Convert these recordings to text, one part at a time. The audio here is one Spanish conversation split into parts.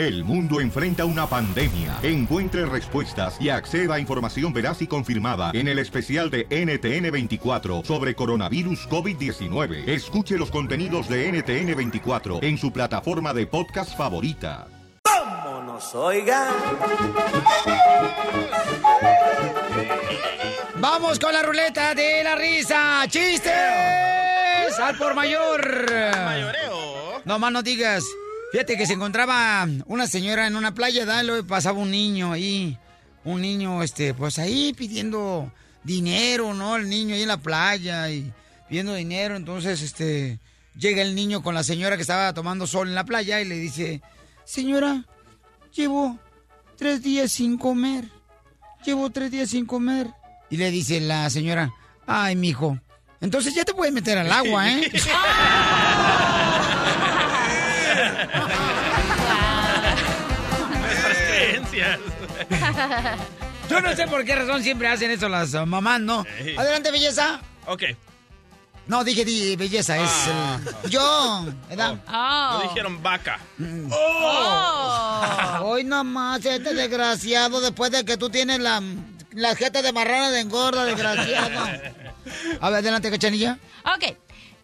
El mundo enfrenta una pandemia. Encuentre respuestas y acceda a información veraz y confirmada en el especial de NTN24 sobre coronavirus COVID-19. Escuche los contenidos de NTN24 en su plataforma de podcast favorita. ¡Vámonos, oigan! Vamos con la ruleta de la risa. ¡Chistes! Al por mayor. Mayoreo. No más no digas. Fíjate que se encontraba una señora en una playa, ¿da? Luego pasaba un niño ahí. Un niño, este, pues ahí pidiendo dinero, ¿no? El niño ahí en la playa y pidiendo dinero. Entonces, este, llega el niño con la señora que estaba tomando sol en la playa y le dice, señora, llevo tres días sin comer. Llevo tres días sin comer. Y le dice la señora, ay, mijo, entonces ya te puedes meter al agua, ¿eh? Yo no sé por qué razón siempre hacen eso las uh, mamás, ¿no? Ey. Adelante, belleza. Ok. No, dije di- belleza, es el- yo, ¿verdad? No dijeron vaca. Hoy nomás, este desgraciado, después de que tú tienes la, la jeta de marrana de engorda, desgraciado. A ver, adelante, cachanilla. Ok.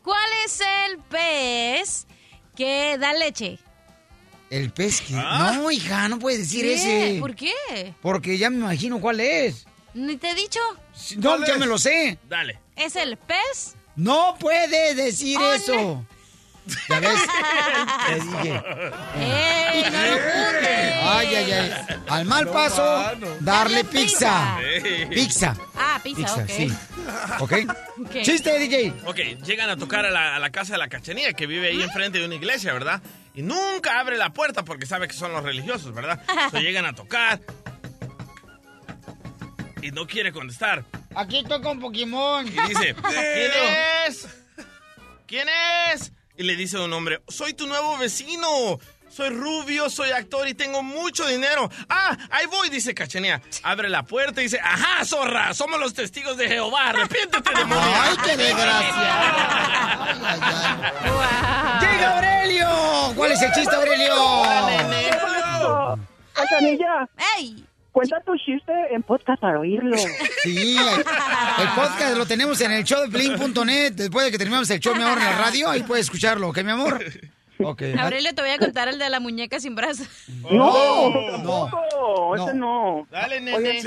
¿Cuál es el pez que da leche? El pez que... ¿Ah? No, hija, no puedes decir ¿Qué? ese. ¿Por qué? Porque ya me imagino cuál es. ¿Ni te he dicho? No, ya me lo sé. Dale. ¿Es el pez? No puedes decir Ole. eso. ¿Ya ves? Te dije. ¡Ey, no lo juntes! Ay, ay, ay. Al mal paso, darle Darle pizza. Pizza. Ah, pizza, Pizza, ok. sí. ¿Ok? Ok. Chiste, DJ. Ok, llegan a tocar a la, a la casa de la cachanilla que vive ahí enfrente de una iglesia, ¿verdad? Y nunca abre la puerta porque sabe que son los religiosos, ¿verdad? So, llegan a tocar y no quiere contestar. Aquí toca un Pokémon. Y dice, ¿quién es? ¿Quién es? Y le dice un hombre, soy tu nuevo vecino. Soy rubio, soy actor y tengo mucho dinero. Ah, ahí voy, dice Cachanea. Abre la puerta y dice, ajá, zorra, somos los testigos de Jehová. Arrepiéntete, demonio. Ay, qué desgracia. Ay, ay, ay. ¡Llega Aurelio! ¿Cuál es el chiste, Aurelio? Cachanilla, ¡Ey! Cuenta tu chiste en podcast para oírlo. Sí, el podcast lo tenemos en el show de Plin.net. Después de que terminamos el show, mi amor, en la radio, ahí puedes escucharlo, ¿ok, mi amor? Ok. Aurelio, te voy a contar el de la muñeca sin brazos. No, no. tampoco, ese no. Dale, nene. Oye,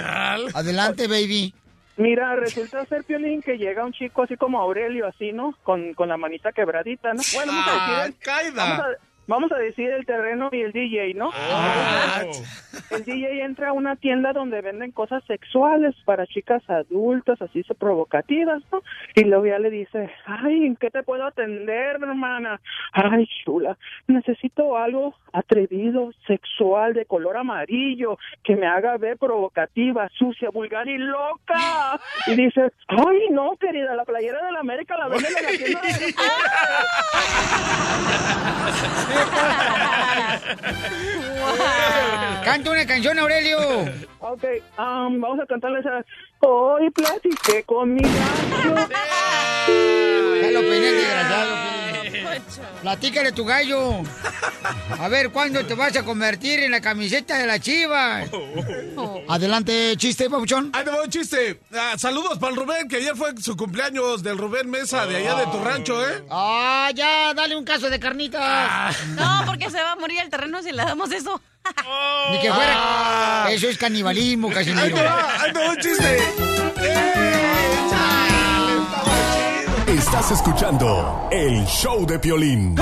Adelante, baby. Mira, resulta ser, Piolín, que llega un chico así como Aurelio, así, ¿no? Con, con la manita quebradita, ¿no? Bueno, vamos a decir... el- caída. Vamos a, vamos a decir el terreno y el DJ, ¿no? El DJ entra a una tienda donde venden cosas sexuales para chicas adultas, así so provocativas, ¿no? Y luego ya le dice, ay, ¿en qué te puedo atender, hermana? Ay, chula, necesito algo atrevido, sexual, de color amarillo, que me haga ver provocativa, sucia, vulgar y loca. Y dice, ay, no, querida, la playera de la América la venden en la tienda de... Canta una canción, Aurelio. Ok, um, vamos a cantarles a... Hoy platiqué con mi gallo. Ya lo peiné, desgraciado. Platícale tu gallo. A ver, ¿cuándo te vas a convertir en la camiseta de la chiva? Adelante, chiste, papuchón. Ahí te va un chiste. Ah, saludos para el Rubén, que ayer fue su cumpleaños del Rubén Mesa, de allá de tu rancho, ¿eh? Ah, ya, dale un caso de carnitas. No, porque se va a morir el terreno si le damos eso. Ni que fuera. Eso es canibalismo, Ahí Casimiro. te va, ahí te va un chiste. ¡Eh! Estás escuchando el show de Piolín.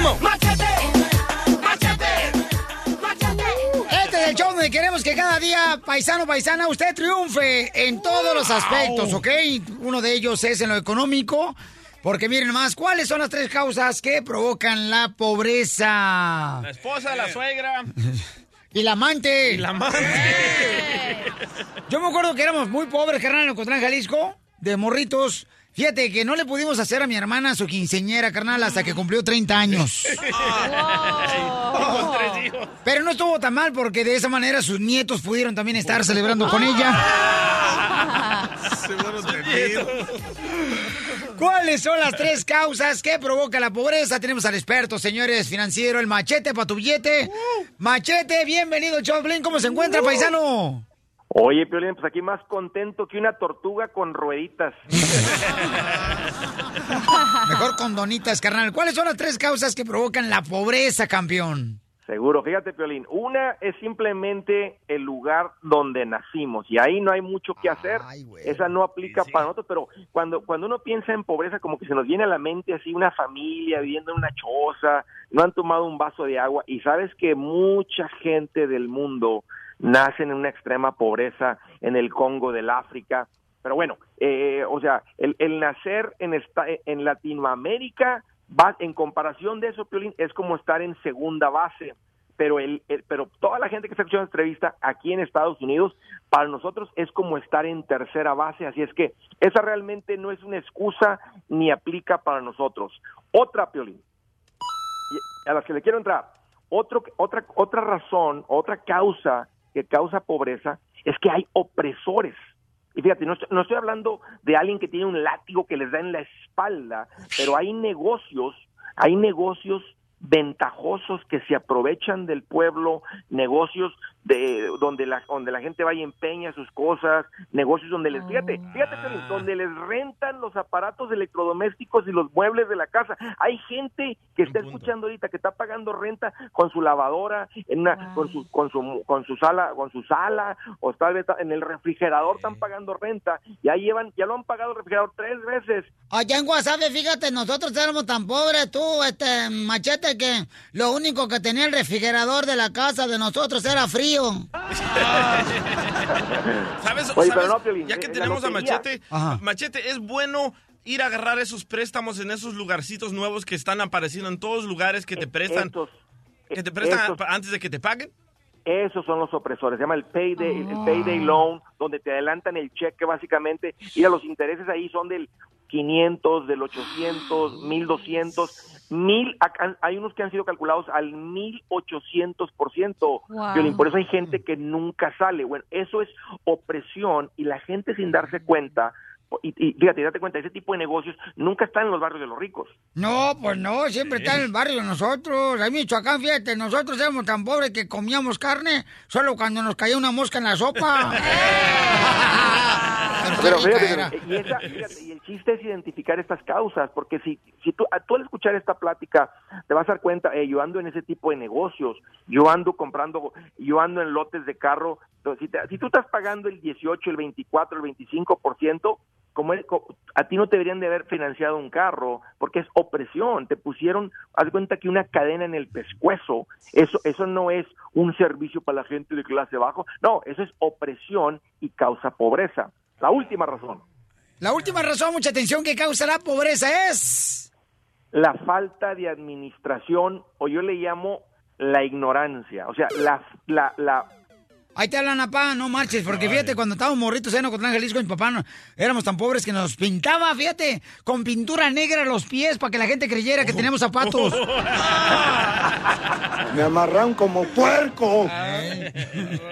Este es el show donde queremos que cada día, paisano, paisana, usted triunfe en todos los aspectos, ¿ok? Uno de ellos es en lo económico. Porque miren más, ¿cuáles son las tres causas que provocan la pobreza? La esposa, la suegra Y la amante. y la amante. Yo me acuerdo que éramos muy pobres, carnal, en Ocotlán, Jalisco, de morritos. Fíjate que no le pudimos hacer a mi hermana su quinceñera, carnal, hasta que cumplió 30 años. Hijos. Pero no estuvo tan mal porque de esa manera sus nietos pudieron también estar celebrando con ella. Se fueron tenidos. ¿Cuáles son las tres causas que provoca la pobreza? Tenemos al experto, señores, financiero, el machete para tu billete. Machete, bienvenido, Choplin. ¿Cómo se encuentra, paisano? Oye, Piolín, pues aquí más contento que una tortuga con rueditas. Mejor con donitas, carnal. ¿Cuáles son las tres causas que provocan la pobreza, campeón? Seguro, fíjate, Piolín. Una es simplemente el lugar donde nacimos y ahí no hay mucho que hacer. Esa no aplica para nosotros, pero cuando, cuando uno piensa en pobreza, como que se nos viene a la mente así una familia viviendo en una choza, no han tomado un vaso de agua y sabes que mucha gente del mundo nacen en una extrema pobreza en el Congo del África. Pero bueno, eh, o sea, el, el nacer en, esta, en Latinoamérica, va, en comparación de eso, Piolín, es como estar en segunda base. Pero, el, pero toda la gente que está escuchando esta entrevista aquí en Estados Unidos, para nosotros es como estar en tercera base. Así es que esa realmente no es una excusa ni aplica para nosotros. Otra, Piolín, a las que le quiero entrar. Otro, otra, otra razón, otra causa que causa pobreza es que hay opresores. Y fíjate, no estoy, no estoy hablando de alguien que tiene un látigo que les da en la espalda, pero hay negocios, hay negocios ventajosos que se aprovechan del pueblo, negocios de donde la donde la gente va y empeña sus cosas, negocios donde les fíjate, fíjate Piolín, donde les rentan los aparatos electrodomésticos y los muebles de la casa. Hay gente que está escuchando ahorita que está pagando renta con su lavadora, en una, con su con su con su sala, con su sala o tal vez en el refrigerador están pagando renta, ya llevan ya lo han pagado el refrigerador tres veces. Allá en Guasave, fíjate, nosotros éramos tan pobres, tú, este, machete, que lo único que tenía el refrigerador de la casa de nosotros era frío. ¿Sabes? Oye, sabes? pero no, Piolín, ya que en la tenemos a. Machete, Ajá. Machete, es bueno ir a agarrar esos préstamos en esos lugarcitos nuevos que están apareciendo en todos lugares que te prestan, Estos, que te prestan estos- antes de que te paguen. Esos son los opresores, se llama el payday, el payday loan, donde te adelantan el cheque básicamente. Mira, los intereses ahí son del 500, del 800, 1200, mil, acá- hay unos que han sido calculados al 1800%. Wow. Piolín, por eso hay gente que nunca sale. Bueno, eso es opresión y la gente sin darse cuenta, y, y fíjate, date cuenta, ese tipo de negocios nunca están en los barrios de los ricos. No, pues no, siempre está en el barrio de nosotros. Ahí Michoacán, fíjate, nosotros éramos tan pobres que comíamos carne solo cuando nos caía una mosca en la sopa. Pero fíjate, y, esa- fíjate, y el chiste es identificar estas causas, porque si, si tú, tú al escuchar esta plática te vas a dar cuenta, eh, yo ando en ese tipo de negocios, yo ando comprando, yo ando en lotes de carro, entonces, si, te- si tú estás pagando el 18, el 24, el 25%, como el- a ti no te deberían de haber financiado un carro, porque es opresión, te pusieron, haz cuenta que una cadena en el pescuezo, eso, eso no es un servicio para la gente de clase bajo, no, eso es opresión y causa pobreza. La última razón, La última razón, mucha atención, que causa la pobreza es... la falta de administración, o yo le llamo la ignorancia, o sea, la, la, la Ahí te hablan, papá, no marches, porque fíjate, cuando estábamos morritos en Ocotlán, Jalisco, mi papá, no- éramos tan pobres que nos pintaba, fíjate, con pintura negra los pies para que la gente creyera que teníamos zapatos. Me amarran como puerco.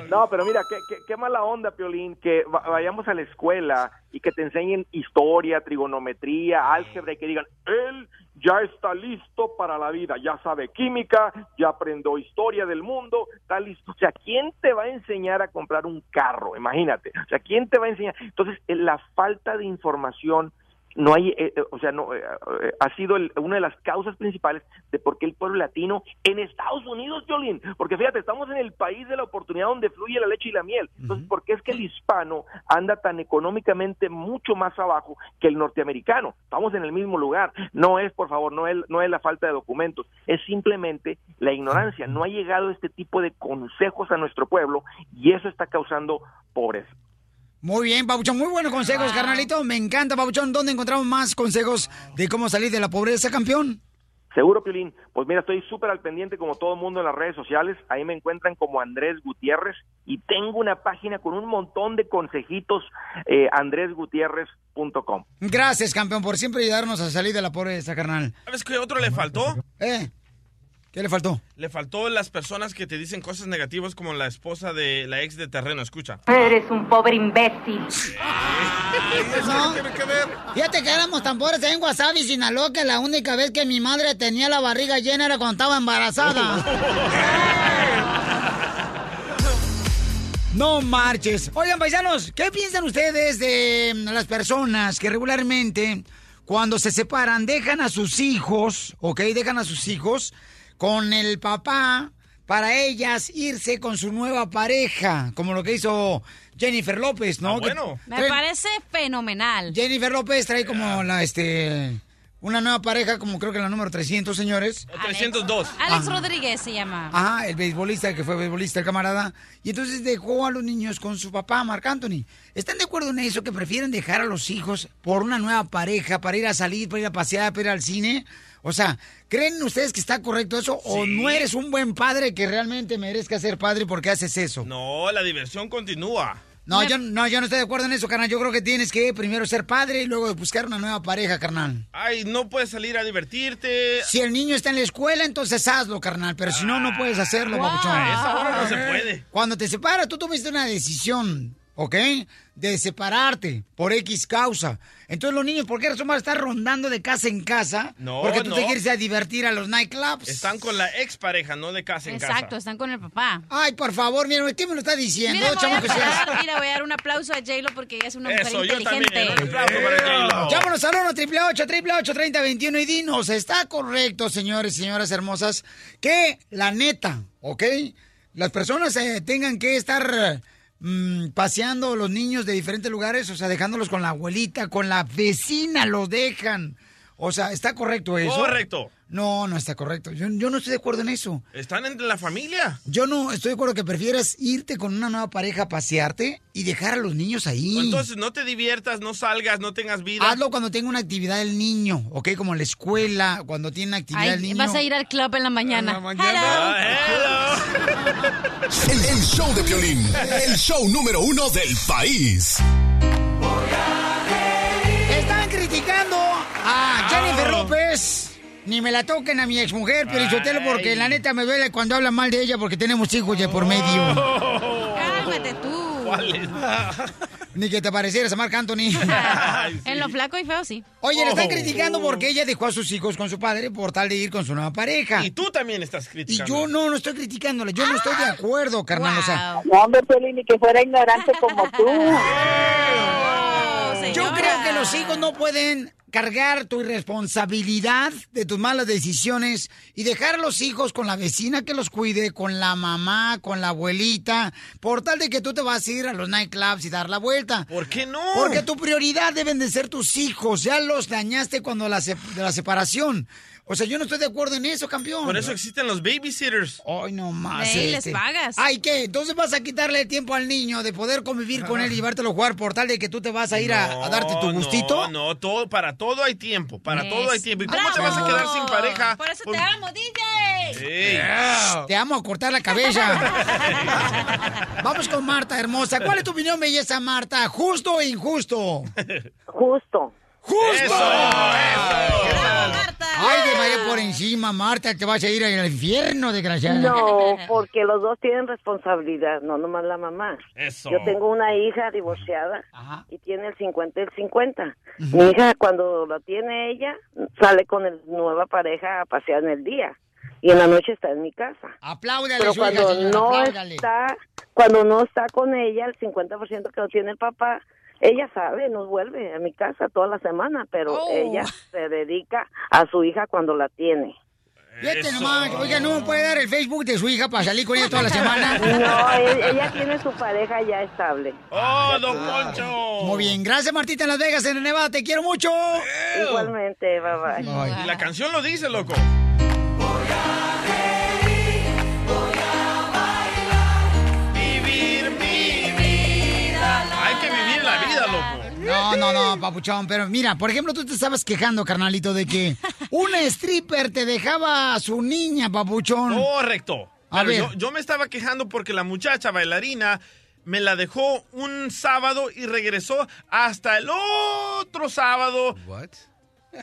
No, pero mira, qué, qué- qué mala onda, Piolín, que va- vayamos a la escuela y que te enseñen historia, trigonometría, álgebra y que digan, él ya está listo para la vida, ya sabe química, ya aprendió historia del mundo, está listo. O sea, ¿quién te va a enseñar a comprar un carro? Imagínate. O sea, ¿quién te va a enseñar? Entonces, eh, la falta de información no hay, eh, eh, o sea, no eh, eh, ha sido el- una de las causas principales de por qué el pueblo latino en Estados Unidos, Jolín, porque fíjate, estamos en el país de la oportunidad donde fluye la leche y la miel. Entonces, ¿por qué es que el hispano anda tan económicamente mucho más abajo que el norteamericano? Estamos en el mismo lugar. No es, por favor, no es, no es la falta de documentos, es simplemente la ignorancia. No ha llegado este tipo de consejos a nuestro pueblo y eso está causando pobreza. Muy bien, Pabuchón, muy buenos consejos, carnalito. Me encanta, Pabuchón. ¿Dónde encontramos más consejos de cómo salir de la pobreza, campeón? Seguro, Piolín. Pues mira, estoy súper al pendiente como todo el mundo en las redes sociales. Ahí me encuentran como Andrés Gutiérrez y tengo una página con un montón de consejitos, eh, andresgutierrez.com. Gracias, campeón, por siempre ayudarnos a salir de la pobreza, carnal. ¿Sabes qué otro le faltó? ¿Eh? ¿Qué le faltó? Le faltó las personas que te dicen cosas negativas como la esposa de la ex de terreno. Escucha. Eres un pobre imbécil. No. Fíjate que éramos tan pobres en Wasabi, Sinaloa, que la única vez que mi madre tenía la barriga llena era cuando estaba embarazada. No marches. Oigan, paisanos, ¿qué piensan ustedes de mm, las personas que regularmente, cuando se separan, dejan a sus hijos, ok, dejan a sus hijos con el papá para ellas irse con su nueva pareja, como lo que hizo Jennifer López, ¿no? Que Me trae- parece fenomenal. Jennifer López trae como la, este, una nueva pareja, como creo que la número 300, señores. O 302. Alex Ajá. Rodríguez se llama. Ajá, el beisbolista, que fue beisbolista, el camarada. Y entonces dejó a los niños con su papá, Marc Anthony. ¿Están de acuerdo en eso? Que prefieren dejar a los hijos por una nueva pareja, para ir a salir, para ir a pasear, para ir al cine. O sea, ¿creen ustedes que está correcto eso? ¿O no eres un buen padre que realmente merezca ser padre porque haces eso? No, la diversión continúa. No, yo no, yo no estoy de acuerdo en eso, carnal. Yo creo que tienes que primero ser padre y luego buscar una nueva pareja, carnal. Ay, no puedes salir a divertirte. Si el niño está en la escuela, entonces hazlo, carnal. Pero si no, no puedes hacerlo, papuchón. Esa hora no se puede. Cuando te separas, tú tuviste una decisión, ¿ok? De separarte por X causa. Entonces los niños, ¿por qué razón van a estar rondando de casa en casa? No, Porque tú no. te quieres a divertir a los nightclubs. Están con la expareja, no de casa en Exacto, casa. están con el papá. Ay, por favor, mira, ¿qué me lo está diciendo, Mira, voy a, mira, voy a dar un aplauso a J-Lo porque ella es una mujer Eso, yo inteligente. también. Un aplauso para. Llámanos al 1 888 3021 y dinos, ¿está correcto, señores y señoras hermosas, que la neta, ¿ok? Las personas eh, tengan que estar mm, paseando los niños de diferentes lugares, o sea, dejándolos con la abuelita, con la vecina, los dejan. O sea, ¿está correcto eso? Correcto. No, no está correcto. Yo, yo no estoy de acuerdo en eso. Están entre la familia. Yo no estoy de acuerdo que prefieras irte con una nueva pareja a pasearte y dejar a los niños ahí. Entonces no te diviertas, no salgas, no tengas vida. Hazlo cuando tenga una actividad el niño, ¿ok? Como en la escuela, cuando tiene una actividad Ay, el niño. vas a ir al club en la mañana. Ah, El, el show de Piolín, el show número uno del país. Están criticando a Jennifer López. Ni me la toquen a mi exmujer, Pelichotelo, porque la neta me duele cuando hablan mal de ella porque tenemos hijos de por medio. Cálmate tú. Ni que te parecieras a Marc Anthony. En lo flaco y feo, sí. Oye, le están Oh. criticando porque ella dejó a sus hijos con su padre por tal de ir con su nueva pareja. Y tú también estás Y criticando. yo no, no estoy criticándola, yo no estoy de acuerdo, carnal. O sea, No, hombre, ni que fuera ignorante como tú. Yo creo que los hijos no pueden cargar tu irresponsabilidad de tus malas decisiones y dejar a los hijos con la vecina que los cuide, con la mamá, con la abuelita, por tal de que tú te vas a ir a los nightclubs y dar la vuelta. ¿Por qué no? Porque tu prioridad deben de ser tus hijos. Ya los dañaste cuando la, se- de la separación. O sea, yo no estoy de acuerdo en eso, campeón. Por eso existen los babysitters. Ay, no más. Les este. pagas. Ay, ¿qué? Entonces vas a quitarle el tiempo al niño de poder convivir con él y llevártelo a jugar por tal de que tú te vas a ir a, a darte tu gustito. No, no, todo, para todo hay tiempo. Para Es- todo hay tiempo. ¿Y cómo te vas a quedar sin pareja? Por eso Por- te amo, DJ. Ey. Te amo a cortar la cabeza. Vamos con Marta, hermosa. ¿Cuál es tu opinión, belleza, Marta? ¿Justo o injusto? Justo. ¡Justo! Marta. Ay, te vaya por encima, Marta. Te vas a ir al infierno, desgraciada. No, porque los dos tienen responsabilidad, no nomás la mamá. Eso. Yo tengo una hija divorciada Ajá. y tiene el 50 y el 50. Mi hija, cuando la tiene ella, sale con el nueva pareja a pasear en el día y en la noche está en mi casa. Apláudale, Pero su hija, cuando señora, no apláudale. está, cuando no está con ella, el 50% que lo tiene el papá, ella sabe, nos vuelve a mi casa toda la semana, pero Oh. ella se dedica a su hija cuando la tiene. Fíjate Eso. nomás, oiga, ¿no me puede dar el Facebook de su hija para salir con ella toda la semana? No, e- ella tiene su pareja ya estable. ¡Oh, don Poncho! Muy bien, gracias Martita en Las Vegas, en Nevada, te quiero mucho. Igualmente, bye bye. Y la canción lo dice, loco. Vivir No, no, papuchón, pero mira, por ejemplo, tú te estabas quejando, carnalito, de que una stripper te dejaba a su niña, papuchón. Correcto. A ver. yo, yo me estaba quejando porque la muchacha bailarina me la dejó un sábado y regresó hasta el otro sábado.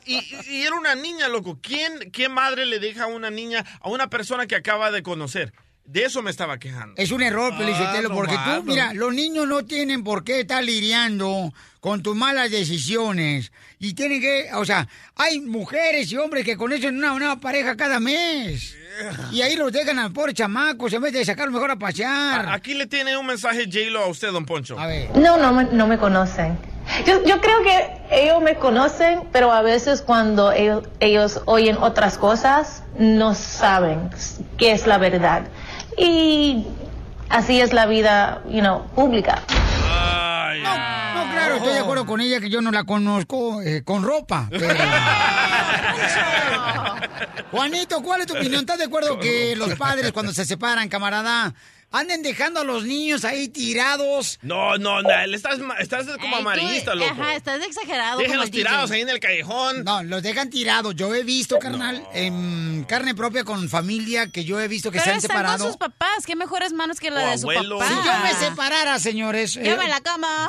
Y, y era una niña, loco. ¿Quién, ¿Qué madre le deja a una niña a una persona que acaba de conocer? De eso me estaba quejando. Es un error, Felicitelo, no porque tú, mira, los niños no tienen por qué estar lidiando con tus malas decisiones. Y tienen que, o sea, hay mujeres y hombres que conocen una nueva pareja cada mes. Y ahí los dejan al pobre chamaco, se mete de sacarlo mejor a pasear. A- Aquí le tiene un mensaje J-Lo a usted, don Poncho. A ver. No, no me, no me conocen. Yo, yo creo que ellos me conocen, pero a veces cuando ellos, ellos oyen otras cosas, no saben qué es la verdad. Y así es la vida, you know, pública. No, claro, estoy de acuerdo con ella que yo no la conozco eh, con ropa. pero- Juanito, ¿cuál es tu opinión? ¿Estás de acuerdo que los padres cuando se separan, camarada, anden dejando a los niños ahí tirados? No, no, no, le estás, ma- estás como amarillista, loco. Ajá, estás exagerado. como Déjenlos DJ. tirados ahí en el callejón. No, los dejan tirados. Yo he visto, carnal, en carne propia con familia que yo he visto que Pero se han están separado. con sus papás. Qué mejores manos que la O de su abuelos. papá. Si yo me separara, señores. eh, Yo me la cama.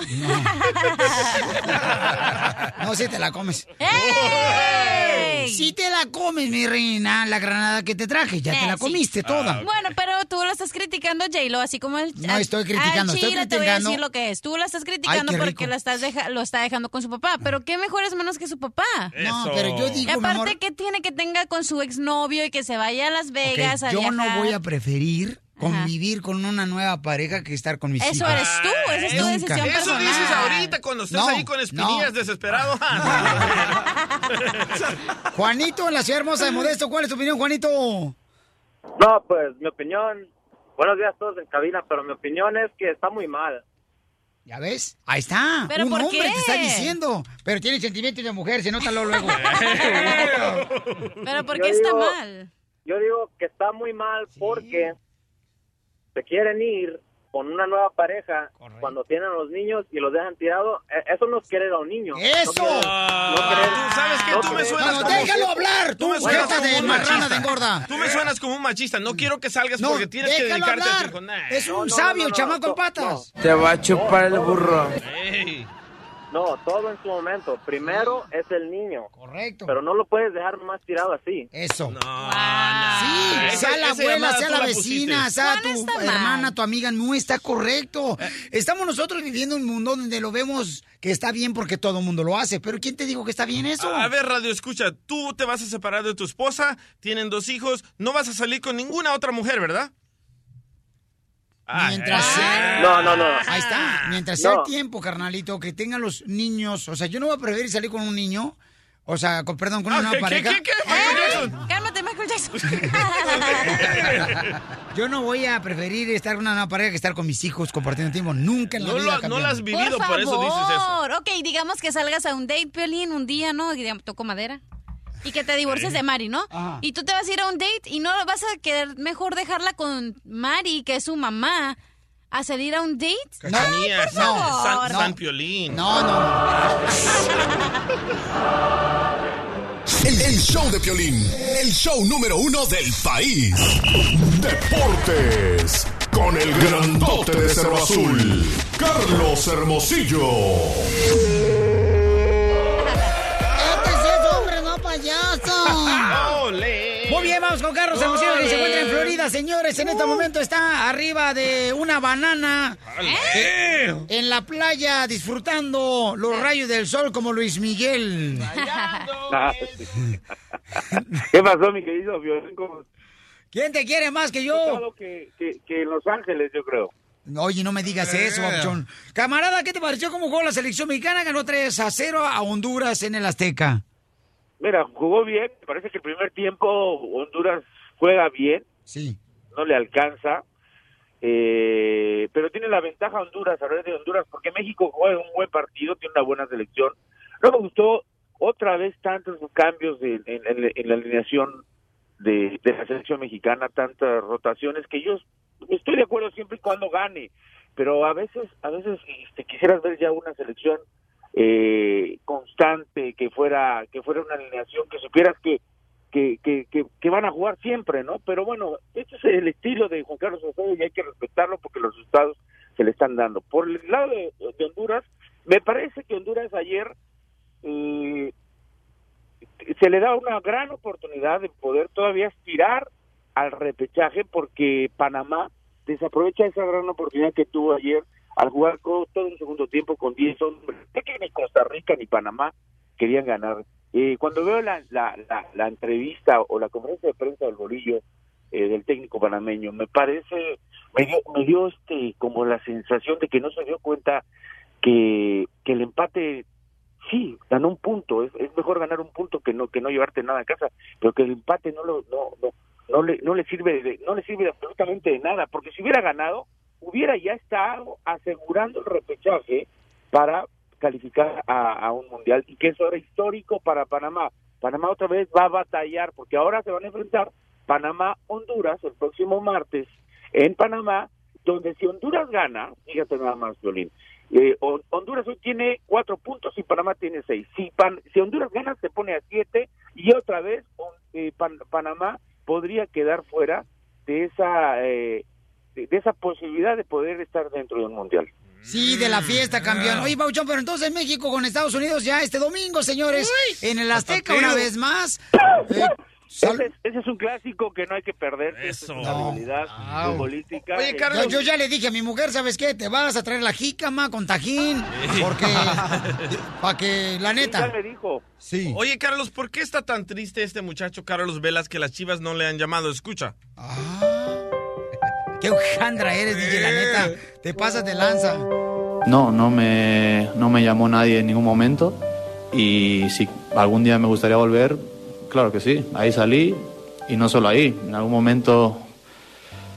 No, si te la comes. ¡Ey! Si te la comes, mi reina, la granada que te traje. Ya te Eh, la sí. comiste toda. Bueno, pero tú lo estás criticando, J-Lo, así como el... No estoy criticando, al estoy Chile te voy a criticando- decir lo que es. Tú lo estás criticando Ay, qué porque lo, estás deja- lo está dejando con su papá. Pero qué mejores manos que su papá. No, pero yo Y digo, mi aparte, amor, que tiene que tenga con su exnovio y que se vaya a Las Vegas a yo no viajar? voy a preferir convivir con una nueva pareja que estar con mis Eso hijos. eres tú, esa es tu Nunca. decisión Eso personal. dices ahorita cuando estés No, ahí con espinillas no. desesperado. Juanito, en la ciudad hermosa de Modesto, ¿cuál es tu opinión, Juanito? No, pues mi opinión, buenos días a todos en cabina, pero mi opinión es que está muy mal. ¿Ya ves? Ahí está. ¿Pero un por hombre qué? te está diciendo. Pero tiene sentimientos de mujer, se nota luego. luego. Pero ¿por Yo qué está digo- mal? Yo digo que está muy mal porque se quieren ir con una nueva pareja cuando tienen a los niños y los dejan tirados. Eh, Eso no es querer a un niño. ¡Eso! No querer- no querer- Tú sabes que no tú me suenas No, como- déjalo hablar, tú, me suenas como de un machista. de engorda. Tú me suenas como un machista. No quiero que salgas No, porque tienes que dedicarte a tu hablar. hijo. Nah. Es un No, no, sabio, no, no, chamaco en no, patas. Te va a chupar el burro. Ey. No, todo en su momento. Primero es el niño. Correcto. Pero no lo puedes dejar más tirado así. Eso. No, Sí, Esa- sea la abuela, sea la vecina, pusiste. sea tu hermana, tu amiga, no está correcto. Estamos nosotros viviendo un mundo donde lo vemos que está bien porque todo el mundo lo hace, pero ¿quién te dijo que está bien eso? A ver, Radio, escucha, tú te vas a separar de tu esposa, tienen dos hijos, no vas a salir con ninguna otra mujer, ¿verdad? Ah, Mientras eh. sea... No, no, no. Ahí está. Mientras sea No. el tiempo, carnalito, que tengan los niños. O sea, yo no voy a preferir salir con un niño. O sea, con, perdón, con Ah, una ¿qué, pareja. qué, qué, qué? ¡Ey! Cálmate, Michael Jackson. Yo no voy a preferir estar con una nueva pareja que estar con mis hijos compartiendo tiempo. Nunca en la No vida. lo- no lo has vivido, por, eso dices eso. Ok, digamos que salgas a un date, Piolín, un día, ¿no? Y digamos, toco madera. Y que te divorcies de Mari, ¿no? Ajá. Y tú te vas a ir a un date y no vas a querer mejor dejarla con Mari, que es su mamá, a salir a un date. Cachanilla, por San, favor. San- No. San Piolín. No, no. El, el show de Piolín, el show número uno del país. Deportes, con el grandote de Cerro Azul, Carlos Hermosillo. Muy bien, vamos con Carlos Hermosillo, que se encuentra en Florida, señores. En este momento está arriba de una banana eh, en la playa disfrutando los rayos del sol como Luis Miguel. ¿Qué pasó, mi querido ¿Quién te quiere más que yo? Que, que, que en Los Ángeles, yo creo. Oye, no me digas eso, Eh. Babuchón. Camarada, ¿qué te pareció cómo jugó la selección mexicana? Ganó 3 a 0 a Honduras en el Azteca. Mira, jugó bien. Me parece que el primer tiempo Honduras juega bien. Sí. No le alcanza. Eh, pero tiene la ventaja Honduras, a ver de Honduras, porque México juega un buen partido, tiene una buena selección. No me gustó otra vez tantos cambios de- en, en- en la alineación de, de la selección mexicana, tantas rotaciones que yo estoy de acuerdo siempre y cuando gane, pero a veces, a veces este, quisieras ver ya una selección eh, constante, que fuera, que fuera una alineación, que supieras que, que, que, que, van a jugar siempre, ¿no? Pero bueno, este es el estilo de Juan Carlos Osorio y hay que respetarlo porque los resultados se le están dando. Por el lado de, de Honduras, me parece que Honduras ayer eh, se le da una gran oportunidad de poder todavía aspirar al repechaje porque Panamá desaprovecha esa gran oportunidad que tuvo ayer al jugar todo un segundo tiempo con 10 hombres. Es que ni Costa Rica ni Panamá querían ganar. Eh, cuando veo la, la, la, entrevista o la conferencia de prensa del Bolillo eh, del técnico panameño, me parece, me dio, me dio este como la sensación de que no se dio cuenta que, que el empate sí ganó un punto, es, es mejor ganar un punto que no que no llevarte nada a casa, pero que el empate no lo no no no le no le sirve de, no le sirve absolutamente de nada, porque si hubiera ganado hubiera ya estado asegurando el repechaje para calificar a, un mundial y que eso era histórico para Panamá. Panamá otra vez va a batallar porque ahora se van a enfrentar Panamá-Honduras el próximo martes en Panamá, donde si Honduras gana, fíjate nada más, Violín, eh, Honduras hoy tiene cuatro puntos y Panamá tiene seis. Si, si Honduras gana, se pone a siete y otra vez eh, Panamá podría quedar fuera de esa eh, de, esa posibilidad de poder estar dentro de un mundial. Sí, de la fiesta, campeón. Oye, Pauchón, pero entonces México con Estados Unidos ya este domingo, señores, en el Azteca una vez más. Ese, es un clásico que no hay que perder. Eso. habilidad futbolística. Oye, Carlos. Yo, ya le dije a mi mujer, ¿sabes qué? Te vas a traer la jícama con tajín. Porque. para que, la neta. Ya dijo. Sí. Oye, Carlos, ¿por qué está tan triste este muchacho Carlos Velas que las chivas no le han llamado? Escucha. Ah. Qué ujandra eres, DJ, la neta. Te pasas de lanza. No, no me, no me llamó nadie en ningún momento. Y si algún día me gustaría volver, claro que sí, ahí salí y no solo ahí, en algún momento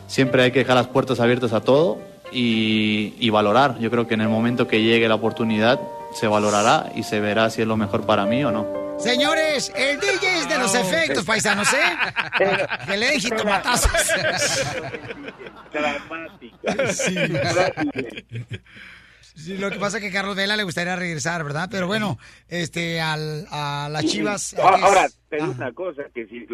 siempre hay que dejar las puertas abiertas a todo y, valorar. Yo creo que en el momento que llegue la oportunidad se valorará y se verá si es lo mejor para mí o no. Señores, el DJ es de los efectos, paisanos, ¿eh? Que le den. Dramática. Sí. Sí, lo que pasa es que a Carlos Vela le gustaría regresar, ¿verdad? Pero bueno, este, al, a las Chivas... Ahora, te digo una cosa, que si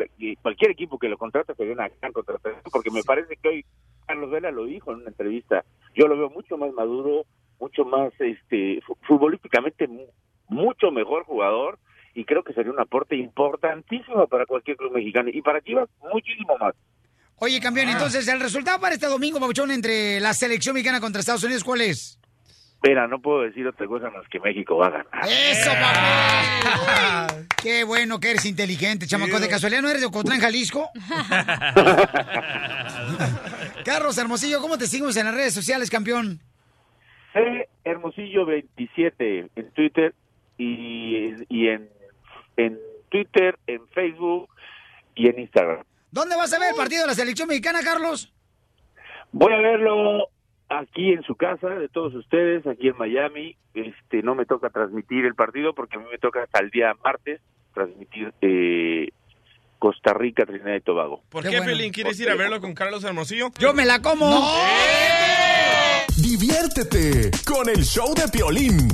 cualquier equipo que lo contrata sería una gran contratación, porque me parece que hoy Carlos Vela lo dijo en una entrevista, yo lo veo mucho más maduro, mucho más, este, futbolísticamente mucho mejor jugador, y creo que sería un aporte importantísimo para cualquier club mexicano, y para Chivas muchísimo más. Oye, campeón, ah. entonces, el resultado para este domingo, Babuchón, entre la selección mexicana contra Estados Unidos, ¿cuál es? Mira, no puedo decir otra cosa más que México va a ganar. ¡Eso, papá! ¡Qué bueno que eres inteligente, chamaco! ¿De casualidad no eres de Ocotlán, Jalisco? Carlos Hermosillo, ¿cómo te seguimos en las redes sociales, campeón? C Hermosillo 27 en Twitter y, y en, en Twitter, en Facebook y en Instagram. ¿Dónde vas a ver el partido de la selección mexicana, Carlos? Voy a verlo aquí en su casa de todos ustedes, aquí en Miami. Este, no me toca transmitir el partido porque a mí me toca hasta el día martes transmitir eh, Costa Rica, Trinidad y Tobago. ¿Por qué, Pelín? ¿Quieres ir a verlo con Carlos Hermosillo? ¡Yo me la como! Diviértete con el show de Piolín,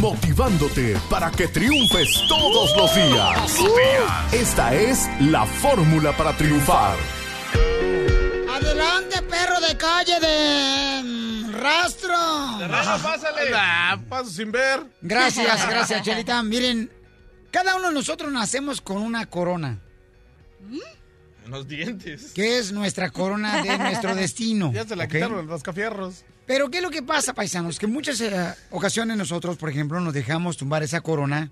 motivándote para que triunfes todos los días. Esta es la fórmula para triunfar. Adelante, perro de calle de mm, rastro. De rastro, pásale. paso sin ver. Gracias, gracias, Chelita. Miren, cada uno de nosotros nacemos con una corona. En los dientes. Que es nuestra corona de nuestro destino. Ya se la quitaron los cafierros. Pero, ¿qué es lo que pasa, paisanos? Que en muchas eh, ocasiones nosotros, por ejemplo, nos dejamos tumbar esa corona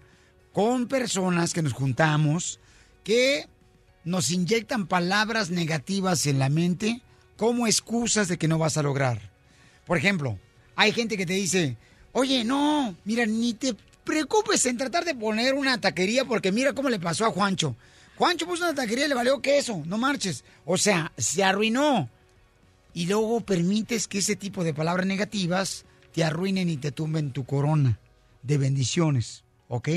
con personas que nos juntamos que nos inyectan palabras negativas en la mente como excusas de que no vas a lograr. Por ejemplo, hay gente que te dice, oye, no, mira, ni te preocupes en tratar de poner una taquería porque mira cómo le pasó a Juancho. Juancho puso una taquería y le valió queso, no marches. O sea, se arruinó. Y luego permites que ese tipo de palabras negativas te arruinen y te tumben tu corona de bendiciones, ¿ok?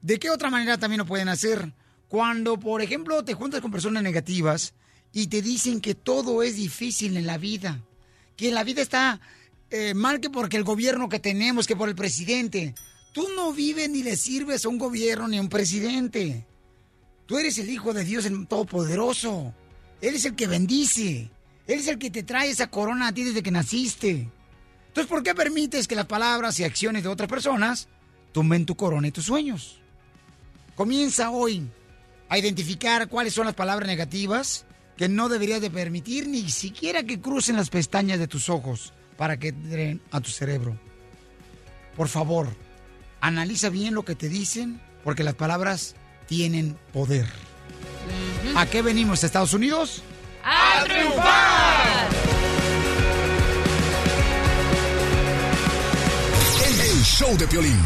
¿De qué otra manera también lo pueden hacer? Cuando, por ejemplo, te juntas con personas negativas y te dicen que todo es difícil en la vida, que la vida está eh, mal que porque el gobierno que tenemos, que por el presidente. Tú no vives ni le sirves a un gobierno ni a un presidente. Tú eres el Hijo de Dios el Todopoderoso. Él es el que bendice. Él es el que te trae esa corona a ti desde que naciste. Entonces, ¿por qué permites que las palabras y acciones de otras personas tumben tu corona y tus sueños? Comienza hoy a identificar cuáles son las palabras negativas que no deberías de permitir ni siquiera que crucen las pestañas de tus ojos para que entren a tu cerebro. Por favor, analiza bien lo que te dicen porque las palabras tienen poder. ¿A qué venimos, Estados Unidos? ¡A triunfar! Show de Piolín.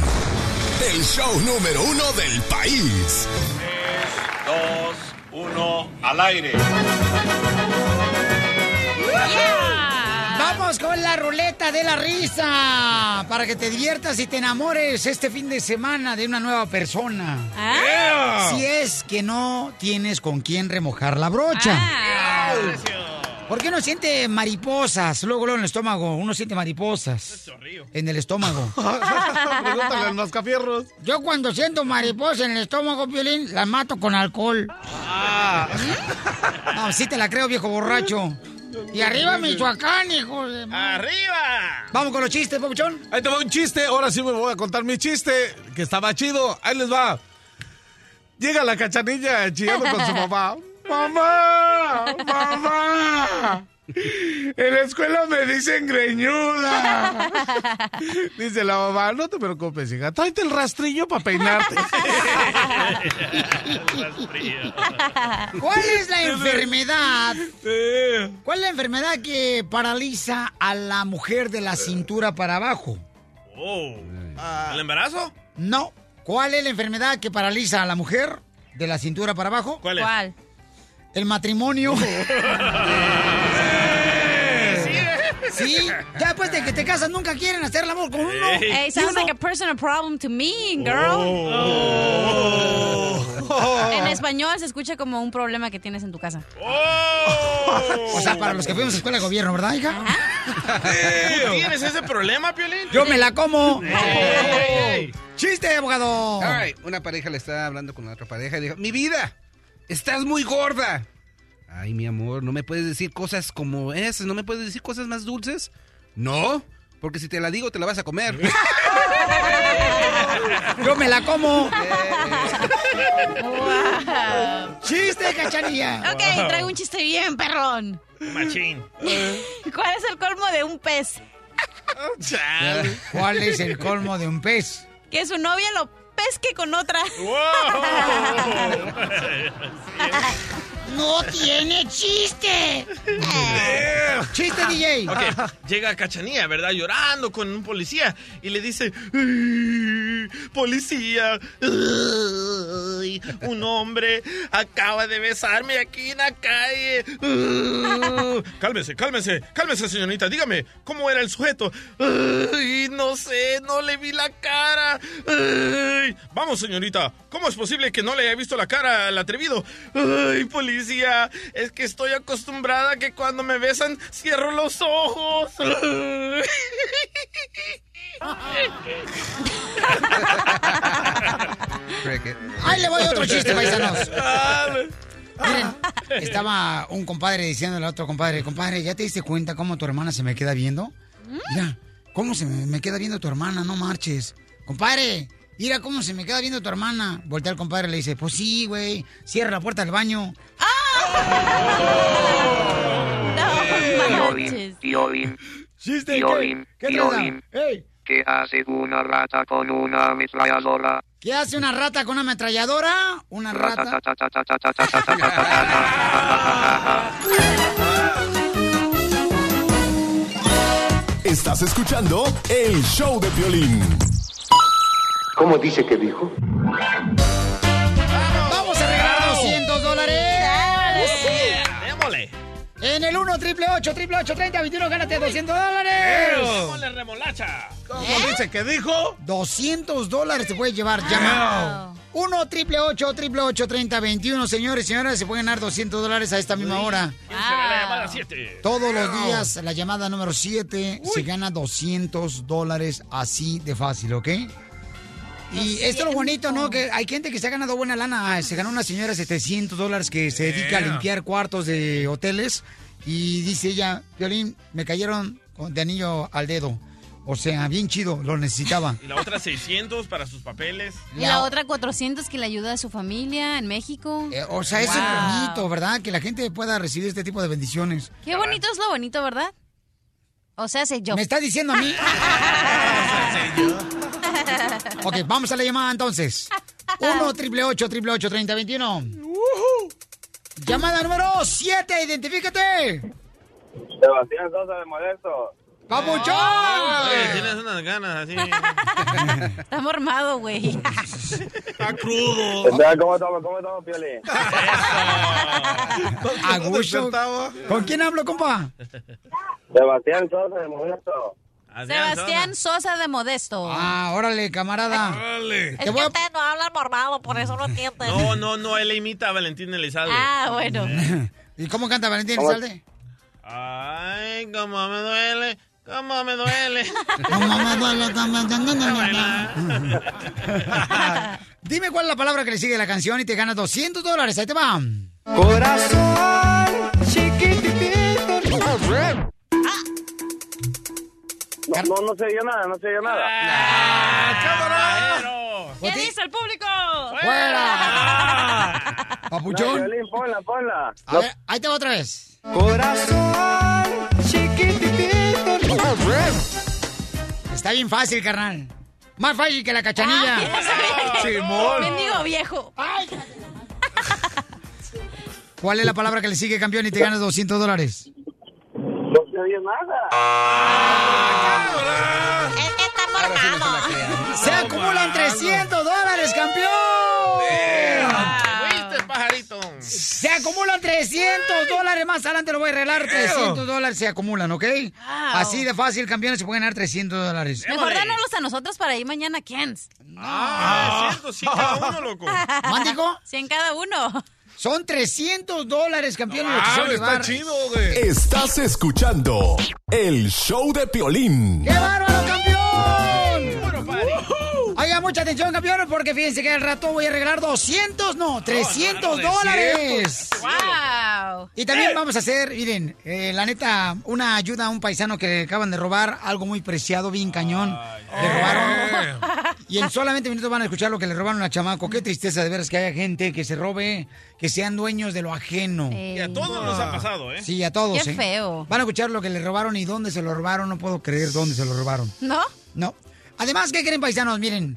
El show número uno del país. Dos, uno, al aire. Vamos con la ruleta de la risa para que te diviertas y te enamores este fin de semana de una nueva persona. Ah. Si es que no tienes con quién remojar la brocha. Ah. ¿Por qué uno siente mariposas? Luego, luego en el estómago, uno siente mariposas. En el estómago. Pregúntale al mascafierros. Yo cuando siento mariposas en el estómago, Violín, las mato con alcohol. No, sí te la creo, viejo borracho. Y arriba Michoacán, hijo de... ¡Arriba! Vamos con los chistes, papuchón. Ahí te va un chiste. Ahora sí me voy a contar mi chiste, que estaba chido. Ahí les va. Llega la cachanilla chillando con su mamá. ¡Mamá! ¡Mamá! En la escuela me dicen greñuda. Dice la mamá, no te preocupes, hija. Tráete el rastrillo para peinarte. ¿Cuál es la enfermedad? ¿Cuál es la enfermedad que paraliza a la mujer de la cintura para abajo? Oh. ¿El embarazo? No. ¿Cuál es la enfermedad que paraliza a la mujer de la cintura para abajo? ¿Cuál es? ¿Cuál? El matrimonio. Sí, ya después de que te casas nunca quieren hacer el amor con uno. Hey, sounds uno- like a personal problem to me, girl. En español se escucha como un problema que tienes en tu casa. O sea, para los que fuimos a escuela de gobierno, ¿verdad, hija? ¿Tú ¿Tienes ese problema, Piolín? Yo me la como. ¡Chiste, abogado! Ay, una pareja le estaba hablando con otra pareja y dijo, mi vida, estás muy gorda. Ay, mi amor, ¿no me puedes decir cosas como esas? ¿No me puedes decir cosas más dulces? No, porque si te la digo te la vas a comer. Yo me la como. Wow. ¡Chiste, cachanilla! Ok, traigo un chiste bien, perrón. Machín. ¿Cuál es el colmo de un pez? ¿Cuál es el colmo de un pez? Que su novia lo pesque con otra. ¡No tiene chiste! ¡Chiste, DJ! Ok, llega Cachanía, ¿verdad? Llorando con un policía y le dice, "Ay, policía, un hombre acaba de besarme aquí en la calle. Ay". cálmese, cálmese, cálmese, señorita. Dígame, ¿cómo era el sujeto? Ay, no sé, no le vi la cara. Ay, vamos, señorita, ¿cómo es posible que no le haya visto la cara al atrevido? Ay, policía, es que estoy acostumbrada a que cuando me besan cierro los ojos. ¡Ahí le voy otro chiste, paisanos! Miren, estaba un compadre diciéndole a otro compadre, compadre, ¿ya te diste cuenta cómo tu hermana se me queda viendo? Mira, ¿cómo se me, me queda viendo tu hermana? No marches. Compadre, mira cómo se me queda viendo tu hermana. Voltea el compadre y le dice, pues sí, güey, cierra la puerta del baño. Piolín, Piolín, Piolín, ¿qué? ¿Qué Piolín. ¿Qué hace una rata con una ametralladora? ¿Qué hace una rata con una ametralladora? Una rata. Estás escuchando el show de Piolín. ¿Cómo dice que dijo? ¡Vamos a regalar 200 dólares! Démosle. En el 1 triple 8 triple 8 30 21 gánate 200 dólares. Démosle remolacha. ¿Cómo dice que dijo? 200 dólares te puede llevar. Llama. 1 triple 8 triple 8 30 21. Señores, señoras, se pueden ganar 200 dólares a esta misma hora. ¿Quién será la llamada 7? Todos los días, la llamada número 7 se gana 200 dólares así de fácil, ¿ok? Y esto es lo bonito, ¿no? Que hay gente que se ha ganado buena lana. Se ganó una señora 700 dólares que se dedica a limpiar cuartos de hoteles. Y dice ella, Violín, me cayeron con- de anillo al dedo. O sea, bien chido, lo necesitaba. Y la otra 600 para sus papeles. Y la otra 400 que le ayuda a su familia en México. Eh, O sea, es bonito, ¿verdad? Que la gente pueda recibir este tipo de bendiciones. Qué bonito es lo bonito, ¿verdad? O sea, sé yo. ¿Me estás diciendo a mí? ok, vamos a la llamada entonces. 1 triple 8 triple 8 30 21. Llamada número 7, identifícate. Sebastián Sosa de Modesto. ¡Papuchón! Oye, tienes unas ganas así. Está mormado, güey. Está crudo. ¿Cómo estamos? ¿Cómo estamos, Piolín? A gusto. ¿Con quién hablo, compa? Sebastián Sosa de Modesto. Sebastián Sosa de Modesto. Ah, órale, camarada. Órale. Es que usted no habla mormado, por eso no entiende. No, no, no, él imita a Valentín Elizalde. Ah, bueno. ¿Y cómo canta Valentín. Elizalde? Ay, cómo me duele, cómo me duele. ¿Cómo me duele, cómo me Dime cuál es la palabra que le sigue a la canción y te ganas 200 dólares. Ahí te va. Corazón No, no, no se dio nada, no se dio nada. ¿Qué dice el público? ¡Fuera! Papuchón. No, ponla, ponla. A ver, ahí te va otra vez. Corazón chiquitito. Está bien fácil, carnal. Más fácil que la cachanilla. Simón. Mendigo viejo. ¿Cuál es la palabra que le sigue, campeón, y te ganas 200 dólares? No se dio nada. Es que está mormado. ¡Se acumulan 300 dólares, campeón! ¿Fuiste, pajarito? Se acumulan 300 dólares. Más adelante lo voy a arreglar. 300 dólares se acumulan, ¿ok? Así de fácil, campeones, se pueden ganar 300 dólares. Mejor dánoslos a nosotros para ir mañana a Ken's. Ah, es cierto, 100 cada uno, loco. ¿Mándico? 100 cada uno. Son 300 dólares, campeón. lo que se va a Ah, está llevar. chido, güey. Estás escuchando el show de Piolín. ¡Qué bárbaro! Oiga, mucha atención, campeones, porque fíjense que al rato voy a regalar 200, no, 300 no, no, dólares. ¡Wow! Y también vamos a hacer, miren, eh, la neta, una ayuda a un paisano que le acaban de robar algo muy preciado, bien cañón. Le robaron. Y en solamente minutos van a escuchar lo que le robaron a chamaco. Qué tristeza de veras que haya gente que se robe, que sean dueños de lo ajeno. Y a todos nos ha pasado, ¿eh? Sí, a todos. Qué ¿eh? feo. Van a escuchar lo que le robaron y dónde se lo robaron. No puedo creer dónde se lo robaron. ¿No? No. Además, ¿qué creen, paisanos? Miren.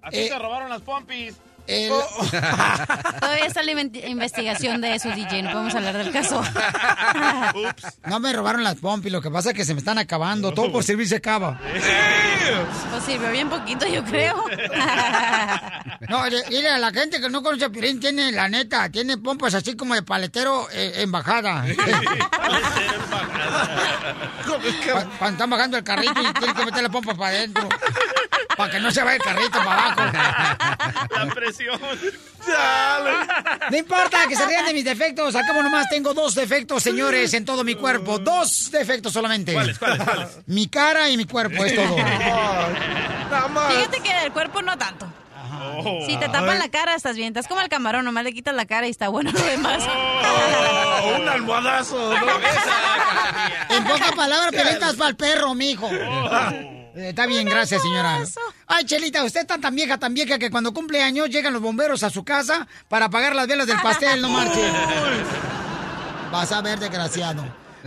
A ti Eh, te robaron las pompis. El- Todavía está la investigación de eso, DJ. No podemos hablar del caso. No me robaron las pompis, lo que pasa es que se me están acabando. Todo por servir se acaba. Pues sirvió bien poquito, yo creo. No, mire, la gente que no conoce a Piolín tiene, la neta, tiene pompas así como de paletero eh, en bajada. Cu- Cuando están bajando el carrito y tienen que meter la pompa para adentro. Para que no se vaya el carrito para abajo. La presión. No importa que se rían de mis defectos. Acabo nomás tengo dos defectos, señores, en todo mi cuerpo. Dos defectos solamente. ¿Cuáles, cuáles, cuáles? Mi cara y mi cuerpo, es todo. Fíjate que del cuerpo no tanto. Si te tapan la cara, estás bien. Estás como el camarón, nomás le quitas la cara y está bueno lo demás. Oh, un almohadazo. En pocas palabras, pelitas para el perro, mijo. Eh, Está bien, gracias, señora. Ay, Chelita, usted está tan vieja, tan vieja que cuando cumple años llegan los bomberos a su casa para apagar las velas del pastel, no marche. Vas a ver, desgraciado.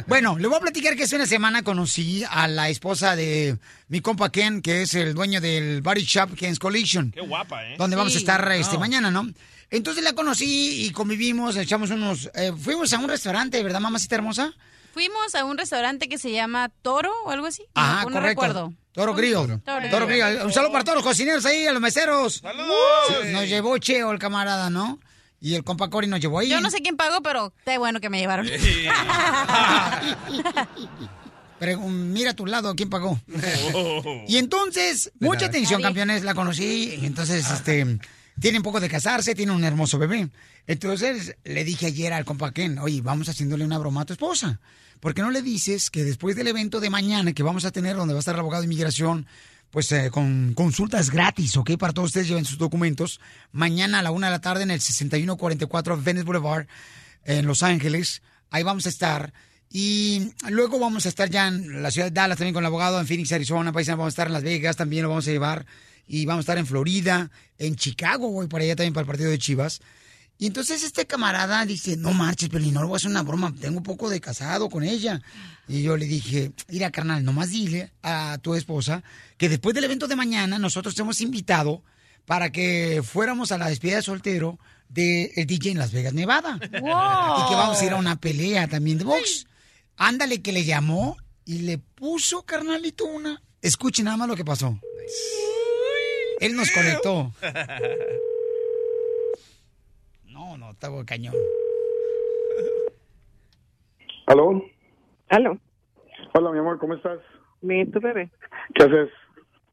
Bueno, le voy a platicar que hace una semana conocí a la esposa de mi compa Ken, que es el dueño del body shop Ken's Collision. Qué guapa, ¿eh? Donde vamos a estar este mañana, ¿no? Entonces la conocí y convivimos, echamos unos... eh, fuimos a un restaurante, ¿verdad, mamacita hermosa? Fuimos a un restaurante que se llama Toro o algo así. Ajá, no, recuerdo. Toro Grill. Toro Toro Grill. Grill. Un saludo para todos los cocineros ahí, a los meseros. ¡Saludos! Nos llevó Cheo, el camarada, ¿no? Y el compa Cory nos llevó ahí. Yo no sé quién pagó, pero qué bueno que me llevaron. Pero mira a tu lado, ¿quién pagó? Y entonces, mucha atención, campeones, la conocí. Y entonces, este, tiene un poco de casarse, tiene un hermoso bebé. Entonces, le dije ayer al compa Ken, oye, vamos haciéndole una broma a tu esposa. ¿Por qué no le dices que después del evento de mañana que vamos a tener, donde va a estar el abogado de inmigración, pues eh, con consultas gratis, ¿ok? Para todos ustedes lleven sus documentos. Mañana a la una de la tarde en el 6144 Venice Boulevard, en Los Ángeles. Ahí vamos a estar. Y luego vamos a estar ya en la ciudad de Dallas también con el abogado, en Phoenix, Arizona, paisano, vamos a estar en Las Vegas, también lo vamos a llevar. Y vamos a estar en Florida, en Chicago, voy para allá también para el partido de Chivas. Y entonces este camarada dice, no marches, Pelín, no le voy a hacer una broma, tengo un poco de casado con ella. Y yo le dije, mira, carnal, nomás dile a tu esposa que después del evento de mañana nosotros te hemos invitado para que fuéramos a la despedida de soltero del DJ en Las Vegas, Nevada. Y que vamos a ir a una pelea también de box. Ándale, que le llamó y le puso, carnalito, una... Escuche nada más lo que pasó. Él nos conectó. No, no, estaba cañón. ¿Aló? ¿Aló? Hola, mi amor, ¿cómo estás? Bien, tu bebé. ¿Qué haces?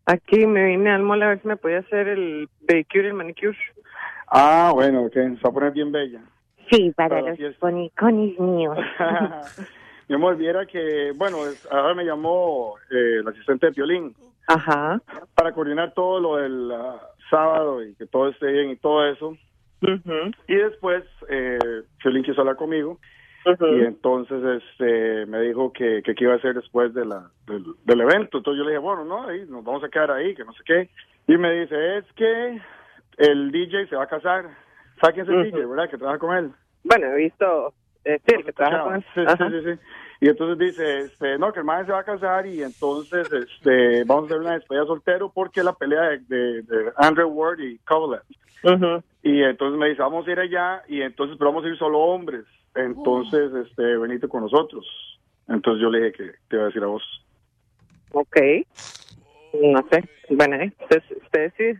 Aquí me vine al mall a ver si me podía hacer el pedicure y el manicure. Ah, bueno, ok, se va a poner bien bella. Sí, para los boniconis míos. mi amor, viera que, bueno, ahora me llamó eh, el asistente de Piolín. Ajá. Para coordinar todo lo del ah, sábado y que todo esté bien y todo eso. Y después, eh, quiso hablar conmigo. Y entonces este me dijo que, que qué iba a hacer después de la, del, del evento. Entonces yo le dije, bueno, no, ahí nos vamos a quedar ahí, que no sé qué. Y me dice, es que el DJ se va a casar. ¿Sabe quién es el. DJ, verdad? Que trabaja con él. Bueno, he visto... Eh, sí, el que trabaja con él. Sí, sí, sí. Y entonces dice, este, no, que el man se va a casar y entonces este, vamos a hacer una despedida soltero porque la pelea de, de, de Andrew Ward y Kovalev. Y entonces me dice, vamos a ir allá y entonces, pero vamos a ir solo hombres. Entonces, este, venite con nosotros. Entonces yo le dije que te iba a decir a vos. Ok. No sé. Bueno, eh, usted.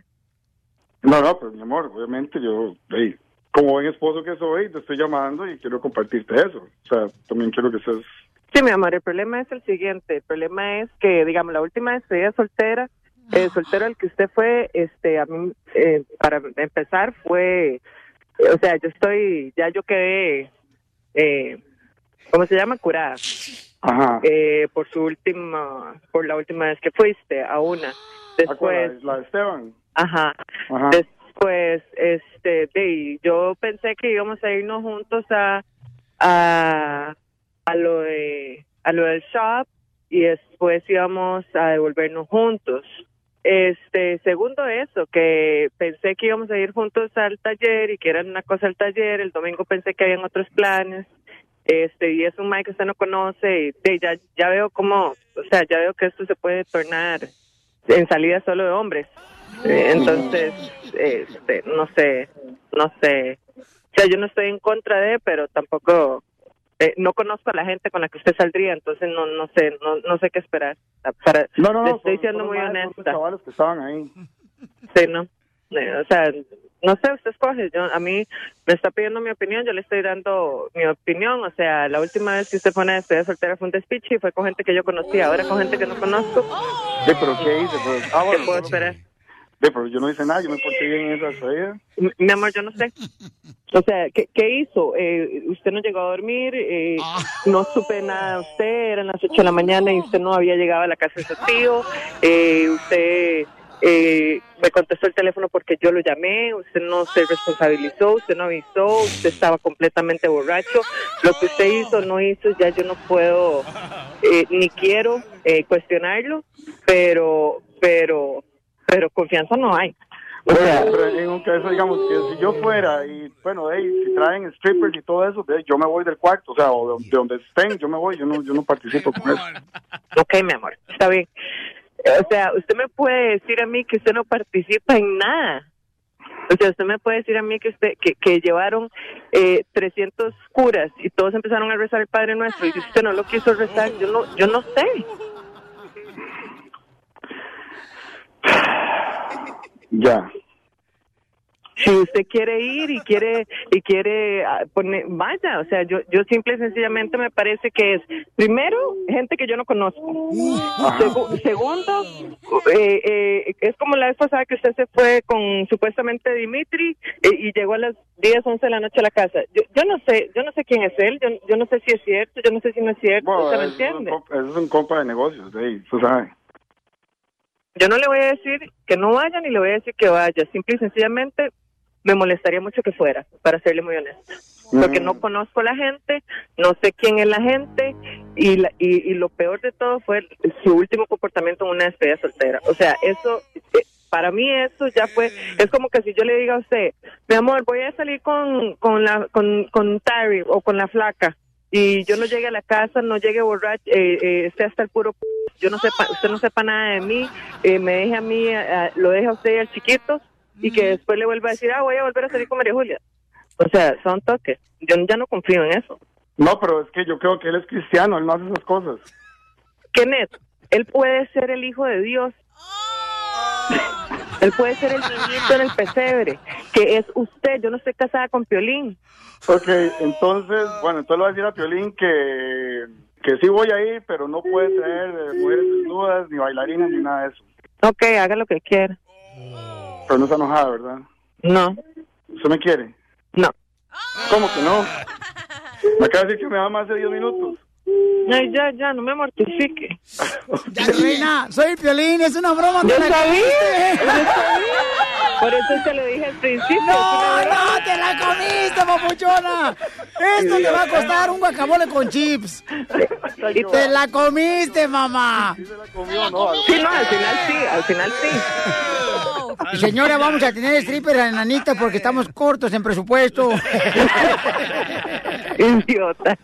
No, no, pero mi amor, obviamente yo, hey, como buen esposo que soy, te estoy llamando y quiero compartirte eso. O sea, también quiero que estés... Sí, mi amor, el problema es el siguiente. El problema es que, digamos, la última despedida soltera, el soltero al que usted fue, este, a mí, eh, para empezar, fue, eh, o sea, yo estoy, ya yo quedé, eh, ¿cómo se llama? Curada. Ajá. Eh, por su última, por la última vez que fuiste a una. Después, La de Esteban. Ajá. Ajá. Después, este, de, yo pensé que íbamos a irnos juntos a, a, a lo de, a lo del shop y después íbamos a devolvernos juntos. Este, segundo eso, que pensé que íbamos a ir juntos al taller y que era una cosa al taller. El domingo pensé que habían otros planes. Este, y es un Mike que usted no conoce y de, ya, ya veo cómo, o sea, ya veo que esto se puede tornar en salida solo de hombres. Eh, entonces, este, no sé, no sé. O sea, yo no estoy en contra de, pero tampoco, eh, no conozco a la gente con la que usted saldría, entonces no, no sé, no, no sé qué esperar. Para, No, no, le no. estoy son- siendo son muy honesta. chavales que estaban ahí. Sí, no. Eh, o sea, no sé, usted escoge. Yo, a mí me está pidiendo mi opinión, yo le estoy dando mi opinión. O sea, la última vez que usted fue una despedida soltera fue un despiche y fue con gente que yo conocía. Ahora con gente que no conozco. Sí, pero ¿qué hice? Pues, ah, bueno, ¿Qué puedo esperar? Sí, pero yo no hice nada, yo me porté bien en esa despedida. Mi, mi amor, yo no sé. O sea, ¿qué, qué hizo? Eh, usted no llegó a dormir, eh, no supe nada de usted, eran las 8 de la mañana y usted no había llegado a la casa de su tío. Eh, usted eh, me contestó el teléfono porque yo lo llamé, usted no se responsabilizó, usted no avisó, usted estaba completamente borracho. Lo que usted hizo, no hizo, ya yo no puedo eh, ni quiero eh, cuestionarlo, pero, pero, pero confianza no hay. O sea, pero en un caso, digamos, que si yo fuera y, bueno, hey, si traen strippers y todo eso, yo me voy del cuarto, o sea, o de, de donde estén, yo me voy, yo no, yo no participo con eso. Ok, mi amor, está bien. O sea, usted me puede decir a mí que usted no participa en nada. O sea, usted me puede decir a mí que usted que, que llevaron eh, 300 curas y todos empezaron a rezar el Padre Nuestro y si usted no lo quiso rezar, yo no yo no sé. Ya. Si usted quiere ir y quiere y quiere ah, poner, vaya, o sea, yo yo simple y sencillamente me parece que es primero gente que yo no conozco. Segu- segundo, eh, eh, es como la vez pasada que usted se fue con supuestamente Dimitri eh, y llegó a las 10, 11 de la noche a la casa. Yo, yo no sé, yo no sé quién es él, yo, yo no sé si es cierto, yo no sé si no es cierto, Bueno, ¿usted me eso es entiende? es un compa de negocios, de ahí, tú sabes. Yo no le voy a decir que no vaya ni le voy a decir que vaya, simple y sencillamente me molestaría mucho que fuera, para serle muy honesta. Porque no conozco la gente, no sé quién es la gente y, la- y, y lo peor de todo fue su último comportamiento en una despedida soltera. O sea, eso, eh, para mí eso ya fue, es como que si yo le diga a usted, mi amor, voy a salir con, con, la, con, con Tari o con la flaca y yo no llegue a la casa, no llegue borracho, eh, eh, esté hasta el puro, p- yo no sepa, usted no sepa nada de mí, eh, me deje a mí, eh, lo deje a usted y al chiquito y que después le vuelva a decir, ah, voy a volver a salir con María Julia. O sea, son toques. Yo ya no confío en eso. No, pero es que yo creo que él es cristiano, él no hace esas cosas. Kenneth, él puede ser el hijo de Dios. Él puede ser el niñito en el pesebre, que es usted. Yo no estoy casada con Piolín. Ok, entonces, bueno, entonces le voy a decir a Piolín que, que sí voy a ir, pero no puede traer eh, mujeres desnudas, ni bailarinas, ni nada de eso. Ok, haga lo que quiera. Pero no está enojada, ¿verdad? No. ¿Usted me quiere? No. ¿Cómo que no? Me acaba de decir que me ama hace 10 minutos. No, ya, ya, no me mortifique. Ya, reina, soy el Piolín, es una broma. Yo te la sabía, comiste. yo sabía. Por eso te lo dije al principio. No, no, te la comiste, papuchona. Esto te va a costar un guacamole con chips. Y te la comiste, mamá. Sí, no, al final sí, al final sí. Y señora, vamos a tener stripper a enanita porque estamos cortos en presupuesto. Idiota.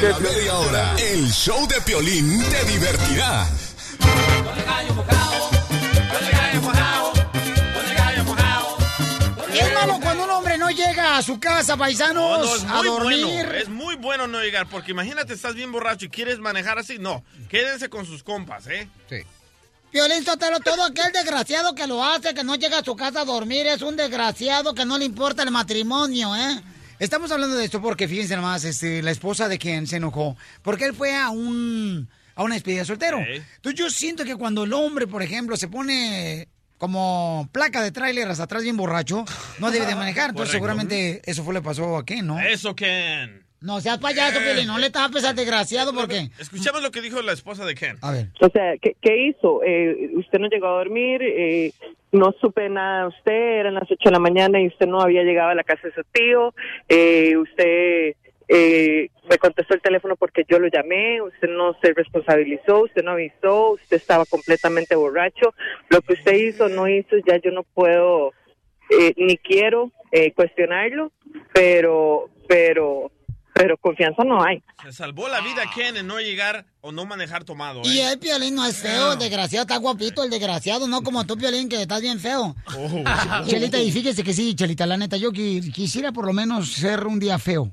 La media hora. El show de Piolín te divertirá. Es malo cuando un hombre no llega a su casa, paisanos, No, no, es a muy dormir. bueno. Es muy bueno no llegar, porque imagínate, estás bien borracho y quieres manejar así. No, quédense con sus compas, ¿eh? Sí. Violín Sotelo, todo aquel desgraciado que lo hace, que no llega a su casa a dormir, es un desgraciado que no le importa el matrimonio, ¿eh? Estamos hablando de esto porque, fíjense nomás, este, la esposa de quien se enojó, porque él fue a un a una despedida de soltero. Entonces yo siento que cuando el hombre, por ejemplo, se pone como placa de tráiler hasta atrás bien borracho, no debe de manejar. Entonces Correcto. seguramente eso fue lo que pasó a Ken, ¿no? Eso, Ken. No seas payaso, Piolín, no le tapes al desgraciado porque... Escuchamos lo que dijo la esposa de Ken. A ver. O sea, ¿qué, qué hizo? Eh, usted no llegó a dormir, eh, no supe nada de usted, eran las 8 de la mañana y usted no había llegado a la casa de su tío, eh, usted eh, me contestó el teléfono porque yo lo llamé, usted no se responsabilizó, usted no avisó, usted estaba completamente borracho, lo que usted hizo, no hizo, ya yo no puedo, eh, ni quiero eh, cuestionarlo, pero, pero, pero confianza no hay. Se salvó la vida Ken en no llegar o no manejar tomado, ¿eh? Y el Piolín no es feo, el desgraciado, está guapito el desgraciado, no como tú, Piolín, que estás bien feo. Oh. Chelita, y fíjese que sí, Chelita, la neta, yo qui- quisiera por lo menos ser un día feo.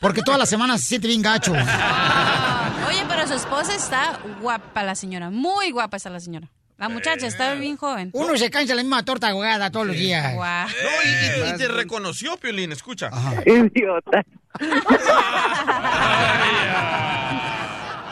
Porque todas las semanas se siente bien gacho. Oye, pero su esposa está guapa la señora. Muy guapa está la señora. La muchacha está bien joven. Uno se cansa la misma torta ahogada todos los días. Guau. No, y, y- y te reconoció, Piolín, escucha. Idiota.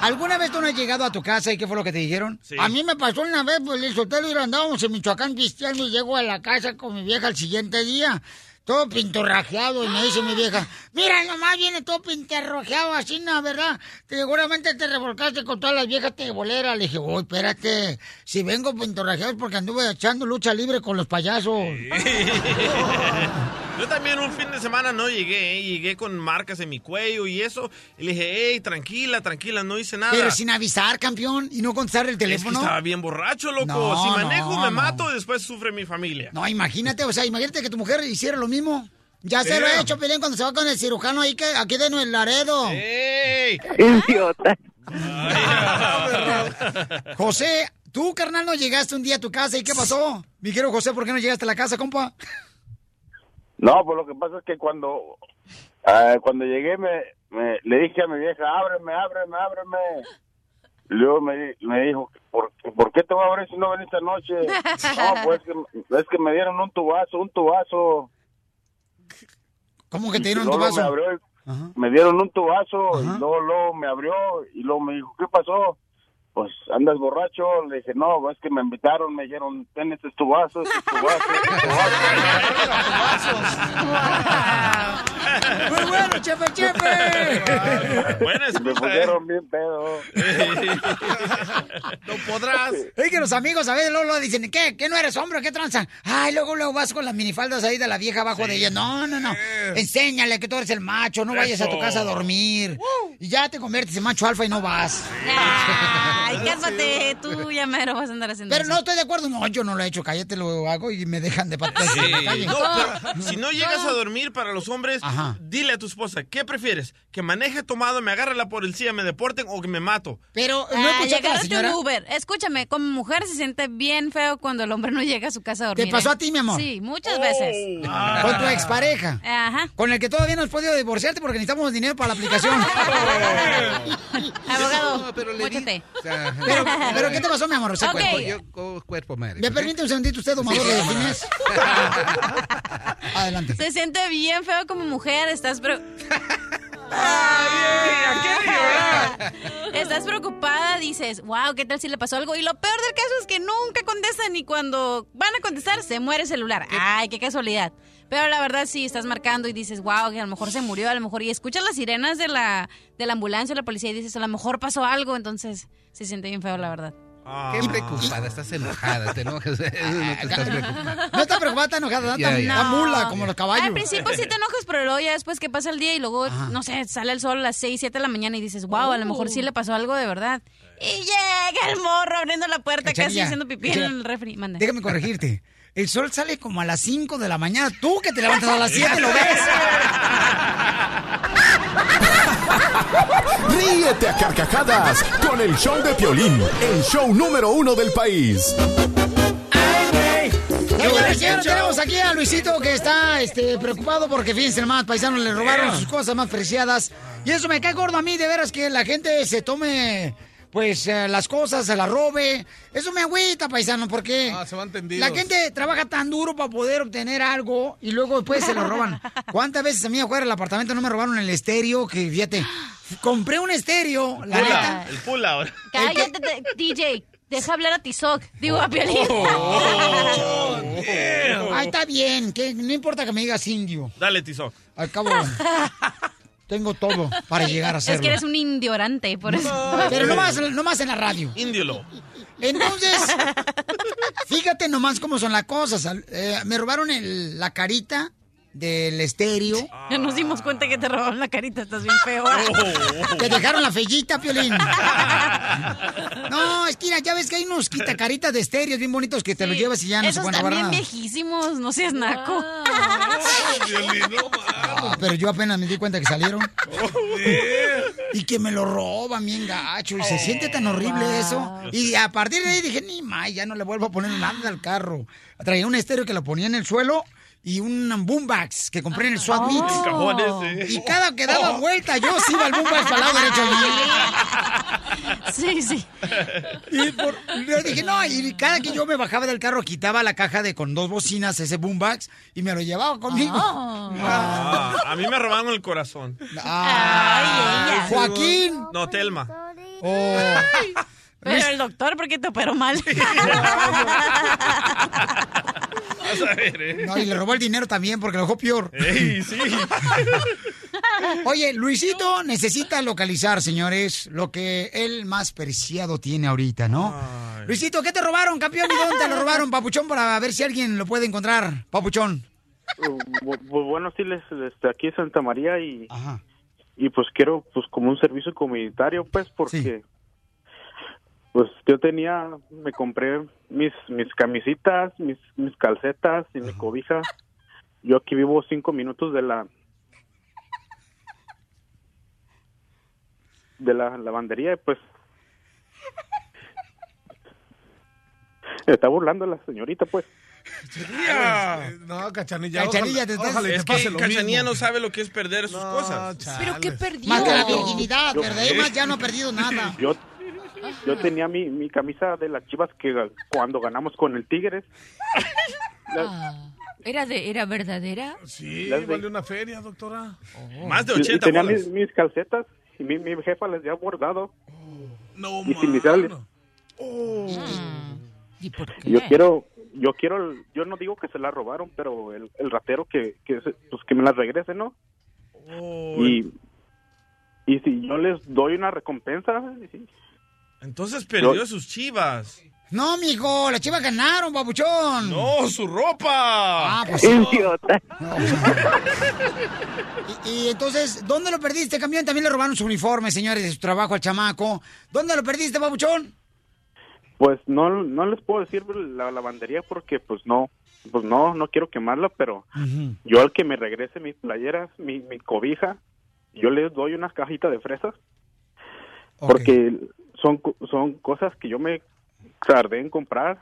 ¿Alguna vez tú no has llegado a tu casa y qué fue lo que te dijeron? A mí me pasó una vez, pues el soltero y andábamos en Michoacán pisteando y llego a la casa con mi vieja el siguiente día. Todo pintorrajeado y me dice mi vieja, mira nomás viene todo pintorrajeado así, ¿no? ¿Verdad? Seguramente te revolcaste con todas las viejas teboleras. Le dije, uy, espérate, si vengo pintorrajeado es porque anduve echando lucha libre con los payasos. Yo también un fin de semana no llegué, ¿eh? llegué con marcas en mi cuello y eso. Y le dije, hey, tranquila, tranquila, no hice nada. Pero sin avisar, campeón, y no contestar el Es que teléfono. estaba bien borracho, loco. No, si manejo, no, me no. mato y después sufre mi familia. No, imagínate, o sea, imagínate que tu mujer hiciera lo mismo. Ya se lo he hecho, Pelín, cuando se va con el cirujano ahí que aquí de Nuevo Laredo. ¡Ey! Idiota. José, tú, carnal, no llegaste un día a tu casa y ¿qué pasó? Mi querido José, ¿por qué no llegaste a la casa, compa? No, pues lo que pasa es que cuando ah, cuando llegué me, me- le dije a mi vieja, ábreme, ábreme, ábreme. Luego me, me dijo, ¿por, ¿por qué te voy a abrir si no veniste anoche? No, pues es que, es que me dieron un tubazo, un tubazo. ¿Cómo que te dieron tu luego vaso? Me, abrió- me dieron un tubazo y luego, luego me abrió y luego me dijo, ¿qué pasó? Pues andas borracho, le dije, no, es que me invitaron, me dijeron, ten este es tu vaso, este es tu vaso, este es tu vaso. Muy bueno, chefe, chefe. Buena Me pusieron bien pedo. No podrás. Es que los amigos a veces luego, dicen, ¿qué? ¿Qué no eres hombre? ¿Qué tranza? Ay, luego luego vas con las minifaldas ahí de la vieja abajo de ella. No, no, no. Enséñale que tú eres el macho, no vayas a tu Eso. casa a dormir. Y ya te conviertes en macho alfa y no vas. Ay, cálmate, tú ya mero vas a andar haciendo Pero eso. no estoy de acuerdo. No, yo no lo he hecho. Cállate, lo hago y me dejan de patas Sí. No, pero si no llegas a dormir para los hombres, dile a tu esposa, ¿qué prefieres? ¿Que maneje tomado, me agarre la policía, me deporten o que me mato? Pero Ah, llegarte un Uber. Escúchame, como mujer se siente bien feo cuando el hombre no llega a su casa a dormir. ¿Te pasó ¿eh? a ti, mi amor? Sí, muchas veces. Con tu expareja. Ajá. Con el que todavía no has podido divorciarte porque necesitamos dinero para la aplicación. Abogado, pero le móchate. Pero, pero, ¿qué te pasó, mi amor? Ese Ok. cuerpo. Yo co- cuerpo madre. ¿Me permite un segundito usted, domador de Ginés? Adelante. Se siente bien feo como mujer, estás pre- Estás preocupada, dices, wow, ¿qué tal si le pasó algo? Y lo peor del caso es que nunca contestan y cuando van a contestar se muere el celular. Ay, qué casualidad. Pero la verdad sí, estás marcando y dices, wow, que a lo mejor se murió, a lo mejor. Y escuchas las sirenas de la, de la ambulancia o la policía y dices, a lo mejor pasó algo. Entonces se siente bien feo, la verdad. Qué preocupada, estás enojada, te enojas. No te estás preocupada. No está preocupada, está enojada, está, mula como los caballos. Al principio sí te enojas, pero luego ya después que pasa el día y luego, no sé, sale el sol a las 6, 7 de la mañana y dices, wow, a lo mejor sí le pasó algo de verdad. Y llega el morro abriendo la puerta, casi haciendo pipí en el refri. Mande. Déjame corregirte. El sol sale como a las 5 de la mañana. Tú que te levantas a las 7 lo ves. Ríete a carcajadas con el show de Piolín, el show número uno del país. Señores, señores, tenemos aquí a Luisito que está este, preocupado porque fíjense nomás, paisanos le robaron sus cosas más preciadas. Y eso me cae gordo a mí, de veras, que la gente se tome, pues, eh, las cosas, se las robe. Eso me agüita, paisano, porque Ah, se van la gente trabaja tan duro para poder obtener algo y luego después se lo roban. ¿Cuántas veces a mí afuera del apartamento no me robaron el estéreo? Que fíjate, compré un estéreo, la Pula, neta. el pula ahora. Cállate, te- DJ. Deja hablar a Tizoc. Digo, a Piolín. Oh, Ay, está bien, que no importa que me digas indio. Dale, Tizoc. Al cabo, tengo todo para llegar a Es hacerlo. que eres un indiorante, por eso. Pero nomás, nomás en la radio. Indiolo. Entonces, fíjate nomás cómo son las cosas. Eh, me robaron el- la carita del estéreo. Ya nos dimos cuenta que te robaron la carita, estás bien feo. Te dejaron la fellita, Piolín. No, es que ya ves que hay unos quitacaritas de estéreos bien bonitos que te los llevas y ya no se Esos pueden robar también nada. viejísimos, no seas naco. Ah, pero yo apenas me di cuenta que salieron. y que me lo roban bien gacho. Y se siente tan horrible eso. Y a partir de ahí dije, ni más, ya no le vuelvo a poner nada al carro. Traía un estéreo que lo ponía en el suelo y un boombox que compré en el SWAT Meet. El cajón ese. Y cada que daba vuelta, yo sí iba al boombox para el lado derecho. Sí, sí. Y por- yo dije, no, y cada que yo me bajaba del carro, quitaba la caja de con dos bocinas, ese boombox, y me lo llevaba conmigo. Ah, a mí me robaron el corazón. Ah, Joaquín. No, Telma. Oh. Pero el doctor, ¿por qué te operó mal? Vas a ver, ¿eh? No, y le robó el dinero también porque lo dejó peor. Ey, sí. Oye, Luisito necesita localizar, señores, lo que él más preciado tiene ahorita, ¿no? Luisito, ¿qué te robaron, campeón? ¿Y dónde te lo robaron, papuchón? Para ver si alguien lo puede encontrar, papuchón. Bu- bu- bueno, sí, les, aquí en Santa María y, y pues quiero pues como un servicio comunitario, pues, porque pues yo tenía, me compré mis, mis camisitas, mis, mis calcetas y mi cobija. Yo aquí vivo cinco minutos de la de la lavandería y pues está burlando la señorita, pues. No, Cachanilla. Cachanilla, ojalá- te estás- ojalá Es pase que mismo. no sabe lo que es perder sus cosas. ¿Pero qué perdió? Más que la virginidad, Yo- ya no ha perdido nada. Yo, yo tenía mi, mi camisa de las chivas que cuando ganamos con el Tigres. Ah, ¿Era, de, ¿Era verdadera? Sí, Las de- vale una feria, doctora. Más de y- y 80 tenía mis, mis calcetas y mi, mi jefa les había bordado. No, y sin iniciales. ¿Y por Yo quiero, yo quiero, el- yo no digo que se la robaron, pero el, el ratero que, que, se- pues que me la regrese, ¿no? Y, y si yo les doy una recompensa, sí. Entonces perdió sus chivas. No, mijo, las chivas ganaron, babuchón. No, su ropa. Ah, pues sí. Idiota. Y, y entonces, ¿dónde lo perdiste, campeón? También le robaron su uniforme, señores, de su trabajo al chamaco. ¿Dónde lo perdiste, babuchón? pues no, no les puedo decir la lavandería porque pues no, pues no, no quiero quemarla, pero yo al que me regrese mis playeras, mi, mi cobija, yo les doy una cajita de fresas porque son son cosas que yo me tardé en comprar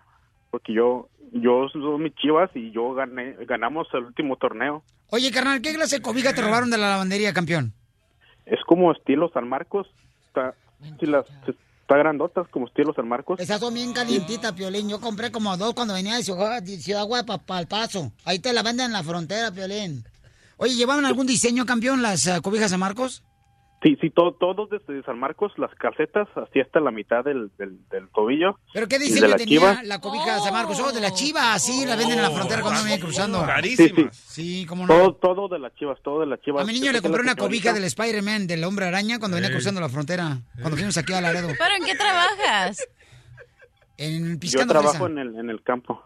porque yo yo soy mis chivas y yo gané ganamos el último torneo Oye, carnal, ¿qué clase de cobija te robaron de la lavandería, campeón? es como estilo San Marcos está las está grandotas como estilo San Marcos Esas son bien calientitas, Piolín. Yo compré como dos cuando venía de Ciudad, Ciudad Guapa para el Paso. Ahí te la venden en la frontera, Piolín. Oye, ¿llevaban algún diseño, campeón, las eh, cobijas San Marcos? Sí sí todo todos desde San Marcos las calcetas así hasta la mitad del del, del tobillo ¿Pero qué de diseño la tenía chiva. la cobija San Marcos? Oh, de la chiva, sí, la venden en la frontera cuando viene cruzando. Sí, sí. Sí, cómo no. Todo, todo de las chivas, todo de las chivas. A mi niño le compré una cobija del Spider-Man, del Hombre Araña, cuando venía cruzando la frontera. Cuando fuimos aquí a Laredo. ¿Pero en qué trabajas? En Yo Piscando trabajo Fresa. en el, en el campo.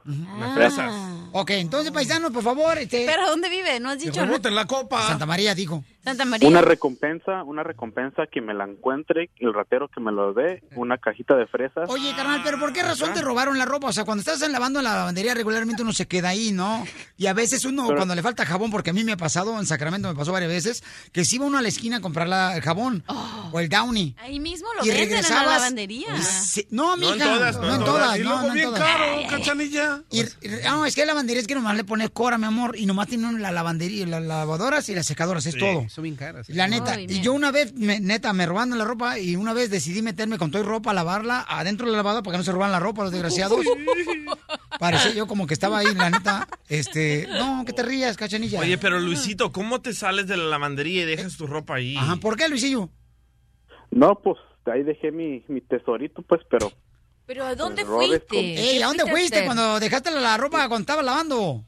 Ok, entonces, paisanos, por favor. Este... ¿Pero dónde vive? ¿No has dicho? En la copa. Santa María, dijo. Santa María. Una recompensa, una recompensa que me la encuentre, el ratero que me lo dé, una cajita de fresas. Oye, carnal, pero ¿por qué razón te robaron la ropa? O sea, cuando estás lavando en la lavandería regularmente uno se queda ahí, ¿no? Y a veces uno, Pero- cuando le falta jabón, porque a mí me ha pasado, en Sacramento me pasó varias veces, que si iba uno a la esquina a comprar la- el jabón o el Downy. Ahí mismo lo Y venden en la lavandería. No, No en mija. todas, no, en todas. Y no, luego no en bien todas. caro, cachanilla. Y, y- no, es que la lavandería es que nomás le pone cora, mi amor, y nomás tienen la lavandería, las lavadoras y las secadoras, es Sí, todo. Son bien caras. La neta, Ay, y yo una vez, me- neta, me robaron la ropa y una vez decidí meterme con toda ropa a lavarla adentro de la lavadora para que no se roban la ropa los desgraciados. Parecía yo como que estaba ahí, la neta, este, no, que te rías, cachanilla. Oye, pero Luisito, ¿cómo te sales de la lavandería y dejas tu ropa ahí? Ajá, ¿por qué, Luisillo? No, pues ahí dejé mi, mi tesorito, pues, pero ¿Pero a dónde Errores fuiste? Ey, ¿a dónde fuiste cuando dejaste la, ropa cuando estabas lavando?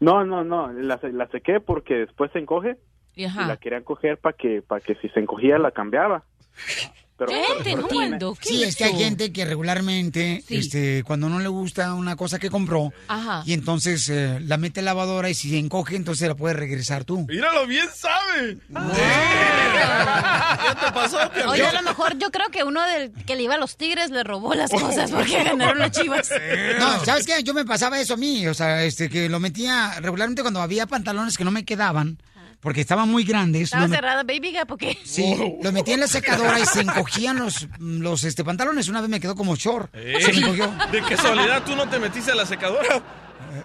no, no, no, la, la sequé porque después se encoge y la querían coger para que, para que si se encogía la cambiaba. Pero, ¿Qué? pero- Te entiendo. ¿Qué Sí, es que hay gente que regularmente, Sí. este, cuando no le gusta una cosa que compró, Ajá. y entonces eh, la mete la lavadora y si se encoge, entonces la puedes regresar tú. Míralo, bien sabe. ¿Ya te pasó, Oye, a lo mejor yo creo que uno del que le iba a los tigres le robó las cosas porque ganaron las chivas. No, ¿sabes qué? Yo me pasaba eso a mí, o sea, este, que lo metía regularmente cuando había pantalones que no me quedaban, porque estaban muy grandes. ¿Estaba cerrada Baby Gap o qué? Sí, lo metía en la secadora y se encogían los, los este, pantalones. Una vez me quedó como short. Se me encogió. De casualidad tú no te metiste a la secadora.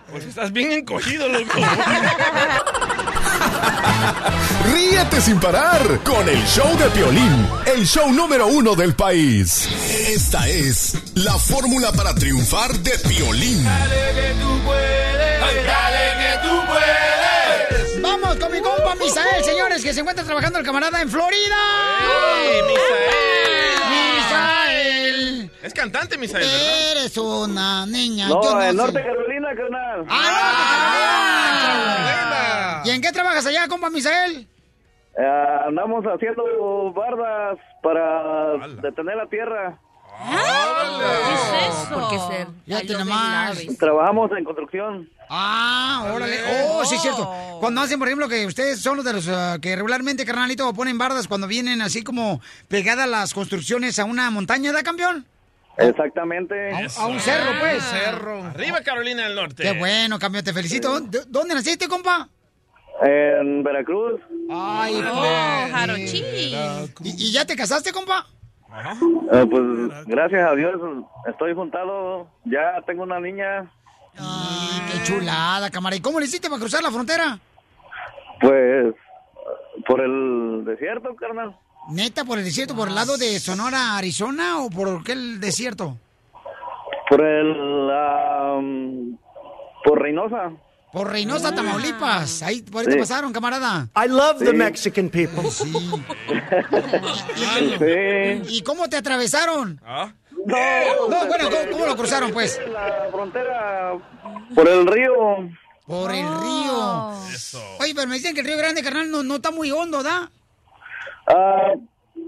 Pues estás bien encogido, loco. Ríete sin parar con el show de Piolín, el show número uno del país. Esta es la fórmula para triunfar de Piolín. Vamos con mi compa Misael, señores, que se encuentra trabajando el camarada en Florida. Misael. Es cantante, Misael, ¿verdad? Eres una niña. No, yo en sé. Norte Carolina, carnal. ¡Ah, ¿Y en qué trabajas allá, compa Misael? Eh, andamos haciendo bardas para detener la tierra. ¿Qué es eso? ¿Por qué ser? Nomás. Trabajamos en construcción. Ah, órale. Oh, sí, es cierto. Cuando hacen, por ejemplo, que ustedes son los de los ah, que regularmente, carnalito, ponen bardas cuando vienen así como pegadas las construcciones a una montaña, ¿da, campeón? Exactamente. A, a un cerro, pues. Cerro. Arriba Carolina del Norte. Qué bueno, campeón, te felicito. ¿De- ¿Dónde naciste, compa? En Veracruz. Ay, Oh, pues. Jarochí. ¿Y, y ya te casaste, compa? Eh, pues gracias a Dios estoy juntado. Ya tengo una niña. Ay, qué chulada, cámara. ¿Y cómo le hiciste para cruzar la frontera? Pues por el desierto, carnal. ¿Neta por el desierto, por el lado de Sonora, Arizona o por qué el desierto? Por el... am, por Reynosa. Por Reynosa, Tamaulipas. Ahí, por ahí te Sí. pasaron, camarada. I love the Sí. Mexican people. ¿Y cómo te atravesaron? No. No, bueno, ¿cómo, cómo lo cruzaron, pues? La frontera por el río. Por el río. Oye, pero me dicen que el Río Grande, carnal, no, no está muy hondo, ¿da? Ah,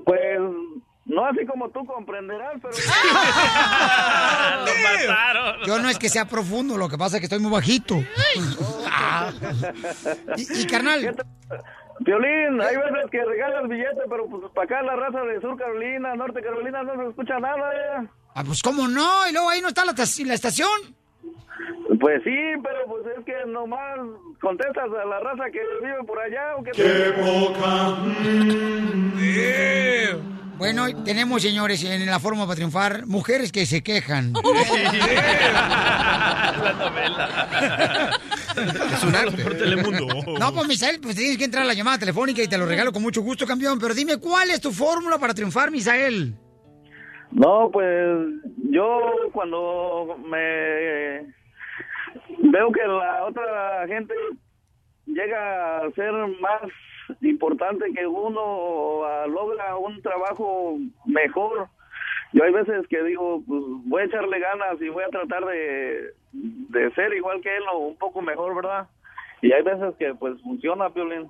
pues no así como tú comprenderás, pero. Yo no es que sea profundo, lo que pasa es que estoy muy bajito. Ah. y, y, carnal. Violín, hay veces que regalas billetes, pero pues para acá la raza de Sur Carolina, Norte Carolina no se escucha nada ya. Ah, pues cómo no, y luego ahí no está la, la estación. Pues sí, pero pues es que nomás contestas a la raza que vive por allá o que Bueno, tenemos, señores, en la forma para triunfar, mujeres que se quejan. La novela. Es un arte. Por Telemundo. No, pues Misael, pues tienes que entrar a la llamada telefónica y te lo regalo con mucho gusto, campeón. Pero dime, ¿cuál es tu fórmula para triunfar, Misael? No, pues yo cuando me veo que la otra gente llega a ser más importante que uno logra un trabajo mejor, yo hay veces que digo, pues voy a echarle ganas y voy a tratar de, de ser igual que él o un poco mejor, ¿verdad? Y hay veces que pues funciona, Piolín.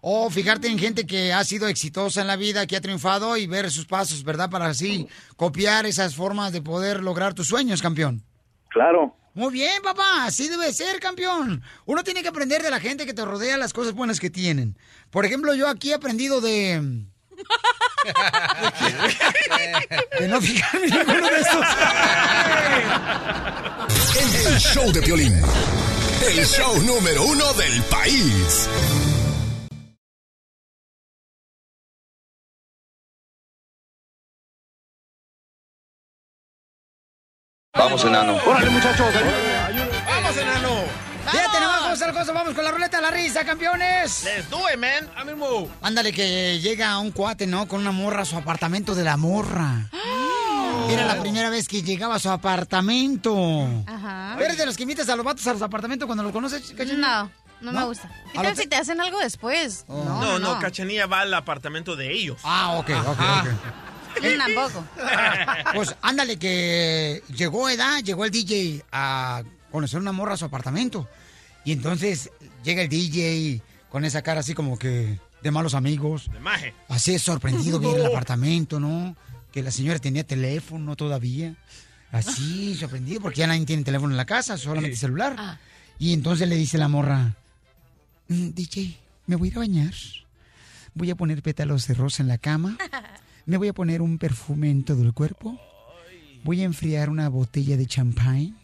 O fijarte en gente que ha sido exitosa en la vida, que ha triunfado y ver sus pasos, ¿verdad? Para así copiar esas formas de poder lograr tus sueños, campeón. Claro. Muy bien, papá, así debe ser, campeón. Uno tiene que aprender de la gente que te rodea las cosas buenas que tienen. Por ejemplo, yo aquí he aprendido de... de no fijarme en ninguno de estos. El show de Piolín. El show número uno del país. Vamos, enano. Órale, muchachos. ¡Vamos, enano! Fíjate nomás cómo está la cosa, vamos con la ruleta de la risa, campeones. Let's do it, man. ¡Ánimo! Ándale, que llega un cuate, ¿no? Con una morra a su apartamento de la morra. Era la primera vez que llegaba a su apartamento. Ajá. ¿Eres de los que invitas a los vatos a los apartamentos cuando los conoces? No, no, me gusta. ¿Qué ¿A tal los- si te hacen algo después? No, no, Cachanilla va al apartamento de ellos. Ah, ok, ok, ok. Tampoco. Pues ándale, que llegó edad, llegó el DJ a conocer una morra a su apartamento. Y entonces llega el DJ con esa cara así como que de malos amigos. De maje. Así sorprendido ver el apartamento, ¿no? Que la señora tenía teléfono todavía. Así, sorprendido, porque ya nadie tiene teléfono en la casa, solamente celular. Y entonces le dice la morra, "Mm, DJ, me voy a ir a bañar. Voy a poner pétalos de rosa en la cama. Me voy a poner un perfume en todo el cuerpo. Voy a enfriar una botella de champagne.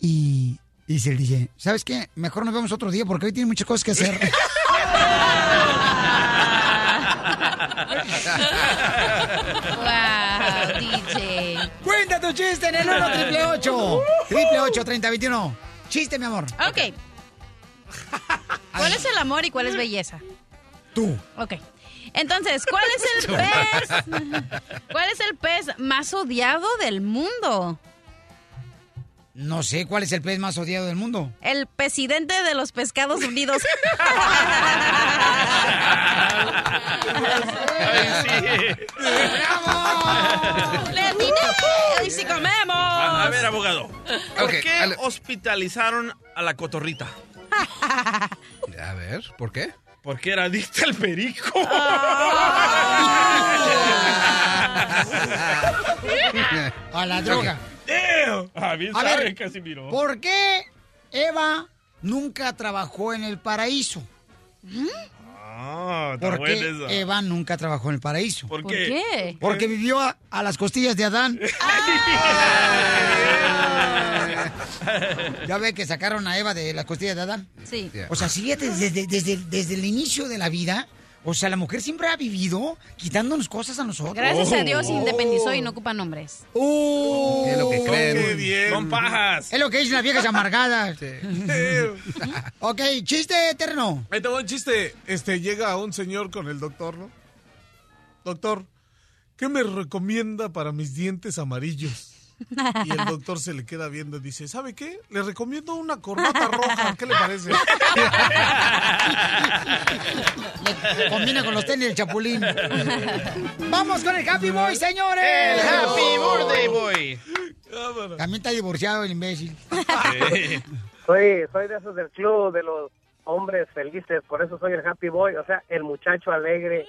Y y dice el DJ, ¿sabes qué? Mejor nos vemos otro día porque hoy tiene muchas cosas que hacer. wow, DJ. Cuenta tu chiste en el 1 triple 8 triple 8 30 21. Chiste, mi amor. Ok. ¿Cuál es el amor y cuál es belleza? Tú. Ok. Entonces, ¿cuál es el pez? ¿Cuál es el pez más odiado del mundo? No sé cuál es el pez más odiado del mundo. El presidente de los pescados unidos. ¡Le atiné! ¡Y si comemos! A, a ver, abogado. ¿Por qué hospitalizaron a la cotorrita? A ver, ¿por qué? Porque era adicta al perico. A la droga. Ah, bien A sabe, ver, Casimiro. ¿por qué Eva nunca trabajó en el paraíso? Ah, está ¿Por buena qué esa. Eva nunca trabajó en el paraíso? ¿Por ¿Por qué? qué? Porque vivió a, a las costillas de Adán. ¿Ya ve que sacaron a Eva de las costillas de Adán? Sí. O sea, fíjate, desde, desde, desde el inicio de la vida, o sea, la mujer siempre ha vivido quitándonos cosas a nosotros. Gracias a Dios se independizó y no ocupa nombres. ¡Oh! Es lo que creen. Qué bien. Son pajas. Es lo que dicen las viejas amargadas. ok, chiste eterno. Ahí te va un chiste. Este, llega un señor con el doctor, ¿no? Doctor, ¿qué me recomienda para mis dientes amarillos? Y el doctor se le queda viendo y dice, ¿sabe qué? Le recomiendo una corbata roja. ¿Qué le parece? Le combina con los tenis del chapulín. Vamos con el Happy Boy, señores. El Happy Birthday Boy. También está divorciado el imbécil. Soy, soy de esos del club de los hombres felices, por eso soy el happy boy, o sea, el muchacho alegre.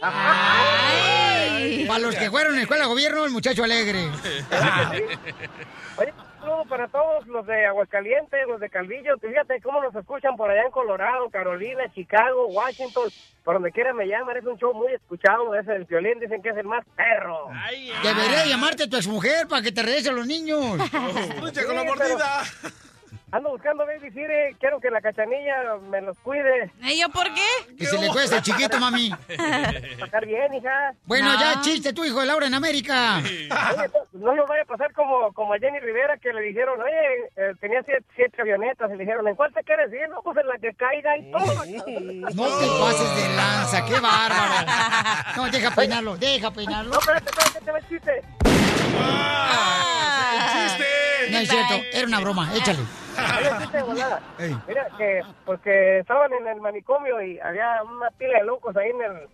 Para los que fueron en escuela de gobierno, el muchacho alegre. Oye, un saludo para todos los de Aguascalientes, los de Calvillo, que fíjate cómo nos escuchan por allá en Colorado, Carolina, Chicago, Washington, por donde quiera me llaman, es un show muy escuchado, ese del violín, dicen que es el más perro. Debería llamarte tu exmujer para que te regrese a los niños. Lucha con la mordida. Ando buscando babysitter, quiero que la cachanilla me los cuide. ¿Y yo por qué? Que se le cueste el chiquito, mami. Pasar bien, hija. Bueno, ya chiste tu hijo de Laura en América. Oye, no nos vaya a pasar como, como a Jenny Rivera que le dijeron, oye, eh, tenía siete, siete avionetas y le dijeron, ¿en cuál te quieres ir? No, pues en la que caiga y todo. No te pases de lanza, qué bárbaro. No, deja peinarlo, deja peinarlo. No, espérate, espérate, te va el chiste. No es cierto, era una broma, échale. Mira, que porque estaban en el manicomio y había una pila de locos ahí en el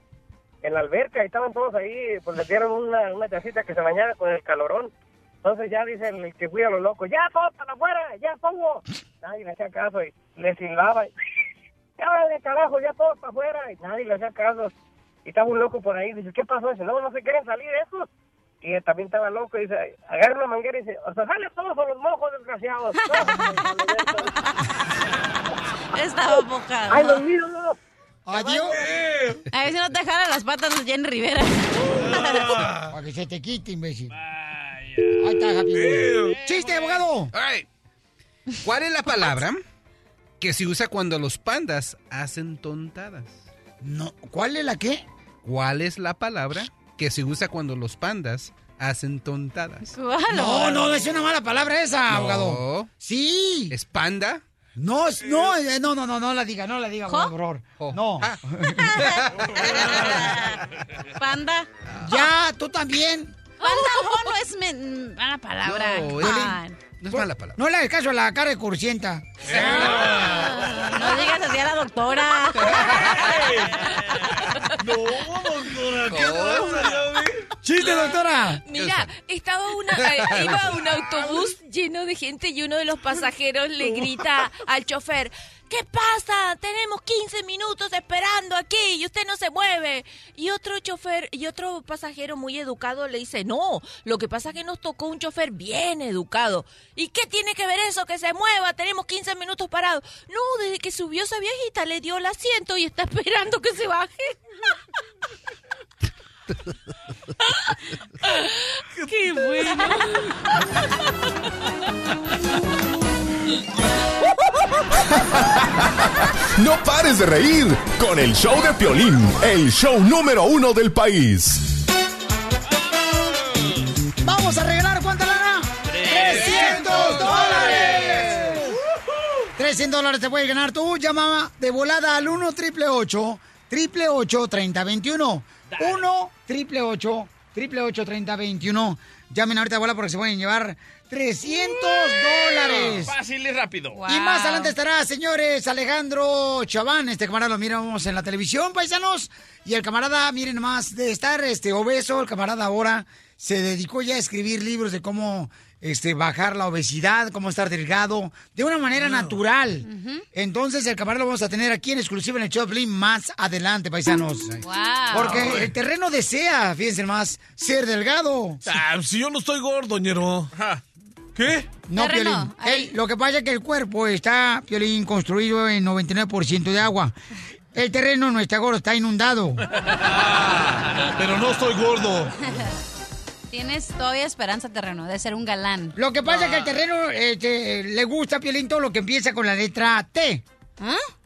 en la alberca y estaban todos ahí, pues le dieron una, una chacita que se bañara con el calorón. Entonces ya dice el que cuida a los locos, ya todos para afuera, ya pongo. Nadie le hacía caso y le silbaba. Y, ya de carajo, ya todos para afuera. Y nadie le hacía caso. Y estaba un loco por ahí, dice, ¿qué pasó? Dice, no, no se quieren salir esos. Y él también estaba loco, y dice, agarra una manguera y dice, o sea, sale todos a los mojos, desgraciados. Estaba mojado. ¡Ay, los míos! Adiós. A ver si no te jala las patas de Jenny Rivera. Para que se te quite, imbécil. Ahí está, Happy Boy. ¡Chiste, abogado! ¿Cuál es la palabra que se usa cuando los pandas hacen tontadas? No, ¿cuál es la qué? ¿Cuál es la palabra que se usa cuando los pandas hacen tontadas? No, no, es una mala palabra esa, No. abogado. Sí. ¿Es panda? No, es- no, eh, no, no, no, no la diga, no la diga, por favor. No. Panda. Ya, tú también. Panda o no es men- mala palabra. No. No es mala palabra. No le hagas caso a la cara de cursienta. No digas así a la doctora. No, doctora, ¿qué pasa? ¡Chiste, doctora! Mira, estaba una, eh, iba un autobús lleno de gente y uno de los pasajeros le grita al chofer, ¿qué pasa? Tenemos 15 minutos esperando aquí y usted no se mueve. Y otro chofer y otro pasajero muy educado le dice, no, lo que pasa es que nos tocó un chofer bien educado. ¿Y qué tiene que ver eso? Que se mueva, tenemos 15 minutos parados. No, desde que subió esa viejita le dio el asiento y está esperando que se baje. ¡Qué bueno! No pares de reír con el show de Piolín, el show número uno del país. ¡Vamos a regalar cuánta lana! ¡300 dólares! 300 dólares te puedes ganar tú. Llama de volada al 1 triple 888 3021 1 triple 888 3021 Llamen ahorita de bola porque se pueden llevar 300 dólares. Fácil y rápido. Y más adelante estará, señores, Alejandro Chaván. Este camarada lo miramos en la televisión, paisanos. Y el camarada, miren más, de estar este obeso, el camarada ahora se dedicó ya a escribir libros de cómo este, bajar la obesidad, cómo estar delgado, de una manera natural. Entonces, el camarada lo vamos a tener aquí en exclusiva en el Piolín más adelante, paisanos. Porque el terreno desea, fíjense más, ser delgado. Ah, si yo no estoy gordo, ñero. ¿Qué? No, Piolín. El- lo que pasa es que el cuerpo está, Piolín, construido en 99% de agua. El terreno no está gordo, está inundado. Pero no estoy gordo. Tienes todavía esperanza, terreno, de ser un galán. Lo que pasa es que el terreno este, le gusta, Piolín, todo lo que empieza con la letra T.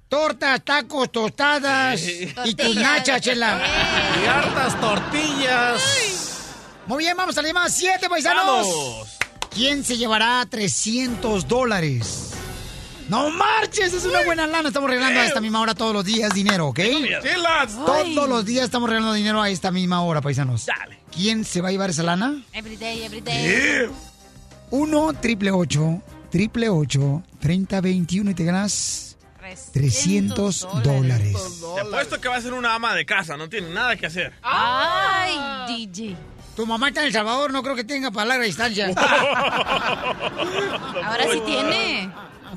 Tortas, tacos, tostadas y tus nachas, chela. Y hartas tortillas. Muy bien, vamos a la llamada 7, paisanos. Vamos. ¿Quién se llevará 300 dólares? ¡No marches! Es una buena lana. Estamos regalando a esta misma hora todos los días dinero, ¿ok? Todos los días estamos regalando dinero a esta misma hora, paisanos. ¿Quién se va a llevar esa lana? Every day, every day. 1 triple 8 triple 8 3021 y te ganas 300 dólares. Te apuesto que va a ser una ama de casa, no tiene nada que hacer. Ay, DJ. Tu mamá está en El Salvador, no creo que tenga para larga distancia. Ahora sí tiene.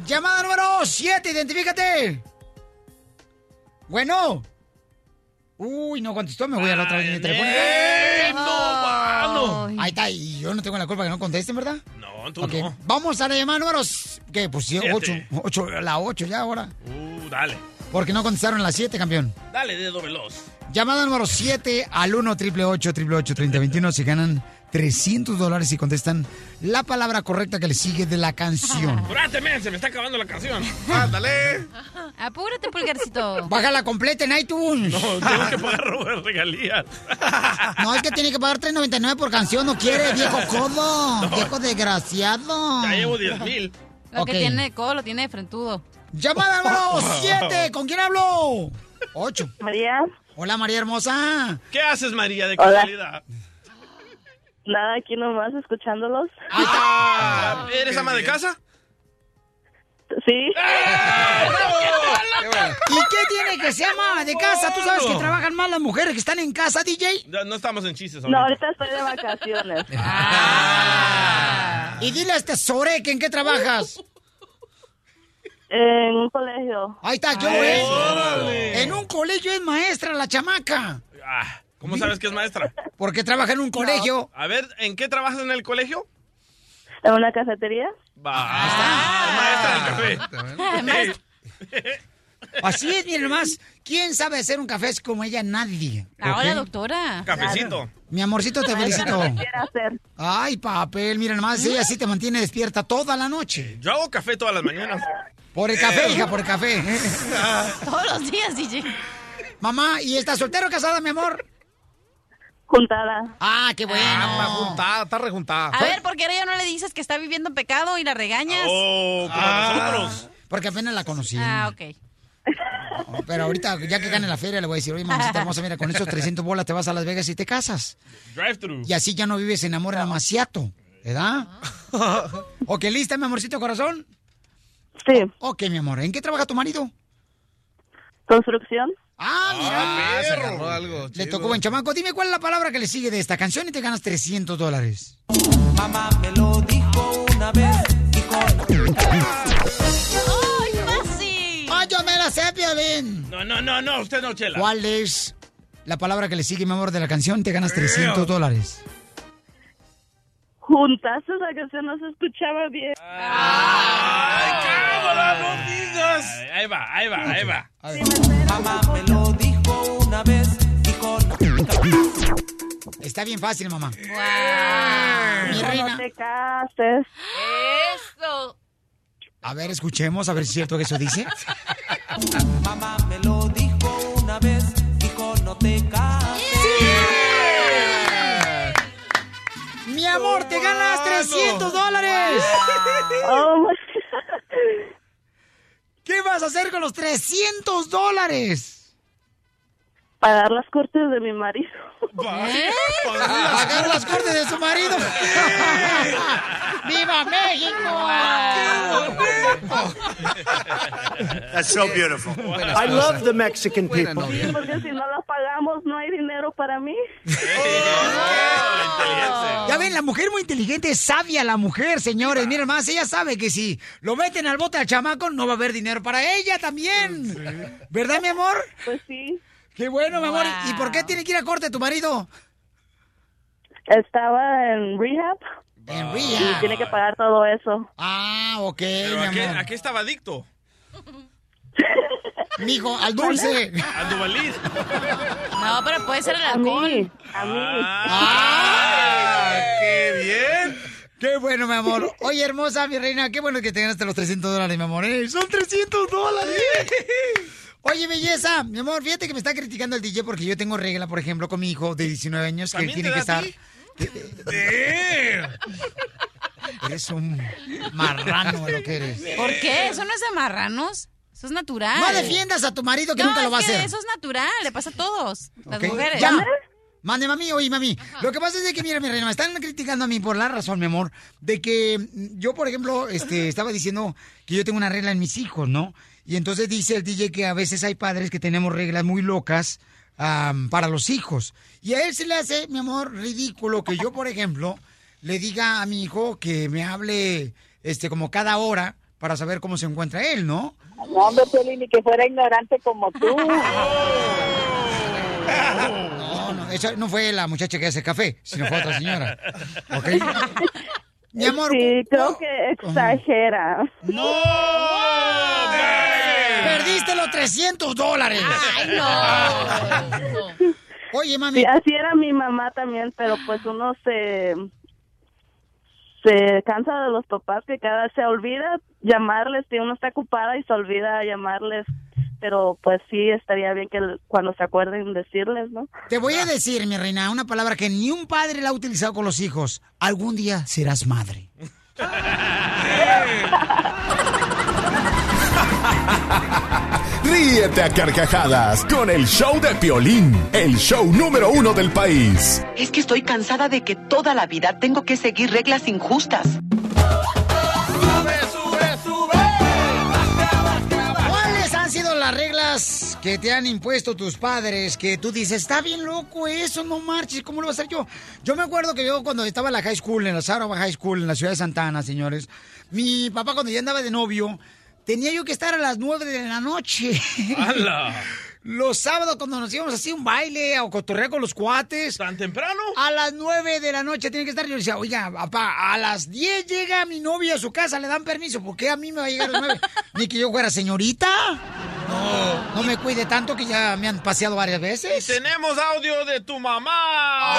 Llamada número 7, identifícate. Bueno. Uy, no contestó, me voy a la otra línea de teléfono. mano! Ahí está, y yo no tengo la culpa que no contesten, ¿verdad? No, tú Ok, no. Vamos a la llamada número... ¿Qué? Pues sí, Siete. 8, 8, la 8 ya ahora. Uh, dale. Porque no contestaron la 7, campeón. Dale, dedo veloz. Llamada número 7 al 1 triple 8 triple 8 3021 se ganan 300 dólares y contestan la palabra correcta que le sigue de la canción. Apúrate, men, se me está acabando la canción. Ándale. Apúrate, pulgarcito. Bájala completa en iTunes. No, tengo que pagar regalías. No, es que tiene que pagar 3.99 por canción, no quiere, viejo codo, No. viejo desgraciado. Ya llevo 10 mil. Lo Ok. que tiene de codo lo tiene de frentudo. Llamada número 7, ¿con quién hablo? 8. María. Hola, María hermosa. ¿Qué haces, María, de casualidad? Nada, aquí nomás escuchándolos. Ah, ¿Eres ama de casa? Sí. ¿Y qué tiene que ser ama de casa? ¿Tú sabes que trabajan más las mujeres que están en casa, DJ? No, no estamos en chistes No, ahorita. ahorita estoy de vacaciones. Y dile a este Sorek, ¿en qué trabajas? En un colegio. Ahí está, yo Ay, es. órale. En un colegio es maestra la chamaca. Ah, ¿Cómo sabes que es maestra? Porque trabaja en un colegio. A ver, ¿en qué trabajas en el colegio? ¿En una cafetería? Va. Es maestra del café. Así es, miren más. ¿Quién sabe hacer un café como ella? Nadie. Ahora, doctora. Cafecito. Mi amorcito, te felicito. Lo que quiera hacer. Ay, papel, miren más. Ella sí te mantiene despierta toda la noche. Yo hago café todas las mañanas. Por el café, hija, por el café. Todos los días, DJ. Mamá, ¿y está soltero o casada, mi amor? Juntada. Ah, qué bueno. Está juntada, está rejuntada. A ver, ¿por qué a ella no le dices que está viviendo en pecado y la regañas? Oh, como nosotros. Porque apenas la conocí. Ah, ok. Pero ahorita, ya que gane la feria, le voy a decir, oye, mamacita hermosa, mira, con esos 300 bolas te vas a Las Vegas y te casas. Drive-thru. Y así ya no vives en amor en amaciato, ¿verdad? ok, ¿lista, mi amorcito corazón? Sí. Ok, mi amor. ¿En qué trabaja tu marido? ¿Construcción? Ah, mira. Ah, se algo. Le tocó buen chamaco. Dime cuál es la palabra que le sigue de esta canción y te ganas 300 dólares. Mamá me lo dijo una vez y No, no, no, no, usted no, Chela. ¿Cuál es la palabra que le sigue, mi amor, de la canción? Te ganas 300 dólares. Juntas, esa canción no se escuchaba bien. ¡Ay, cámara, no digas! Ahí va, ahí va, ahí va. Mamá me lo dijo una vez y con... Está bien fácil, mamá. Mi No reina. te cases. Eso. A ver, escuchemos, a ver si es cierto que eso dice. Mamá me lo dijo una vez con no te cases. Mi amor, te ganas 300 dólares. Oh, ¿Qué vas a hacer con los 300 dólares? Pagar las cortes de mi marido. ¿Eh? Pagar las cortes de su marido. ¡Viva México! That's so beautiful. I love the Mexican people. porque si no las pagamos, no hay dinero para mí. Ya ven, la mujer muy inteligente es sabia la mujer, señores. Miren más, ella sabe que si lo meten al bote al chamaco, no va a haber dinero para ella también. ¿Verdad, mi amor? Pues sí. Qué bueno, mi amor. ¿Y por qué tiene que ir a corte tu marido? Estaba en rehab En y Rehab. tiene que pagar todo eso. Ah, ok, ¿Pero mi a qué, amor. a qué estaba adicto? Mijo, al dulce. ¿A Duvalid? No, pero puede ser el A mí, alcohol. a mí. ¡Ah! ¡Qué bien! Qué bueno, mi amor. Oye, hermosa, mi reina, qué bueno que te ganaste los 300 dólares, mi amor. ¿eh? Son 300 dólares. Oye, belleza, mi amor, fíjate que me está criticando el DJ porque yo tengo regla, por ejemplo, con mi hijo de 19 años que ¿También tiene que estar... Eres un marrano lo que eres. ¿Por qué? Eso no es de marranos. Eso es natural. No defiendas a tu marido que No, nunca lo va a hacer. Eso es natural, le pasa a todos, las mujeres. Ya. Mande, mami, oye, mami. Lo que pasa es de que, mira, mi reina, me están criticando a mí por la razón, mi amor, de que yo, por ejemplo, este, estaba diciendo que yo tengo una regla en mis hijos, ¿no? Y entonces dice el DJ que a veces hay padres que tenemos reglas muy locas para los hijos. Y a él se le hace, mi amor, ridículo que yo, por ejemplo, le diga a mi hijo que me hable, este, como cada hora para saber cómo se encuentra él, ¿no? No, hombre, Piolín, ni que fuera ignorante como tú. No, no, esa no fue la muchacha que hace café, sino fue otra señora. ¿Ok? Mi amor. Sí, creo que exagera. ¡No! ¡Perdiste los 300 dólares! ¡Ay, no! Oye, mami. Sí, así era mi mamá también, pero pues uno se se cansa de los papás que cada se olvida llamarles si uno está ocupada y se olvida llamarles, pero pues sí estaría bien que cuando se acuerden decirles, ¿no? Te voy a decir, mi reina, una palabra que ni un padre la ha utilizado con los hijos. Algún día serás madre. Ríete a carcajadas con el show de Piolín, el show número uno del país. Es que estoy cansada de que toda la vida tengo que seguir reglas injustas. ¿Cuáles han sido las reglas que te han impuesto tus padres que tú dices, está bien loco eso, no marches, ¿cómo lo voy a hacer yo? Yo me acuerdo que yo cuando estaba en la high school, en la Sarova High School, en la ciudad de Santana, señores, mi papá cuando ya andaba de novio, tenía yo que estar a las nueve de la noche. ¡Hala! Los sábados cuando nos íbamos así a un baile o cotorrear con los cuates. ¿Tan temprano? A las 9 de la noche tiene que estar. Yo decía, oiga, papá, a las 10 llega mi novia a su casa, le dan permiso. ¿Por qué a mí me va a llegar a las 9? Ni que yo fuera señorita. No, no me cuide tanto que ya me han paseado varias veces. Tenemos audio de tu mamá.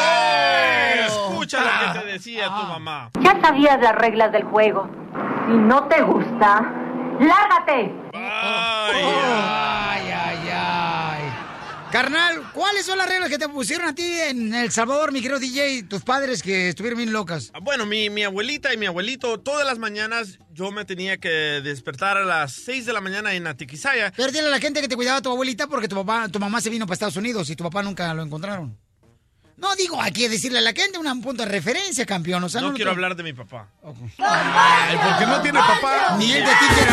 Escucha lo que te decía tu mamá. Ya sabías las reglas del juego. Si no te gusta, lárgate. Ay, ay, ay, ay. Carnal, ¿cuáles son las reglas que te pusieron a ti en El Salvador, mi querido DJ, tus padres que estuvieron bien locas? Bueno, mi, mi abuelita y mi abuelito, todas las mañanas yo me tenía que despertar a las 6 de la mañana en Atiquizaya. Pero dile a la gente que te cuidaba tu abuelita porque tu papá, tu mamá se vino para Estados Unidos y tu papá nunca lo encontraron. No digo, hay que decirle a la gente un punto de referencia, campeón. O sea, no, no, quiero te- hablar de mi papá. Ay, ¿por qué no tiene papá? Ni él de ti quiere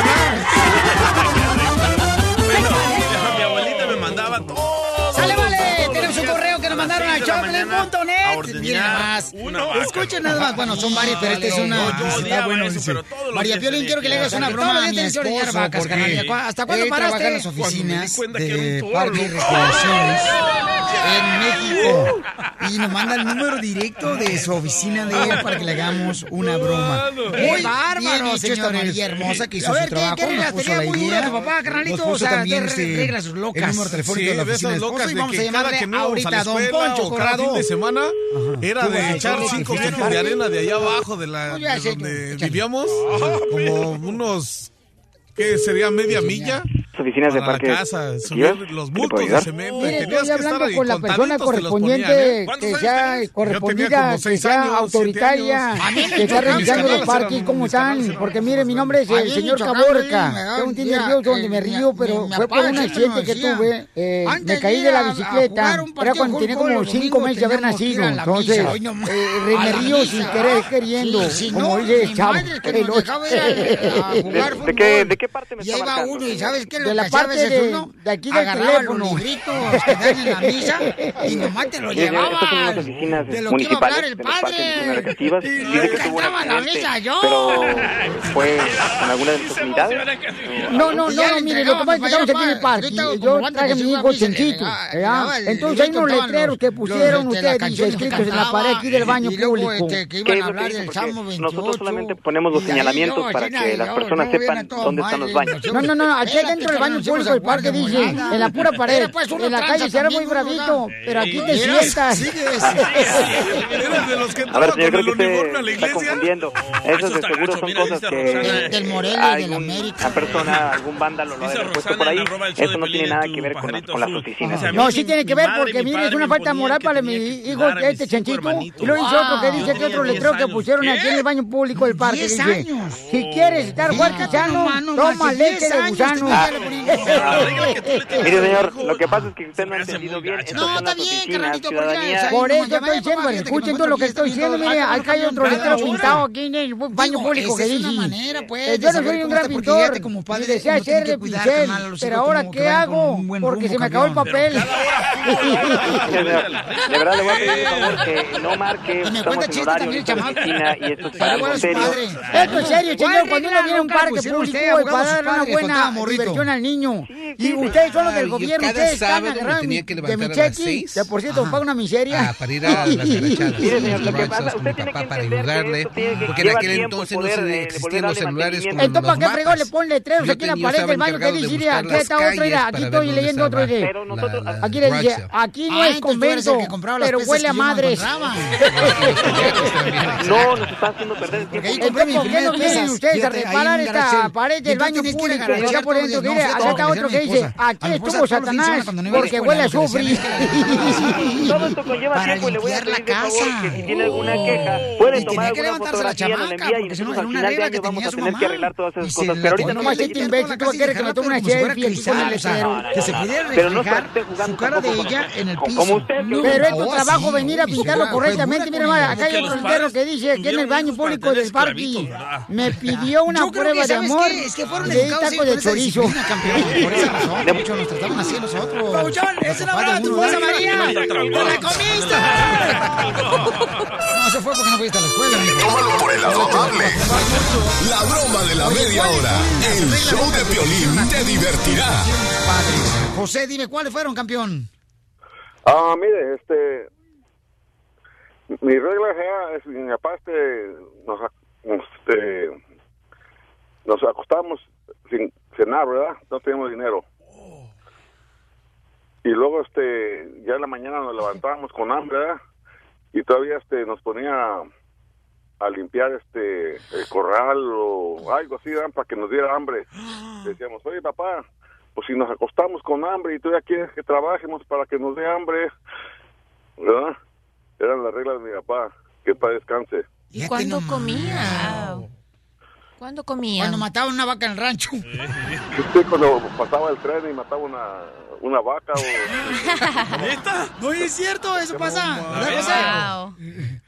Pero mi abuelita me mandaba todo. ¡Sale, vale! Tenemos un correo que nos mandaron a ordeñar Miren nada más. Escuchen nada más. Bueno, son varios, pero este es una. No, yo bueno, eso, María Piolín, quiero que le hagas una Todos broma los a mi esposo. vacas, porque carnal. ¿Y cu- ¿Hasta cuándo paraste? trabaja en las oficinas de y. En México. Y nos manda el número directo de su oficina de él para que le hagamos una broma. Muy bárbaro, esta hermosa que hizo A ver, su ¿qué- trabajo. qué reglas tenía la muy dura tu papá, carnalito? O sea, también de este, reglas locas. el número telefónico Sí, de la oficina de esposo locas y de vamos a llamarle que no ahorita a don Poncho o cada fin Corrado. de semana era de echar cinco tú, de arena de allá abajo de la de donde vivíamos como unos ¿qué sería media milla? Oficinas de Para la parque. casa, ¿Quieres? subir los ¿Te puedo bultos de cemento. Mire, tenías estoy que estar ahí con la persona ponían, correspondiente ¿eh? que sea correspondida, que sea autoritaria, que está revisando los parques cómo están, porque mire, mi nombre es el señor Caborca. Tengo un nervioso donde eh, me río, pero fue por un accidente que tuve. eh, me de caí de la bicicleta. Era cuando de tenía como cinco meses de haber nacido. la Entonces, eh, me la río sin querer queriendo. Como no, dice mi Chavo. madre que el nos dejaba ir a- a jugar ¿De qué, ¿De qué parte me marcando? uno y? ¿sabes qué? De la parte de- uno de aquí del agarraba teléfono. los libritos que dan en la misa y nomás te lo oficinas De lo que iba a hablar municipales el padre. Y le que tuvo un cantaba la misa yo. pero fue con alguna de sus unidades. No, no, Y no, mire, lo que pasa es que entregábamos estamos aquí en el parque. Yo traje mi hijo el Entonces hay unos letreros que pusieron ustedes escritos en la pared aquí del baño público. este, que ¿Qué iban es a lo que hablar dice? del Porque Salmo 28. nosotros solamente ponemos los señalamientos para que las personas sepan dónde están los baños. No, no, no, aquí adentro que baño público del parque dice, en la pura pared, Era, pues, en la calle será muy bravito, pero aquí te sientas. Eras de los que A ver, con creo el que uniforme a usted la está iglesia. confundiendo. eso Esas de seguro son cosas que. Del Morelia y del América. persona, algún vándalo lo haya puesto por ahí. el Eso no tiene en nada que ver con, las- oficinas. No, sí tiene que ver porque mi mire, es una falta moral para mi hijo, este chanchito. Y luego dice otro que dice Yo que otro letrero 10 que pusieron aquí en el baño público del parque. ¿Diez Dice, años? si quieres estar fuerte sano, toma leche de gusano. Mire, señor, lo que pasa es que usted no ha entendido bien. No, está bien, carnalito, ciudadanía. Por eso ya estoy diciendo, escuchen todo lo que estoy diciendo. Mire, acá hay otro letrero pintado aquí en el baño público que manera, pues, Yo no soy un gran pintor. como padre, y desea hacerle pincel. Pero ahora, ¿qué hago? Porque se me acabó el papel. De verdad le voy a pedir un favor que no marque. Y me Estamos cuenta en chiste horario también chamaco. y esto es Para algo igual a su serio. padre. Esto es serio, señor. Cuando uno viene a un parque público para dar una buena diversión al niño. Y ustedes son los del gobierno. cada Ustedes están agarrando tenía mi- que de levantar mi cheque. Que por cierto, paga una miseria. Ah, para ir a las señor, lo que pasa, usted tiene que para que ayudarle. que- Porque en aquel entonces poder, no se existían los celulares como. Entonces, ¿para qué fregón le pone letreros aquí en la pared del baño? ¿Qué encargado de dice? Aquí las está otro, aquí estoy leyendo otro. Aquí le dice, aquí no Ah, es convento, que pero huele que a madres. No, nos está haciendo perder el tiempo. ¿por qué no quieren pesas. ustedes a reparar esta pared del baño que público? Acá por dentro, No, acá está otro que dice, aquí mi estuvo de Satanás, porque huele a que sufri. que- Todo esto conlleva Para tiempo y le voy a limpiar la pedir de favor que si tiene alguna Oh. queja, tenía tomar que alguna levantarse la fotografía, nos la envía y nosotros al una final de regla año que vamos a tener que arreglar todas esas cosas. Pero ahorita no que más este imbécil, tú quieres que me tome una selfie aquí con el cristal, o sea, letrero. que se pudiera Pero no reflejar su cara de ella en el Como piso. que Pero es tu oh, trabajo venir a pintarlo fue correctamente. dura Mira, acá hay que otro padres que dice aquí en el baño público del parque. Me pidió una prueba que, de ¿sabes amor. qué? Es que fueron Le di educados taco con de chorizo. Campeón. Por esa razón, muchos nos trataban así a nosotros. Pabuchón, es una brava tu esposa, María. ¡Te la comiste! No, se fue porque no fuiste a la escuela. Tómalo por el lado amable. La broma de la media hora. El show de Piolín te divertirá. José, dime, ¿cuáles fueron, campeón? Ah, mire, este. Mi regla general es: mi papá, este. Nos, este, nos acostamos sin cenar, ¿verdad? No tenemos dinero. Y luego, este. Ya en la mañana nos levantábamos con hambre, ¿verdad? Y todavía, este. Nos ponía a limpiar, este. El corral o algo así, ¿verdad? Para que nos diera hambre. Decíamos, oye, papá, pues si nos acostamos con hambre y tú ya quieres que trabajemos para que nos dé hambre, ¿verdad? Eran las reglas de mi papá, que para descanse. ¿Y cuándo comía? ¿Cuándo comía? Cuando mataban una vaca en el rancho. Sí, cuando pasaba el tren y mataba una, una vaca o... ¿Neta? No es cierto, eso pasa. ¿Verdad, José?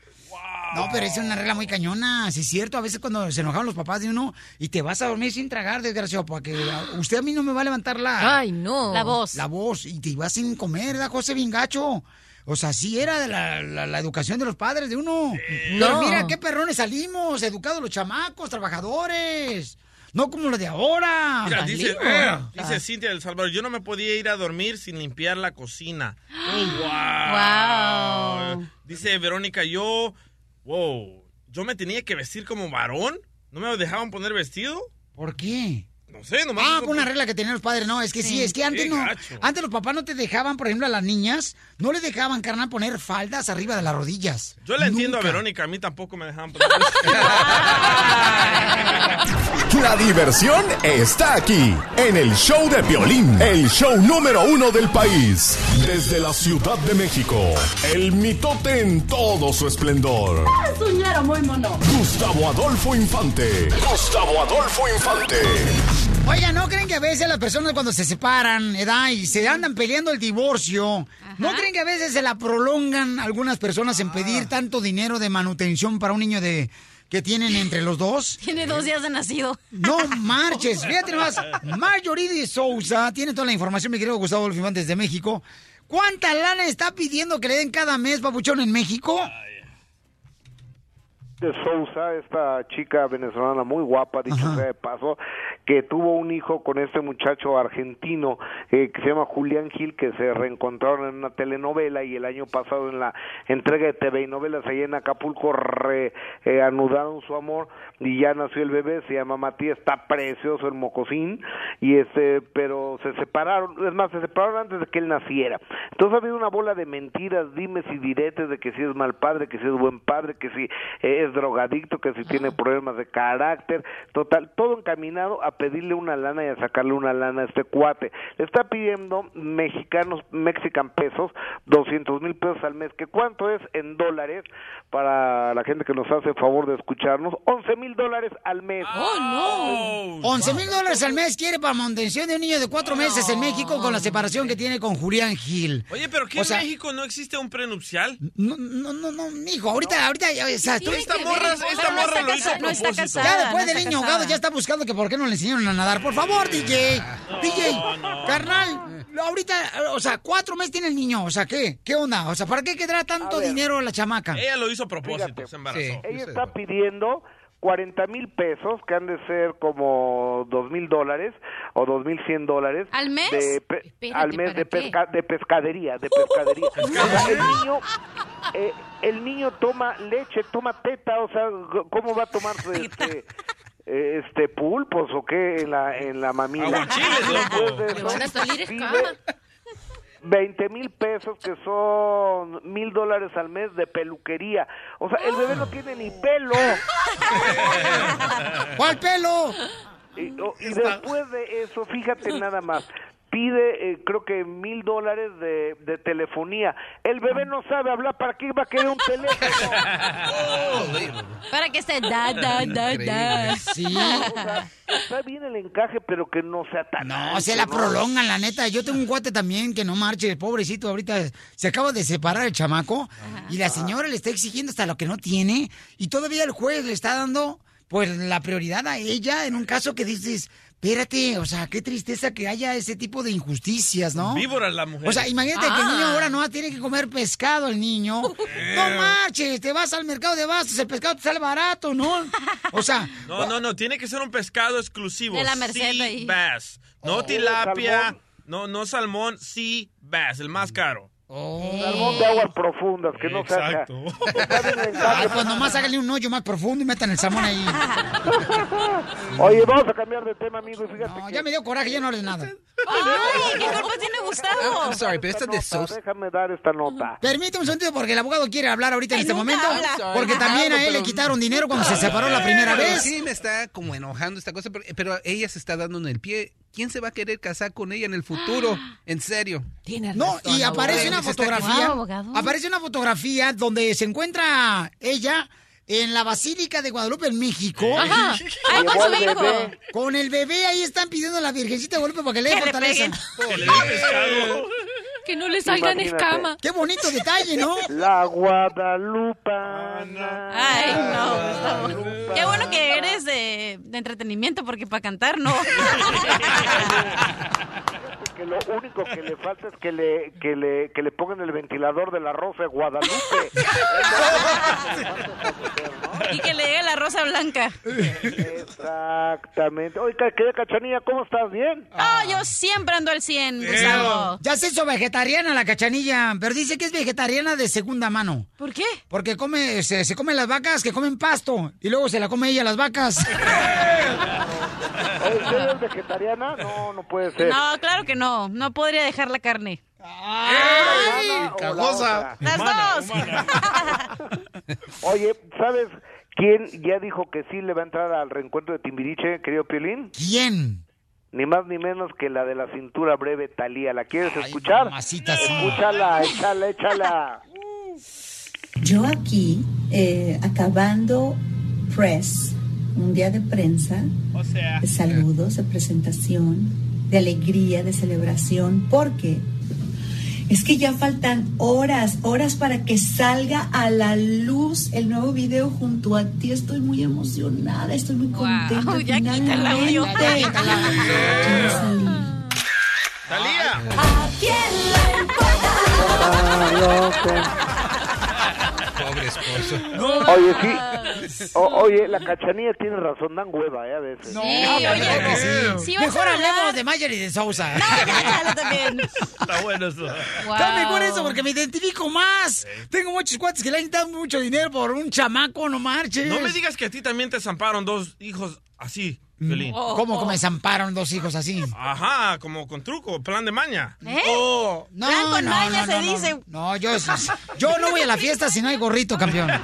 No, pero es una regla muy cañona, sí es cierto. A veces cuando se enojaban los papás de uno y te vas a dormir sin tragar, desgraciado, porque a- usted a mí no me va a levantar la... Ay, no. La voz. La voz, y te vas sin comer, ¿verdad, José Vingacho? O sea, sí era de la, la- la educación de los padres de uno. Pero No. mira qué perrones salimos, educados los chamacos, trabajadores. No como los de ahora. Mira, dice, güey. dice Cintia del Salvador, yo no me podía ir a dormir sin limpiar la cocina. Wow. wow. Dice Verónica, yo, wow, yo me tenía que vestir como varón. ¿No me dejaban poner vestido? ¿Por qué? No sé, nomás. Ah, por una regla que tenían los padres, no, es que sí, es que antes no, gacho. antes los papás no te dejaban, por ejemplo, a las niñas, no les dejaban, carnal, poner faldas arriba de las rodillas. Yo la entiendo a Verónica, a mí tampoco me dejaban poner La diversión está aquí, en el show de Piolín, el show número uno del país. Desde la Ciudad de México, el mitote en todo su esplendor. Soñaron muy mono. Gustavo Adolfo Infante. Gustavo Adolfo Infante. Oiga, ¿no creen que a veces las personas cuando se separan, edad, y se andan peleando el divorcio, ¿no creen que a veces se la prolongan algunas personas en pedir tanto dinero de manutención para un niño de que tienen entre los dos? Tiene dos días de nacido. No marches, fíjate nomás, Marjorie de Sousa tiene toda la información, mi querido Gustavo Infante desde México. ¿Cuánta lana está pidiendo que le den cada mes, papuchón, en México? De Sousa, esta chica venezolana muy guapa, dicho sea de paso, que tuvo un hijo con este muchacho argentino eh, que se llama Julián Gil, que se reencontraron en una telenovela y el año pasado en la entrega de TV y novelas allá en Acapulco reanudaron su amor y ya nació el bebé, se llama Matías, está precioso el mocosín, y este, pero se separaron, es más, se separaron antes de que él naciera. Entonces ha habido una bola de mentiras, dimes y diretes de que si es mal padre, que si es buen padre, que si eh, es drogadicto, que si tiene problemas de carácter, total, todo encaminado a pedirle una lana y a sacarle una lana a este cuate. Le está pidiendo mexicanos, mexican pesos, 200 mil pesos al mes, que cuánto es en dólares para la gente que nos hace favor de escucharnos, 11 mil dólares al mes. ¡Oh, no! 11 mil dólares al mes quiere para manutención de un niño de cuatro meses en México con la separación que tiene con Julián Gil. Oye, pero ¿qué O en sea, México no existe un prenupcial? No, no, no, no, mijo, ahorita, ahorita, ya, o sea, tú- Esta morra, esta morra lo hizo a propósito. Ya después del niño ahogado ya está buscando que por qué no le enseñaron a nadar. Por favor, DJ. DJ, carnal, ahorita, o sea, cuatro meses tiene el niño. O sea, ¿qué? ¿Qué onda? O sea, ¿para qué quedará tanto dinero la chamaca? Ella lo hizo a propósito, se embarazó. Ella está pidiendo 40 mil pesos, que han de ser como dos mil dólares o dos mil cien dólares. ¿Al mes? de pe- Espérate, al mes ¿para de, pesca- de pescadería, de pescadería. O sea, el niño, eh, el niño toma leche, toma teta, o sea, ¿cómo va a tomar este, eh, este pulpos o qué en la en la mamila? Le eso, van a salir. 20 mil pesos que son mil dólares al mes de peluquería. O sea, el bebé no tiene ni pelo. ¿Cuál pelo? Y, y después de eso, fíjate nada más. Pide, eh, creo que mil dólares de, de telefonía. El bebé no sabe hablar, ¿para qué va a querer un teléfono? Para que esté da, da, da, da. Sí. O sea, está bien el encaje, pero que no sea tan No, se la ¿no? prolongan, la neta. Yo tengo un cuate también que no marche, pobrecito. Ahorita se acaba de separar el chamaco y la señora le está exigiendo hasta lo que no tiene y todavía el juez le está dando pues la prioridad a ella en un caso que dices, espérate, o sea, qué tristeza que haya ese tipo de injusticias, ¿no? Víbora la mujer. O sea, imagínate que el niño Ah. ahora no tiene que comer pescado el niño. No marches, te vas al mercado de bastos, el pescado te sale barato, ¿no? O sea, No, no, no, tiene que ser un pescado exclusivo. De la Merced sea ahí. bass. No Oh. tilapia, no, no salmón, sea bass, el más caro. Salmón de aguas profundas, que no saca. Exacto. Ay, pues nomás háganle un hoyo más profundo y metan el salmón ahí. Oye, vamos a cambiar de tema, amigo. y Fíjate No, que- ya me dio coraje, ya no hables nada. Ay, ¿qué culpa tiene Gustavo? I'm sorry, pero esta de Nota, Sosa. Déjame dar esta nota. Permíteme un sentido porque el abogado quiere hablar ahorita en este momento. habla. Porque también a él le quitaron dinero cuando se separó la primera Pero vez. Sí, me está como enojando esta cosa, pero, pero ella se está dando en el pie. ¿Quién se va a querer casar con ella en el futuro? En serio. Tienes No, y aparece una fotografía. Wow. Aparece una fotografía donde se encuentra ella en la Basílica de Guadalupe en México. Ajá. Ay, con su hijo. bebé. Con el bebé ahí están pidiendo a la Virgencita de Guadalupe para que le dé fortaleza. Que le dé pescado. Que no le salgan escamas. Qué bonito detalle, ¿no? La Guadalupana. Ay, no. Qué bueno que eres de, de entretenimiento porque para cantar no. Que lo único que le falta es que le, que le, que le pongan el ventilador de la Rosa de Guadalupe. y que le llegue la rosa blanca. Exactamente. Oye, ¿qué cachanilla? ¿Cómo estás? ¿Bien? Ah, yo siempre ando al 100, Gustavo. Ya se hizo vegetariana la cachanilla, pero dice que es vegetariana de segunda mano. ¿Por qué? Porque come, se, se comen las vacas que comen pasto y luego se la come ella las vacas. Oye, ¿usted es vegetariana? No, no puede ser. No, claro que no. No podría dejar la carne. ¿Humana o la cagosa. otra? Las Humana, dos. humana. Oye, ¿sabes quién ya dijo que sí le va a entrar al reencuentro de Timbiriche, querido Piolín? ¿Quién? Ni más ni menos que la de la cintura breve Talía. ¿La quieres escuchar? mamacita, sí. Escúchala, échala, échala. Yo aquí, eh, acabando press, un día de prensa, O sea, de saludos, de presentación, de alegría, de celebración, porque es que ya faltan horas, horas para que salga a la luz el nuevo video junto a ti. Estoy muy emocionada, estoy muy Wow, contenta. ya quita el audio. finalmente. Ya quita el audio. Quiero salir. Esposo. Oye, sí. O- oye, la cachanilla tiene razón, dan hueva, ¿eh? A veces. Sí, oye, que sí. sí vas Mejor a hablar. hablemos de Mayer y de Sousa. No, ya, ya, también. Está bueno eso. Wow. Está mejor eso porque me identifico más. Tengo muchos cuates que le han dado mucho dinero por un chamaco, no marches. No me digas que a ti también te zamparon dos hijos así. Piolín. ¿Cómo que me zamparon dos hijos así? Ajá, como con truco, plan de maña. ¿Eh? Oh, no, Plan con no, maña no, se no, dice. No, yo, yo no voy a la fiesta si no hay gorrito, campeón. No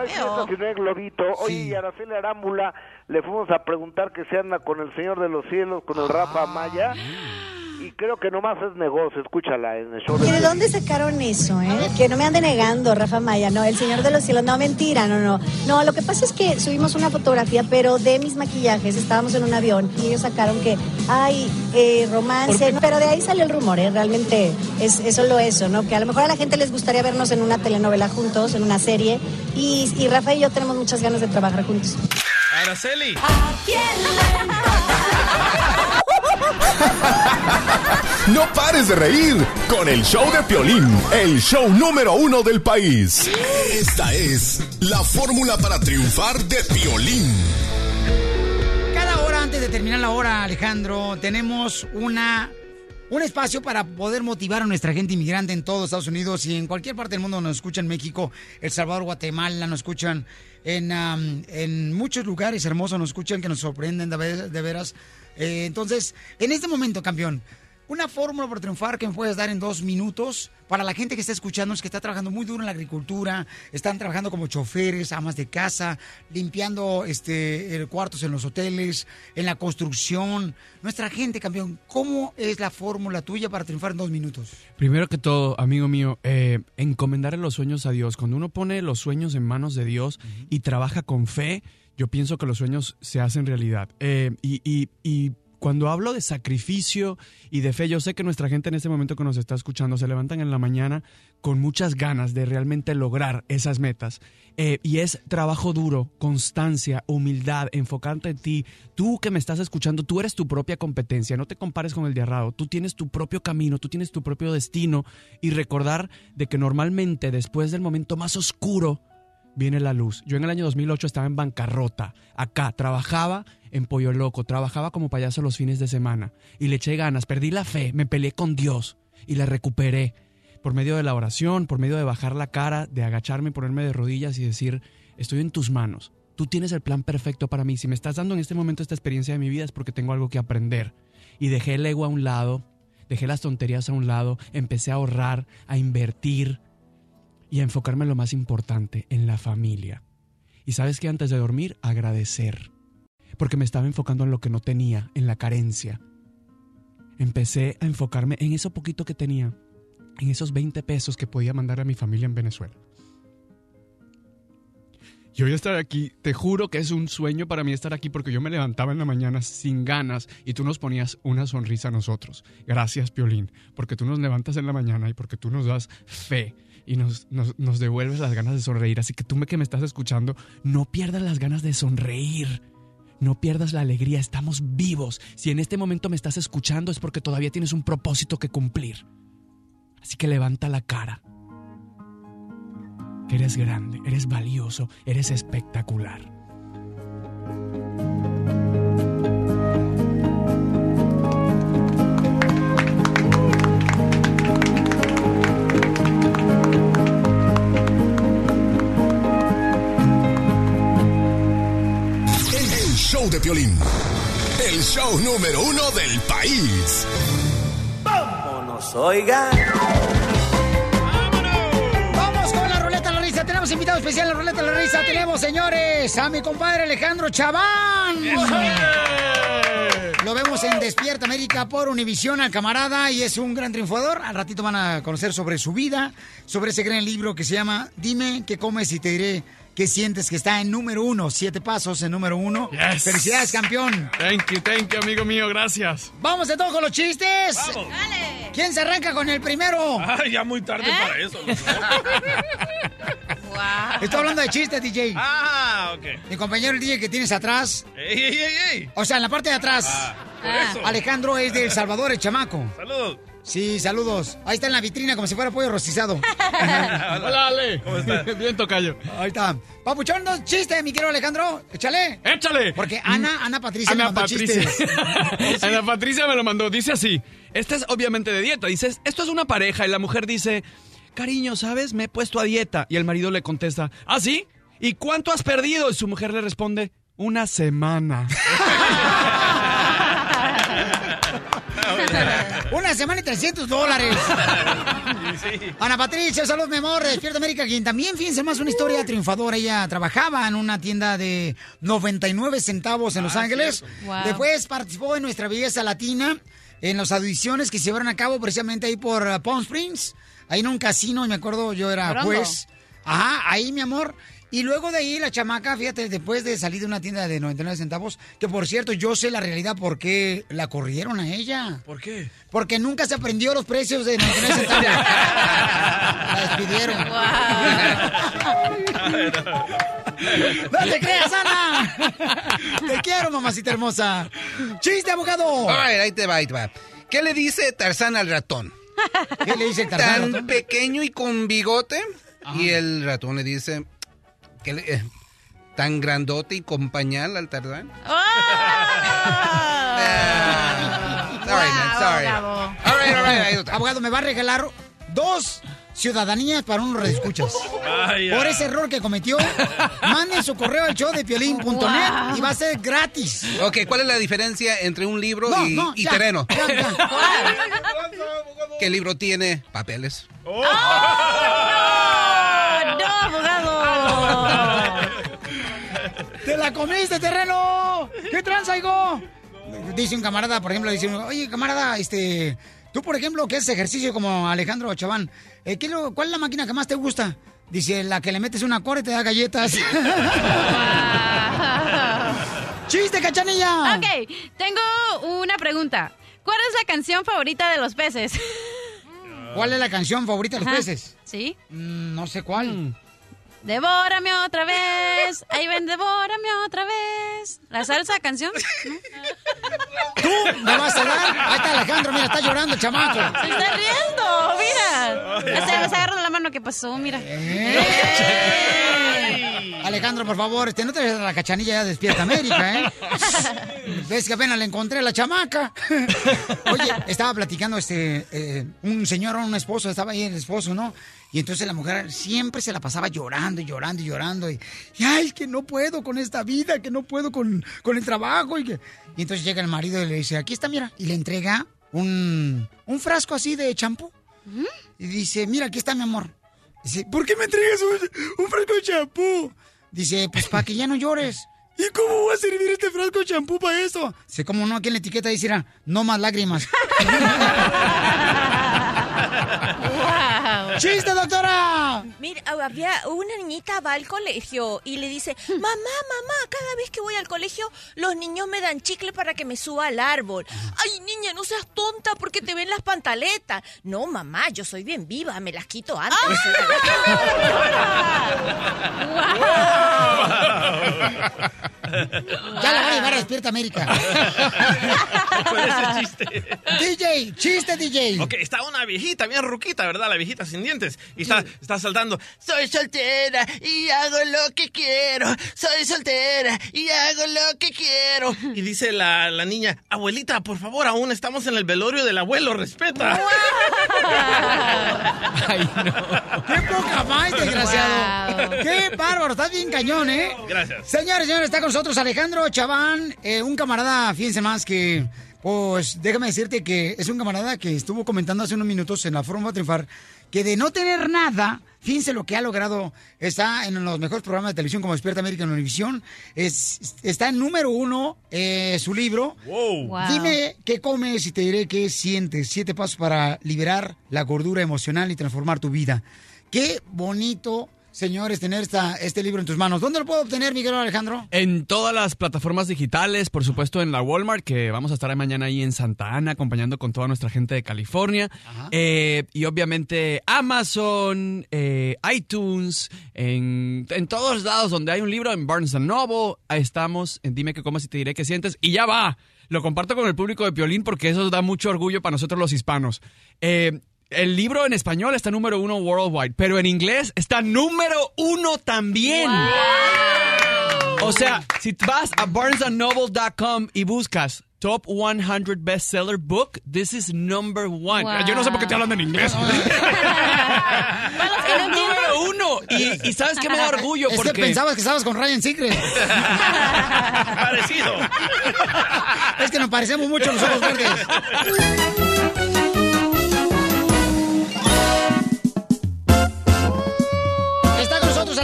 hay fiesta si no hay globito. Oye, y a Araceli Arámbula le fuimos a preguntar que se anda con el Señor de los Cielos, con el Rafa Maya. Y creo que nomás es negocio. Escúchala en el show ¿Y de dónde sacaron eso, eh? Que no me ande negando, Rafa Maya, no, el Señor de los Cielos, no, mentira, no, no. No, lo que pasa es que subimos una fotografía, pero de mis maquillajes, estábamos en un avión y ellos sacaron que hay eh, romance, ¿no? pero de ahí sale el rumor, ¿eh? Realmente es, es solo eso, ¿no? Que a lo mejor a la gente les gustaría vernos en una telenovela juntos, en una serie, y, y Rafa y yo tenemos muchas ganas de trabajar juntos. Araceli. No pares de reír con el show de Piolín, el show número uno del país. Esta es la fórmula para triunfar de Piolín. Cada hora antes de terminar la hora, Alejandro, tenemos una un espacio para poder motivar a nuestra gente inmigrante en todo Estados Unidos y en cualquier parte del mundo. Nos escuchan en México, El Salvador, Guatemala, nos escuchan en, en muchos lugares hermosos, nos escuchan que nos sorprenden de, ver- de veras. Eh, entonces, en este momento, campeón, una fórmula para triunfar que me puedes dar en dos minutos para la gente que está escuchando, que está trabajando muy duro en la agricultura, están trabajando como choferes, amas de casa, limpiando este eh, cuartos en los hoteles, en la construcción. Nuestra gente, campeón, ¿cómo es la fórmula tuya para triunfar en dos minutos? Primero que todo, amigo mío, eh, encomendar los sueños a Dios. Cuando uno pone los sueños en manos de Dios y trabaja con fe, yo pienso que los sueños se hacen realidad. Eh, y, y- y cuando hablo de sacrificio y de fe, yo sé que nuestra gente en este momento que nos está escuchando se levantan en la mañana con muchas ganas de realmente lograr esas metas. Eh, y es trabajo duro, constancia, humildad, enfocarte en ti. Tú que me estás escuchando, tú eres tu propia competencia, no te compares con el de al lado. Tú tienes tu propio camino, tú tienes tu propio destino y recordar de que normalmente después del momento más oscuro viene la luz. Yo en el año 2008 estaba en bancarrota, acá, trabajaba en Pollo Loco, trabajaba como payaso los fines de semana y le eché ganas, perdí la fe, me peleé con Dios y la recuperé por medio de la oración, por medio de bajar la cara, de agacharme, ponerme de rodillas y decir, estoy en tus manos. Tú tienes el plan perfecto para mí. Si me estás dando en este momento esta experiencia de mi vida es porque tengo algo que aprender. Y dejé el ego a un lado, dejé las tonterías a un lado, empecé a ahorrar, a invertir y a enfocarme en lo más importante, en la familia. Y sabes que antes de dormir, agradecer. Porque me estaba enfocando en lo que no tenía, en la carencia. Empecé a enfocarme en eso poquito que tenía, en esos 20 pesos que podía mandar a mi familia en Venezuela. Y hoy estar aquí, te juro que es un sueño para mí estar aquí porque yo me levantaba en la mañana sin ganas y tú nos ponías una sonrisa a nosotros. Gracias, Piolín, porque tú nos levantas en la mañana y porque tú nos das fe y nos, nos, devuelves las ganas de sonreír. Así que tú que me estás escuchando, no pierdas las ganas de sonreír. No pierdas la alegría, estamos vivos. Si en este momento me estás escuchando es porque todavía tienes un propósito que cumplir. Así que levanta la cara. Eres grande, eres valioso, eres espectacular. De Piolín, el show número uno del país. Vámonos, oiga. Vamos con la ruleta de la risa. Tenemos invitado especial en la ruleta de la risa. Tenemos, señores, a mi compadre Alejandro Chaván. Lo vemos en Despierta América por Univisión al camarada y es un gran triunfador. Al ratito van a conocer sobre su vida, sobre ese gran libro que se llama Dime qué comes y te diré qué sientes que está en número uno. Siete pasos en número uno. Yes. Felicidades, campeón. Thank you, thank you, amigo mío, gracias. Vamos de todo con los chistes. ¿Quién se arranca con el primero? Ay, ya muy tarde para eso. Estoy hablando de chistes, DJ. Ah, ok. Mi compañero el DJ que tienes atrás. ¡Ey, ey, ey, ey! O sea, en la parte de atrás. Ah, por eso. Alejandro es de El Salvador, el chamaco. Saludos. Sí, saludos. Ahí está en la vitrina como si fuera pollo rostizado. Hola, Ale. ¿Cómo estás? Bien, tocayo. Ahí está. Papuchón, dos chistes, mi querido Alejandro. Échale. Échale. Porque Ana, Ana Patricia me Ana mandó Patricia. chistes. Ana Patricia me lo mandó. Dice así. Esta es obviamente de dieta. Dice, esto es una pareja y la mujer dice, cariño, ¿sabes? Me he puesto a dieta. Y el marido le contesta, ¿ah, sí? ¿Y cuánto has perdido? Y su mujer le responde, Una semana. Una semana y 300 dólares. Ana Patricia, saludos, mi amor, de Despierta América, quien también, fíjense más, una historia triunfadora. Ella trabajaba en una tienda de 99 centavos en Los Ángeles. Wow. Después participó en Nuestra Belleza Latina, en las audiciones que se llevaron a cabo precisamente ahí por uh, Palm Springs, ahí en un casino, y me acuerdo, yo era juez. Ajá, ahí, mi amor. Y luego de ahí la chamaca, fíjate, después de salir de una tienda de 99 centavos, que por cierto, yo sé la realidad por qué la corrieron a ella. ¿Por qué? Porque nunca se aprendió los precios de 99 centavos. la despidieron. ¡No te creas, Ana! Te quiero, mamacita hermosa. ¡Chiste, abogado! A ver, ahí te va, ahí te va. ¿Qué le dice Tarzán al ratón? ¿Qué le dice el Tarzán al Tan ratón? pequeño y con bigote. Y el ratón le dice... ¿qué le- eh, tan grandote y con pañal al Tarzán. Sorry, man, sorry. abogado. All right, all right, ahí está. Abogado, me va a regalar dos ciudadanías para unos redescuchas. Vaya. Por ese error que cometió, manden su correo al show de piolín.net Wow. y va a ser gratis. Ok, ¿cuál es la diferencia entre un libro No, y, no, y ya, terreno? ya, ya. El libro tiene papeles. ¡No, abogado! ¡Te la comiste, terreno! ¿Qué tranza, hijo? Dice un camarada, por ejemplo, dice, oye, camarada, este, tú, por ejemplo, que haces ejercicio como Alejandro Chaván, eh, ¿qué lo- ¿cuál es la máquina que más te gusta? Dice, la que le metes una cora y te da galletas. ¡Chiste, cachanilla! Ok, tengo una pregunta. ¿Cuál es la canción favorita de los peces? ¿Cuál es la canción favorita de los Ajá. peces? ¿Sí? Mm, no sé cuál. Devórame otra vez. Ahí ven, devórame otra vez. ¿La salsa canción? ¿Tú me vas a dar? Ahí está Alejandro, mira, está llorando el chamaco. Se está riendo, mira. Se me está agarrando la mano que pasó, mira. Alejandro, por favor, este, no te des la cachanilla ya despierta América, ¿eh? Ves que apenas le encontré a la chamaca. Oye, estaba platicando este eh, un señor o un esposo, estaba ahí el esposo, ¿no? Y entonces la mujer siempre se la pasaba llorando y llorando y llorando. Y, y, ay, que no puedo con esta vida, que no puedo con, con el trabajo. Y, que... y entonces llega el marido y le dice, aquí está, mira. Y le entrega un, un frasco así de champú. Y dice, mira, aquí está mi amor. Dice, ¿por qué me entregas un, un frasco de champú? Dice, pues para que ya no llores. ¿Y cómo va a servir este frasco de champú para eso? Dice, ¿cómo no? Aquí en la etiqueta dice, "Ah, no más lágrimas. ¡Chiste, doctora! Mira, había una niñita va al colegio y le dice, mamá, mamá, cada vez que voy al colegio los niños me dan chicle para que me suba al árbol. Ay, niña, no seas tonta porque te ven las pantaletas. No, mamá, yo soy bien viva, me las quito antes. Ya la van a llevar a Despierta América. Con ese chiste. DJ, chiste, DJ. Ok, está una viejita, bien ruquita, ¿verdad? La viejita sin dientes. Y está, está saltando. Soy soltera y hago lo que quiero. Soy soltera y hago lo que quiero. Y dice la, la niña, abuelita, por favor, aún estamos en el velorio del abuelo, respeta. ¡Qué poca más, desgraciado! ¡Qué bárbaro! Estás bien cañón, ¿eh? Gracias. Señores, señores, está con nosotros Alejandro Chaván, eh, un camarada, fíjense más que, pues, déjame decirte que es un camarada que estuvo comentando hace unos minutos en la Forma Triunfar, que de no tener nada, fíjense lo que ha logrado, está en los mejores programas de televisión como Despierta América en Univisión, es, está en número uno eh, su libro. Wow. Dime qué comes y te diré qué sientes. Siete pasos para liberar la gordura emocional y transformar tu vida. Qué bonito, señores, tener esta, este libro en tus manos. ¿Dónde lo puedo obtener, Miguel Alejandro? En todas las plataformas digitales, por supuesto en la Walmart, que vamos a estar mañana ahí en Santa Ana, acompañando con toda nuestra gente de California. Eh, y obviamente Amazon, eh, iTunes, en, en todos lados donde hay un libro, en Barnes Noble, ahí estamos, en Dime qué comas y te diré qué sientes. Y ya va, lo comparto con el público de Piolín porque eso da mucho orgullo para nosotros los hispanos. Eh, el libro en español está número uno worldwide, pero en inglés está número uno también. O sea, si vas a barnesandnoble.com y buscas Top 100 Bestseller Book, this is number one. Wow. Yo no sé por qué estoy hablando en inglés. número uno. Y, ¿sabes qué me da orgullo? Es Porque que pensabas que estabas con Ryan Seacrest. Parecido. Es que nos parecemos mucho los ojos verdes.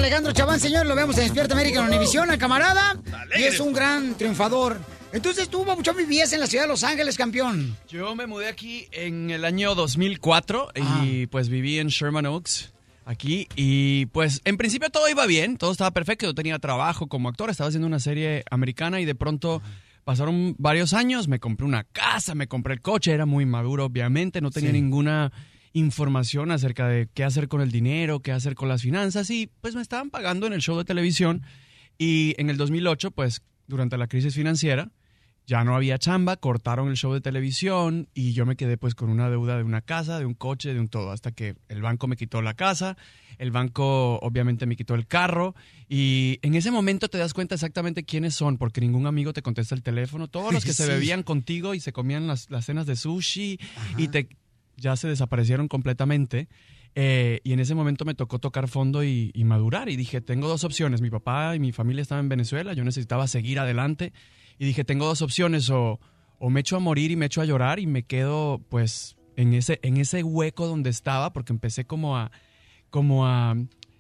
Alejandro Chaván, señor, lo vemos en Despierta América en Univisión, el camarada. Y es un gran triunfador. Entonces tú, mucho vivías en la ciudad de Los Ángeles, campeón. Yo me mudé aquí en el año 2004 y pues viví en Sherman Oaks, aquí. Y pues en principio todo iba bien, todo estaba perfecto. Yo tenía trabajo como actor, estaba haciendo una serie americana y de pronto pasaron varios años, me compré una casa, me compré el coche, era muy maduro obviamente, no tenía Sí. ninguna información acerca de qué hacer con el dinero, qué hacer con las finanzas y pues me estaban pagando en el show de televisión y en el 2008 pues durante la crisis financiera ya no había chamba, cortaron el show de televisión y yo me quedé pues con una deuda de una casa, de un coche, de un todo, hasta que el banco me quitó la casa, el banco obviamente me quitó el carro y en ese momento te das cuenta exactamente quiénes son, porque ningún amigo te contesta el teléfono, todos los que se bebían contigo y se comían las, las cenas de sushi y te ya se desaparecieron completamente. Eh, y en ese momento me tocó tocar fondo y, madurar. Y dije, tengo dos opciones. Mi papá y mi familia estaban en Venezuela. Yo necesitaba seguir adelante. Y dije, tengo dos opciones. O, me echo a morir y me echo a llorar y me quedo pues en ese, en ese hueco donde estaba. Porque empecé como a, como a,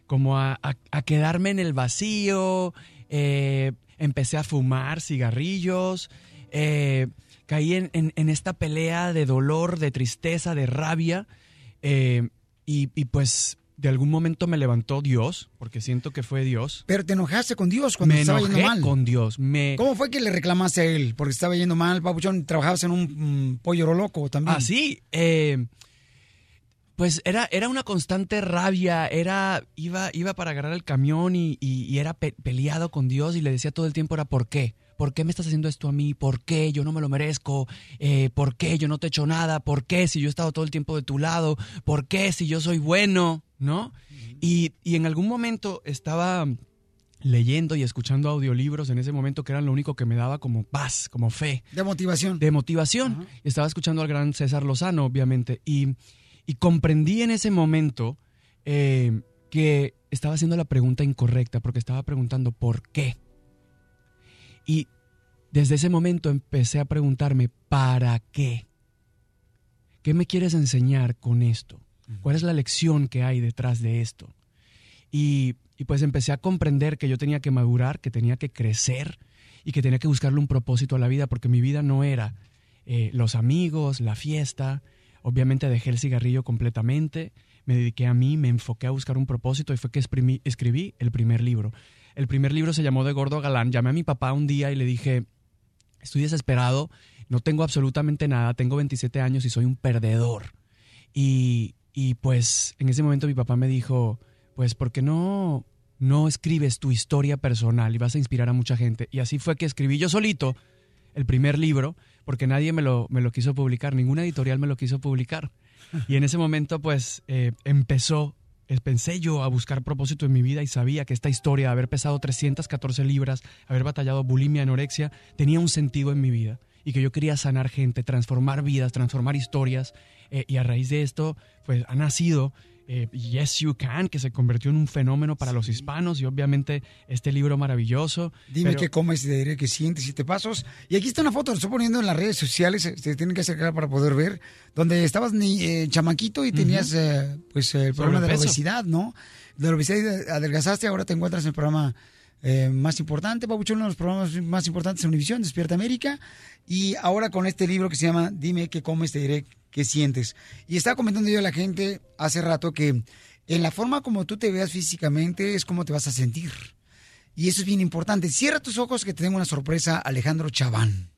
como a quedarme en el vacío. eh, empecé a fumar cigarrillos. eh, caí en, en- en esta pelea de dolor, de tristeza, de rabia. eh, y, y, pues de algún momento me levantó Dios, porque siento que fue Dios. Pero te enojaste con Dios cuando me estaba enojé yendo mal. con Dios. Me, ¿Cómo fue que le reclamaste a él? Porque estaba yendo mal, papuchón. Trabajabas en un pollo loco también. Ah, sí. eh, pues era, era una constante rabia, era, iba, iba para agarrar el camión y, y- y era pe- peleado con Dios y le decía todo el tiempo era ¿por qué? ¿Por qué me estás haciendo esto a mí? ¿Por qué? Yo no me lo merezco. Eh, ¿Por qué? Yo no te he hecho nada. ¿Por qué? Si yo he estado todo el tiempo de tu lado. ¿Por qué? Si yo soy bueno. ¿No? Y, y en algún momento estaba leyendo y escuchando audiolibros en ese momento que eran lo único que me daba como paz, como fe. De motivación. De motivación. Estaba escuchando al gran César Lozano, obviamente, y, y comprendí en ese momento eh, que estaba haciendo la pregunta incorrecta, porque estaba preguntando por qué. Y desde ese momento empecé a preguntarme, ¿para qué? ¿Qué me quieres enseñar con esto? ¿Cuál es la lección que hay detrás de esto? Y, y pues empecé a comprender que yo tenía que madurar, que tenía que crecer y que tenía que buscarle un propósito a la vida, porque mi vida no era eh, los amigos, la fiesta. Obviamente dejé el cigarrillo completamente, me dediqué a mí, me enfoqué a buscar un propósito y fue que escribí el primer libro. El primer libro se llamó De Gordo Galán. Llamé a mi papá un día y le dije, estoy desesperado, no tengo absolutamente nada, tengo 27 años y soy un perdedor. Y, y pues en ese momento mi papá me dijo, pues ¿por qué no, no escribes tu historia personal y vas a inspirar a mucha gente? Y así fue que escribí yo solito el primer libro, porque nadie me lo, me lo quiso publicar, ninguna editorial me lo quiso publicar. Y en ese momento pues eh, empezó, pensé yo a buscar propósito en mi vida y sabía que esta historia, haber pesado 314 libras, haber batallado bulimia, anorexia, tenía un sentido en mi vida y que yo quería sanar gente, transformar vidas, transformar historias. eh, y a raíz de esto, pues ha nacido eh, Yes You Can, que se convirtió en un fenómeno para los hispanos y obviamente este libro maravilloso. Dime Pero- qué comes y te diré qué sientes, siete pasos. Y aquí está una foto, la estoy poniendo en las redes sociales, se tienen que acercar para poder ver, donde estabas ni eh, chamaquito y tenías eh, pues el problema de la obesidad, ¿no? De la obesidad y adelgazaste, ahora te encuentras en el programa eh, más importante, Pabuchón, uno de los programas más importantes en Univisión, Despierta América. Y ahora con este libro que se llama Dime qué comes, te diré qué sientes. Y estaba comentando yo a la gente hace rato que en la forma como tú te veas físicamente es como te vas a sentir. Y eso es bien importante. Cierra tus ojos que te tengo una sorpresa, Alejandro Chaván.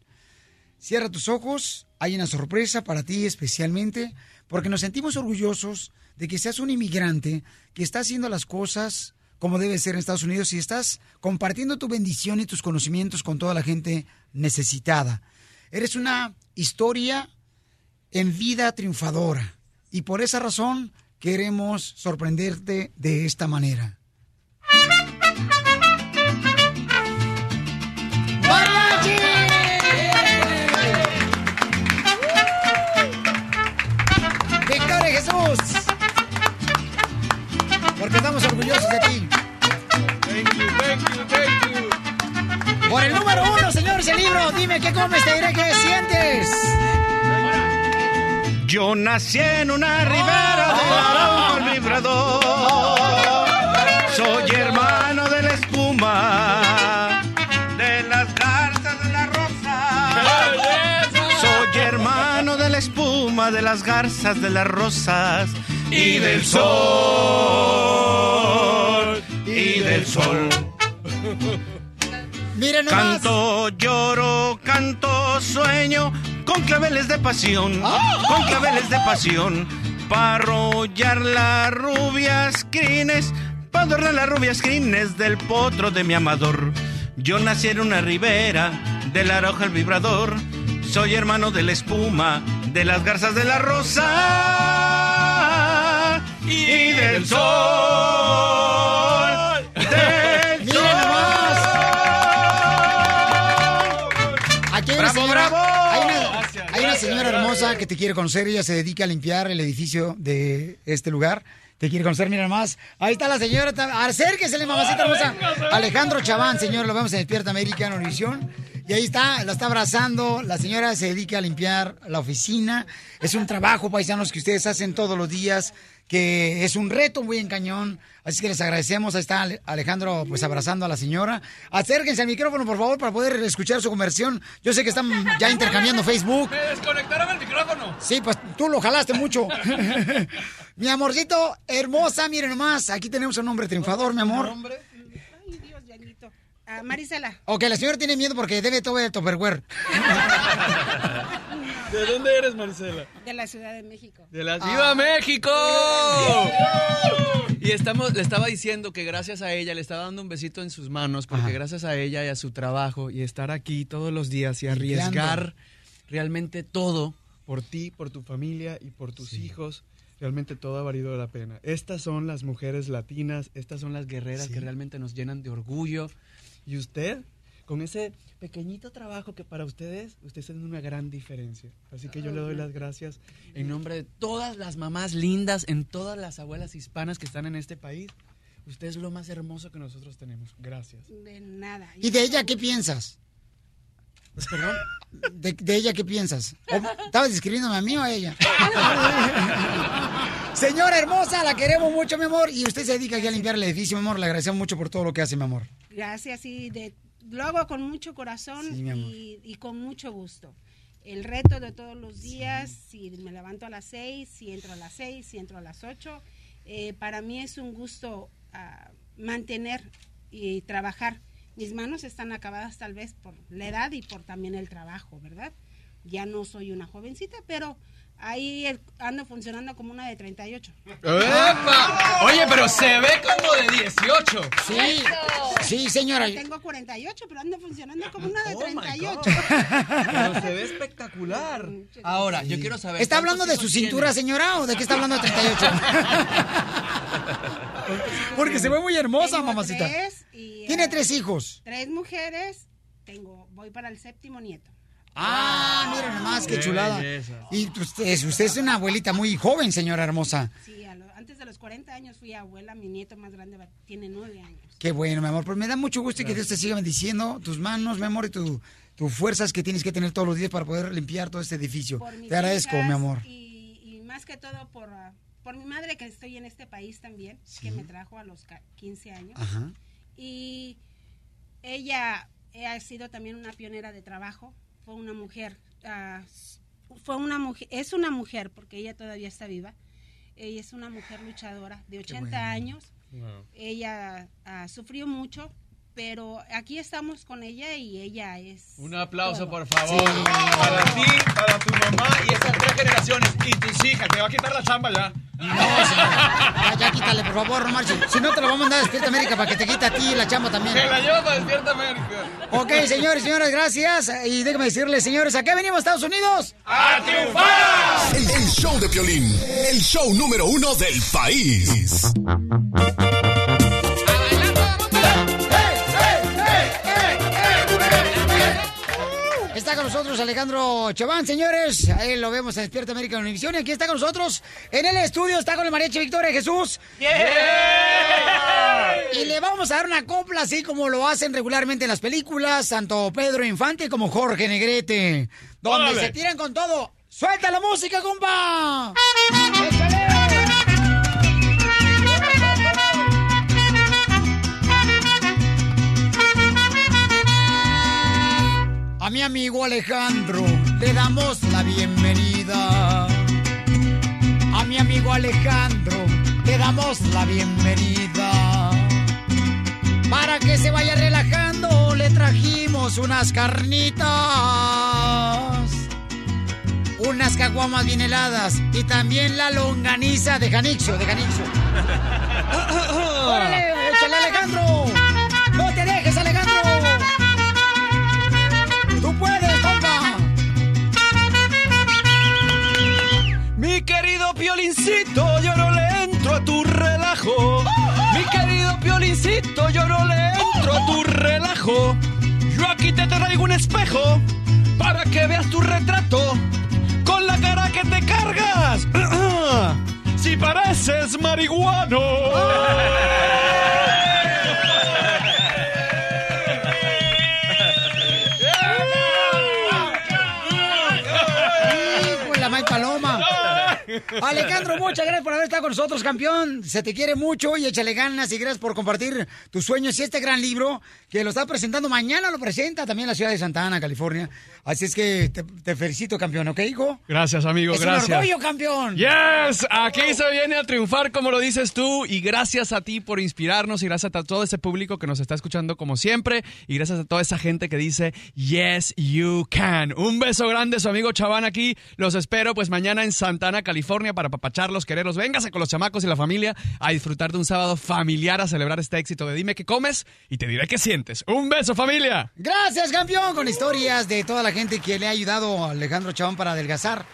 Cierra tus ojos, hay una sorpresa para ti especialmente, porque nos sentimos orgullosos de que seas un inmigrante que está haciendo las cosas como debe ser en Estados Unidos y estás compartiendo tu bendición y tus conocimientos con toda la gente necesitada. Eres una historia en vida triunfadora y por esa razón queremos sorprenderte de esta manera. ¡Victoria Jesús! Porque estamos orgullosos orgullosos de ti. Por el número uno, señores, el libro. Dime qué comes, te diré qué sientes. Yo nací en una ribera de Arauco el vibrador. Soy hermano de la espuma, de las garzas de la rosa. Soy hermano de la espuma, de las garzas de las rosas y del sol. Y del sol. Miren. Canto, lloro, canto, sueño con claveles de pasión, con claveles de pasión, para arrollar las rubias crines, para adornar las rubias crines del potro de mi amador. Yo nací en una ribera, de la roja el vibrador, soy hermano de la espuma, de las garzas de la rosa y del sol. Hermosa que te quiere conocer. Ella se dedica a limpiar el edificio de este lugar. Te quiere conocer, mira más. Ahí está la señora. ta- Acérquese, mamacita hermosa. Alejandro Chaván, señor, lo vemos en Despierta América en Univisión. Y ahí está, la está abrazando. La señora se dedica a limpiar la oficina. Es un trabajo, paisanos, que ustedes hacen todos los días, que es un reto muy en cañón. Así que les agradecemos. Ahí está Ale- Alejandro, pues abrazando a la señora. Acérquense al micrófono, por favor, para poder escuchar su conversión. Yo sé que están ya intercambiando Facebook. ¡Me desconectaron el micrófono! Sí, pues tú lo jalaste mucho. mi amorcito, hermosa, miren nomás. Aquí tenemos un hombre triunfador, mi amor. Ah, Marisela. Ok, la señora tiene miedo porque debe todo el Tupperware. ¿De dónde eres, Marcela? De la Ciudad de México. De la ¡Viva México! Y estamos, le estaba diciendo que gracias a ella, le estaba dando un besito en sus manos, porque gracias a ella y a su trabajo y estar aquí todos los días y arriesgar realmente todo por ti, por tu familia y por tus hijos, realmente todo ha valido la pena. Estas son las mujeres latinas, estas son las guerreras que realmente nos llenan de orgullo. Y usted, con ese pequeñito trabajo que para ustedes, usted es una gran diferencia. Así que yo le doy las gracias en nombre de todas las mamás lindas, en todas las abuelas hispanas que están en este país. Usted es lo más hermoso que nosotros tenemos. Gracias. De nada. ¿Y de ella qué piensas? ¿Perdón? ¿De, de ella qué piensas? ¿O ¿Estabas describiéndome a mí o a ella? Señora hermosa, la queremos mucho, mi amor. Y usted se dedica aquí a limpiar el edificio, mi amor. Le agradecemos mucho por todo lo que hace, mi amor. Gracias y de, lo hago con mucho corazón Sí, y con mucho gusto. El reto de todos los días, si me levanto a las seis, si entro a las seis, si entro a las ocho, eh, para mí es un gusto ah, mantener y trabajar. Mis manos están acabadas tal vez por la edad y por también el trabajo, ¿verdad? Ya no soy una jovencita, pero ahí el- ando funcionando como una de 38. ¡Epa! Oye, pero se ve como de 18. Sí, sí, señora. Tengo 48, pero ando funcionando como una de Oh, 38. Pero se ve espectacular. Ahora, yo quiero saber. ¿Está hablando de su ¿cuántos cintura, señora, o de qué está hablando de 38? Porque se ve muy hermosa, Tengo mamacita. tres y, Tiene ah, tres hijos. Tres mujeres. Tengo, voy para el séptimo nieto. Ah, miren nomás, qué Qué chulada. belleza. Y usted, usted es una abuelita muy joven, señora hermosa. Sí, a lo- antes de los 40 años fui abuela. Mi nieto más grande tiene nueve años. Qué bueno, mi amor. Pues me da mucho gusto y que Dios te siga bendiciendo tus manos, mi amor, y tu, tus fuerzas que tienes que tener todos los días para poder limpiar todo este edificio. Te agradezco, mi amor. Y, y más que todo por, ah, por mi madre que estoy en este país también, que me trajo a los ca- 15 años. Ajá. Y ella ha sido también una pionera de trabajo. Fue una mujer, ah, fue una mujer, es una mujer porque ella todavía está viva. Ella es una mujer luchadora de 80 bueno. años. Ella ah, sufrió mucho, pero aquí estamos con ella y ella es Un aplauso, todo. por favor. Para ti, para tu mamá y esas tres generaciones. Y tus hijas. Te va a quitar la chamba ya. Ya, ya quítale, por favor, no marches. Si no, te lo vamos a mandar a Despierta América para que te quite a ti la chamba también. Te la llevo para Despierta América. Ok, señores, señoras, gracias. Y déjame decirles, señores, ¿a qué venimos, Estados Unidos? ¡A triunfar! El, el show de Piolín, el show número uno del país. Está con nosotros Alejandro Chaván, señores. Ahí lo vemos en Despierta América Univisión. Y aquí está con nosotros en el estudio, está con el mariachi Victoria Jesús. Y le vamos a dar una copla así como lo hacen regularmente en las películas, tanto Pedro Infante como Jorge Negrete. Donde Órale. se tiran con todo. ¡Suelta la música, compa! A mi amigo Alejandro le damos la bienvenida. A mi amigo Alejandro le damos la bienvenida. Para que se vaya relajando le trajimos unas carnitas. Unas caguamas bien heladas y también la longaniza de Janixio, de Janixio. ¡Órale, échale Alejandro! Piolincito, yo no le entro a tu relajo. Mi querido piolincito, yo no le entro a tu relajo. Yo aquí te traigo un espejo para que veas tu retrato con la cara que te cargas. Si pareces marihuano. Alejandro, muchas gracias por haber estado con nosotros, campeón. Se te quiere mucho y échale ganas y gracias por compartir tus sueños y este gran libro que lo está presentando mañana, lo presenta también en la ciudad de Santa Ana, California. Así es que te, te felicito, campeón, ¿ok, hijo? Gracias, amigo, es gracias. un orgullo, campeón. Yes, aquí se viene a triunfar como lo dices tú y gracias a ti por inspirarnos y gracias a todo ese público que nos está escuchando como siempre y gracias a toda esa gente que dice yes you can. Un beso grande, su amigo Chaván aquí. Los espero pues mañana en Santana, California para papacharlos, quererlos. Véngase con los chamacos y la familia a disfrutar de un sábado familiar a celebrar este éxito de Dime qué comes y te diré qué sientes. Un beso familia. Gracias, campeón, con historias de toda la gente que le ha ayudado a Alejandro Chabón para adelgazar.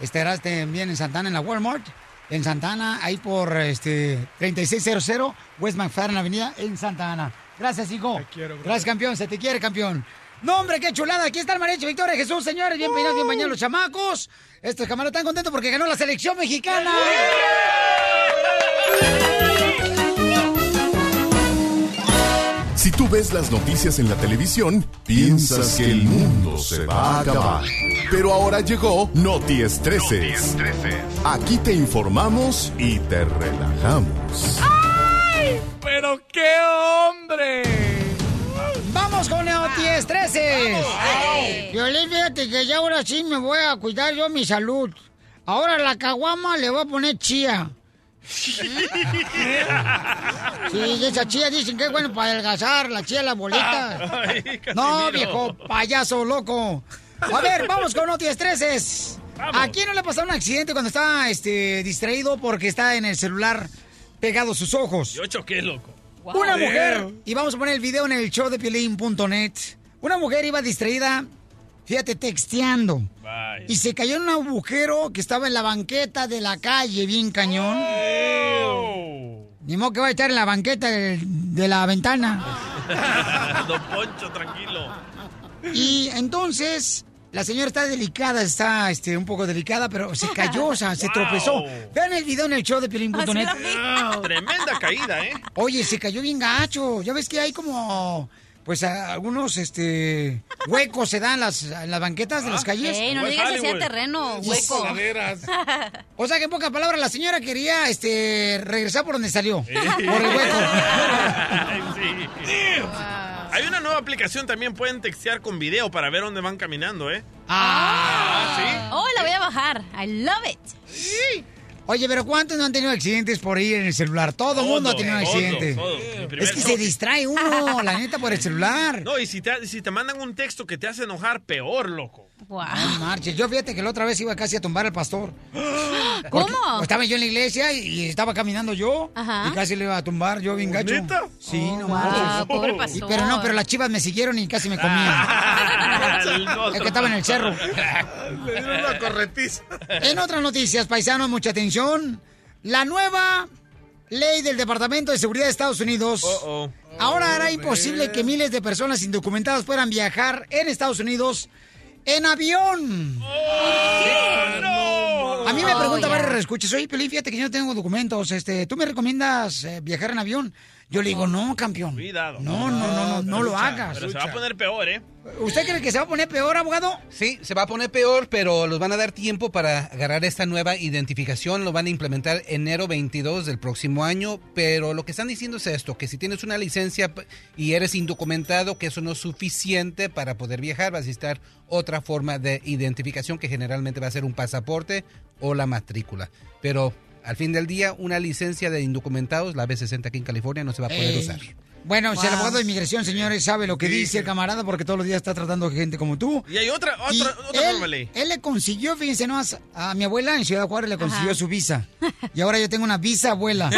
Estarás también en Santana, en la Walmart. En Santana, ahí por este 3600 West McFarland Avenida, en Santa Ana. Gracias, hijo. Gracias, campeón. Se te quiere, campeón. No, hombre, qué chulada. Aquí está el mariachi Victoria Jesús, señores. Bien peinados, bien bañados los chamacos. Estos camaradas están contentos porque ganó la selección mexicana. Si tú ves las noticias en la televisión, piensas que el mundo se va a acabar. Pero ahora llegó Noti Estreses. Aquí te informamos y te relajamos. ¡Ay! ¡Pero qué hombre! ¡Vamos con Noti 13! Violín, fíjate que ya ahora sí me voy a cuidar yo mi salud. Ahora la caguama le voy a poner chía. Sí, esa chía dicen que es bueno para adelgazar, la chía, la bolita. Ay, No, viejo payaso loco. A ver, vamos con Noti Estreses. ¿A quién no le ha pasado un accidente cuando está este, distraído porque está en el celular pegado a sus ojos? Yo choqué, loco. Una mujer, y vamos a poner el video en el show de Piolín.net. Una mujer iba distraída, fíjate, texteando. Y se cayó en un agujero que estaba en la banqueta de la calle, bien cañón. Ni modo que va a estar en la banqueta de, de la ventana. Don Poncho, tranquilo. Y entonces, la señora está delicada, está este, un poco delicada, pero se cayó, o sea, se Wow. tropezó. Vean el video en el show de Piolín.net. Tremenda caída, ¿eh? Oye, se cayó bien gacho. Ya ves que hay como, pues, a- algunos, este, huecos se dan las, en las banquetas de las calles. Ey, no le digas así a terreno, hueco. O sea que en pocas palabras la señora quería, este, regresar por donde salió. Por el hueco. Sí. Hay una nueva aplicación también, pueden textear con video para ver dónde van caminando, ¿eh? Ah, Oh, la voy a bajar. I love it. Oye, pero ¿cuántos no han tenido accidentes por ir en el celular? Todo el mundo ha tenido un Todos, accidente. todos. Mi primer Es que se distrae uno, la neta, por el celular. No, y si te, si te mandan un texto que te hace enojar, peor, loco. No marches. Yo fíjate que la otra vez iba casi a tumbar al pastor. Porque ¿Cómo? Estaba yo en la iglesia y, y estaba caminando yo Ajá. y casi le iba a tumbar yo bien gacho. ¿Neta? Sí, no wow, marches. pobre Y- pastor. pero no, pero las chivas me siguieron y casi me comían. es que estaba en el cerro. Le dieron una corretiza. En otras noticias, paisanos, mucha atención. La nueva ley del Departamento de Seguridad de Estados Unidos Uh-oh. ahora hará imposible que miles de personas indocumentadas puedan viajar en Estados Unidos en avión. A mí me Oh, pregunta varios escuchas, oye, Pelín, fíjate que yo no tengo documentos, este, ¿tú me recomiendas eh, viajar en avión? Yo le digo, no, campeón. Cuidado. No, no, no, no, no lo hagas. Pero se va a poner peor, ¿eh? ¿Usted cree que se va a poner peor, abogado? Sí, se va a poner peor, pero los van a dar tiempo para agarrar esta nueva identificación. Lo van a implementar enero 22 del próximo año, pero lo que están diciendo es esto, que si tienes una licencia y eres indocumentado, que eso no es suficiente para poder viajar, vas a necesitar otra forma de identificación que generalmente va a ser un pasaporte o la matrícula. Pero al fin del día, una licencia de indocumentados, la B60 aquí en California, no se va a poder Ey. usar. Bueno, si el Wow. abogado de inmigración, señores, sabe lo que dice el camarada, porque todos los días está tratando gente como tú. Y hay otra, Y otra, otra nueva él, ley. él le consiguió, fíjense, ¿no? a mi abuela en Ciudad Juárez le consiguió Ajá. su visa. Y ahora yo tengo una visa abuela.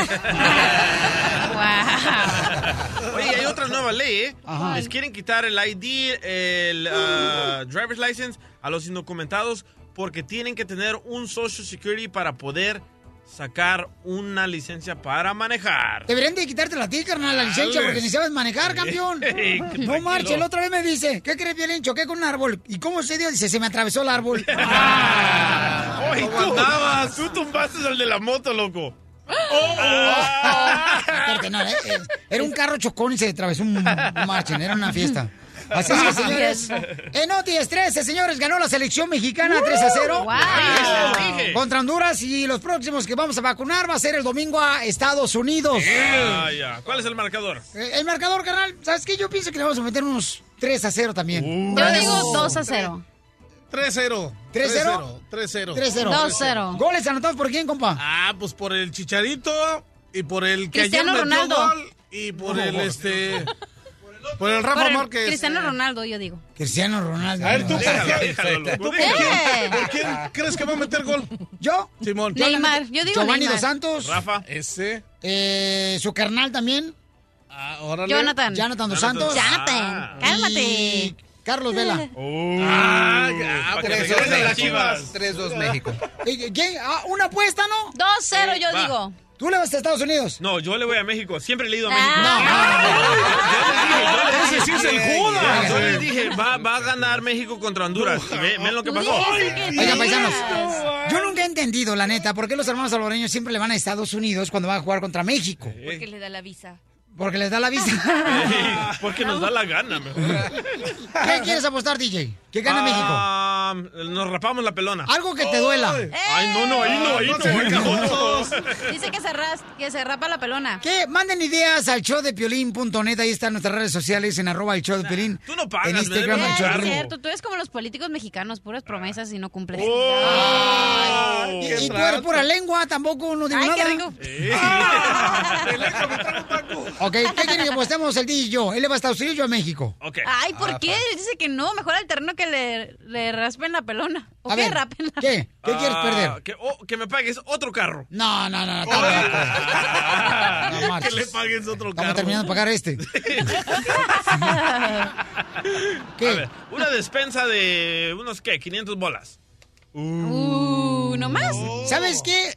Oye, hay otra nueva ley, ¿eh? Ajá. Les quieren quitar el ID, el ah, driver's license a los indocumentados porque tienen que tener un Social Security para poder sacar una licencia para manejar. Deberían de quitarte a ti, carnal, la licencia, porque ni sabes manejar, campeón. No tranquilo. marche, la otra vez me dice, ¿qué crees, Violín? Choqué con un árbol. ¿Y cómo se dio? Dice, se me atravesó el árbol. ¡Oye, tú andabas! Tú tumbaste el de la moto, loco. Espérate, no, eh, eh, era un carro chocón y se atravesó un, un marchen, era una fiesta. Así es que, señores, en OTIS 13, señores, ganó la selección mexicana 3 a 0. Wow. Les dije. Contra Honduras y los próximos que vamos a vacunar va a ser el domingo a Estados Unidos. Ah, ya. ¿Cuál es el marcador? Eh, El marcador, carnal, ¿sabes qué? Yo pienso que le vamos a meter unos 3 a 0 también. Yo digo 2 a 0. 3-0. 3-0. 3-0. 3-0. 2-0. ¿Goles anotados por quién, compa? Ah, pues por el Chicharito y por el que Cristiano ayer metió Ronaldo. gol y por el este por el Rafa Por el Márquez. Cristiano Ronaldo, yo digo. Cristiano Ronaldo. A ver, ¿tú, loco, ¿tú por déjalo. quién- por quién crees que va a meter gol? ¿Yo? Simón. Neymar, yo digo Giovanni Neymar. Dos Santos. Rafa. Ese. Eh, su carnal también. Ah, órale. Jonathan. Jonathan Dos. Santos. Jonathan, cálmate. Y Carlos Vela. Ah, órale. las chivas. 3-2 México. Eh. Ah, ¿Una apuesta, no? 2-0 yo digo. ¿Tú le vas a Estados Unidos? No, yo le voy a México. Siempre he leído a Ah. México. Ese sí es el Judas. Yo les dije, va, va a ganar México contra Honduras. Y ve- ven lo que pasó. sí. paisanos, yo nunca he entendido, la neta, por qué los hermanos salvadoreños siempre le van a Estados Unidos cuando van a jugar contra México. Porque le da la visa. Porque les da la visa. Porque nos da la gana. mejor. ¿Qué quieres apostar, DJ? ¿Que gane Ah, Nos rapamos la pelona. México? Algo que te duela. Ay, no, no, ahí no, ahí no. ahí no. Dice que se, ras- que se rapa la pelona. ¿Qué? Manden ideas al show de piolín.net. Ahí están nuestras redes sociales en arroba el show de piolín. Tú no pagas, En Instagram el show de Es cierto, tú eres como los políticos mexicanos, puras promesas y no cumples. Oh. Y, y tú eres pura lengua, tampoco no digo Ay, qué nada. rico. Ok, ¿qué quieren que apostemos el DJ y yo? ¿Él le va a Estados Unidos y yo a México? Ok. Ay, ¿por qué? Él dice que no, mejor al terreno que le, le raspen la pelona. ¿O A que ver, rapen la ¿qué? ¿Qué quieres Ah, perder? Que, oh, que me pagues otro carro. No, no, no, no. No que le pagues otro Estamos carro. terminando de pagar este. A ¿Qué? ver, una despensa de unos, ¿qué? 500 bolas. Uh, ¿no más? ¿Sabes qué?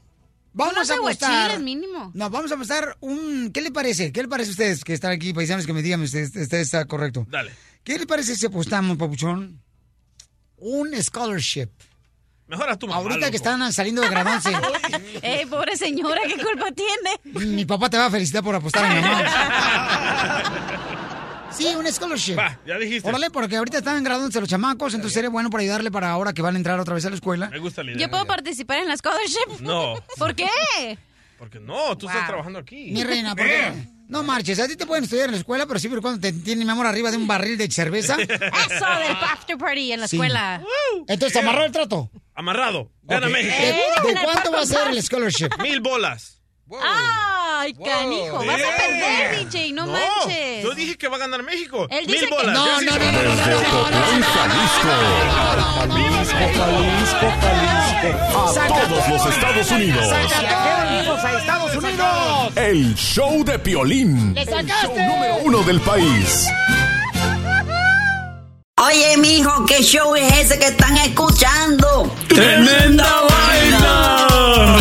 Vamos a apostar. mínimo. No, vamos a apostar un. ¿Qué le parece? ¿Qué le parece a ustedes que están aquí, paisanos, que me digan si usted, usted está correcto? Dale. ¿Qué le parece si apostamos, papuchón? Un scholarship. Mejor a tu mamá. Ahorita loco. que están saliendo de graduarse. Ey, pobre señora, ¿qué culpa tiene? mi papá te va a felicitar por apostar a mi mamá. Sí, un scholarship. Va, ya dijiste. Órale, porque ahorita están graduándose los chamacos, entonces sería bueno para ayudarle para ahora que van a entrar otra vez a la escuela. Me gusta la idea. ¿Yo puedo participar en la scholarship? No, ¿Por qué? porque no, tú estás Wow. trabajando aquí. Mi reina, ¿por qué? No marches, a ti te pueden estudiar en la escuela, pero siempre y cuando te tienen, mi amor, arriba de un barril de cerveza. Eso del after party en la Sí. escuela. Entonces, ¿te amarró el trato? Amarrado. Gana. México. ¿De, cuánto va a ser el scholarship? Mil bolas. ¡Ay, canijo! Vas a perder, DJ, no, manches. Yo dije que va a ganar México. Él Mil dice que- bolas. No, Ya no, sí no, se- no, no, no, Desde Ocotlán, Jalisco. A todos los Estados Unidos. ¡Saca a Estados Unidos! El show de Piolín. ¡Le El show número uno del país. Oye, mijo, ¿qué show es ese que están escuchando? ¡Tremenda vaina! Hola, amigos